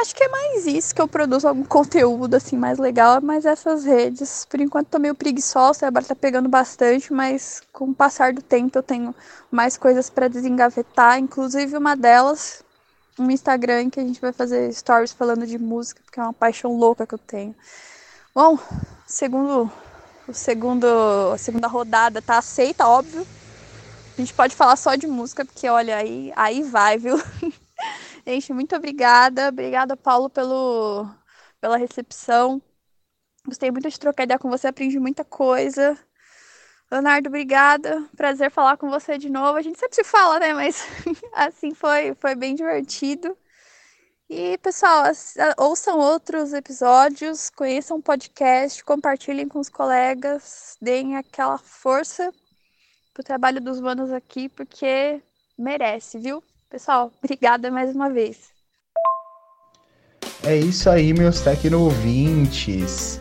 Acho que é mais isso que eu produzo algum conteúdo assim mais legal, mas essas redes, por enquanto tô meio preguiçosa, agora tá pegando bastante, mas com o passar do tempo eu tenho mais coisas para desengavetar, inclusive uma delas, um Instagram que a gente vai fazer stories falando de música, porque é uma paixão louca que eu tenho. Bom, segundo o segundo a segunda rodada tá aceita, óbvio. A gente pode falar só de música, porque olha aí, aí vai, viu? Gente, muito obrigada. Obrigada, Paulo, pelo, pela recepção. Gostei muito de trocar ideia com você, aprendi muita coisa. Leonardo, obrigada. Prazer falar com você de novo. A gente sempre se fala, né? Mas assim foi, foi bem divertido. E, pessoal, ouçam outros episódios, conheçam o podcast, compartilhem com os colegas, deem aquela força pro trabalho dos manos aqui, porque merece, viu? Pessoal, obrigada mais uma vez. É isso aí, meus tecno-ouvintes.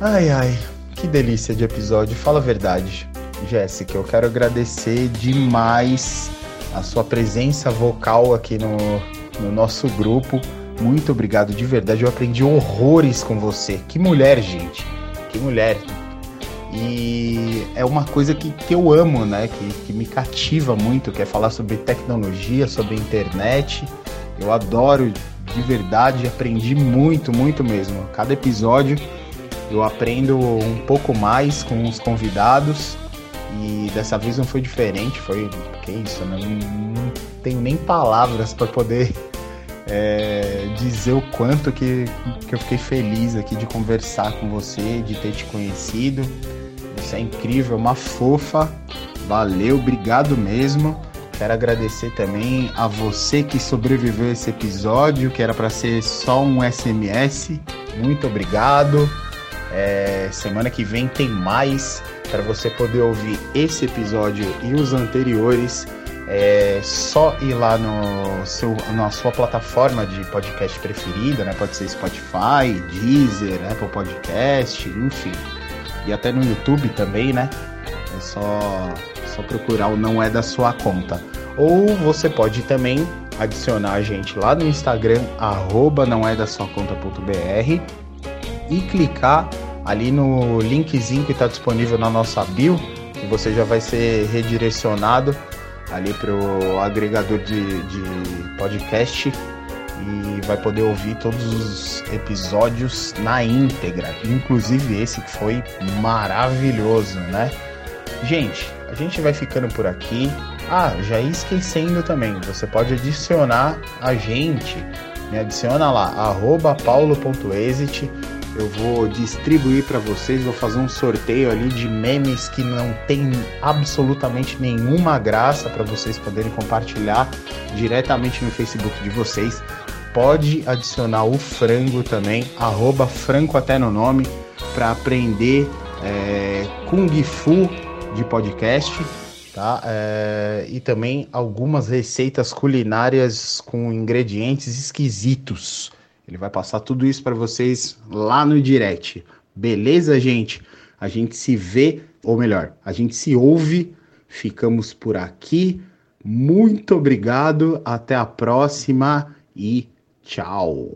Ai, ai, que delícia de episódio. Fala a verdade, Jéssica. Eu quero agradecer demais a sua presença vocal aqui no, no nosso grupo. Muito obrigado de verdade. Eu aprendi horrores com você. Que mulher, gente. Que mulher. E é uma coisa que, que eu amo, né? Que, que me cativa muito, que é falar sobre tecnologia, sobre internet. Eu adoro de verdade, aprendi muito, muito mesmo. Cada episódio eu aprendo um pouco mais com os convidados e dessa vez não foi diferente, foi que isso, né? Não, não tenho nem palavras para poder é, dizer o quanto que, que eu fiquei feliz aqui de conversar com você, de ter te conhecido. Isso é incrível, uma fofa. Valeu, obrigado mesmo. Quero agradecer também a você que sobreviveu esse episódio, que era para ser só um SMS. Muito obrigado. É, semana que vem tem mais para você poder ouvir esse episódio e os anteriores. É só ir lá no seu, na sua plataforma de podcast preferida, né? Pode ser Spotify, Deezer, Apple Podcast, enfim e até no YouTube também, né? É só, só procurar o Não É Da Sua Conta. Ou você pode também adicionar a gente lá no Instagram, arroba não é da sua conta.br e clicar ali no linkzinho que está disponível na nossa bio, que você já vai ser redirecionado ali para o agregador de, de podcast e vai poder ouvir todos os episódios na íntegra, inclusive esse que foi maravilhoso, né? Gente, a gente vai ficando por aqui. Ah, já ia esquecendo também, você pode adicionar a gente, me adiciona lá, paulo.exit eu vou distribuir para vocês, vou fazer um sorteio ali de memes que não tem absolutamente nenhuma graça para vocês poderem compartilhar diretamente no Facebook de vocês. Pode adicionar o frango também, arroba franco até no nome, para aprender é, Kung Fu de podcast, tá? É, e também algumas receitas culinárias com ingredientes esquisitos. Ele vai passar tudo isso para vocês lá no direct. Beleza, gente? A gente se vê, ou melhor, a gente se ouve. Ficamos por aqui. Muito obrigado, até a próxima e tchau.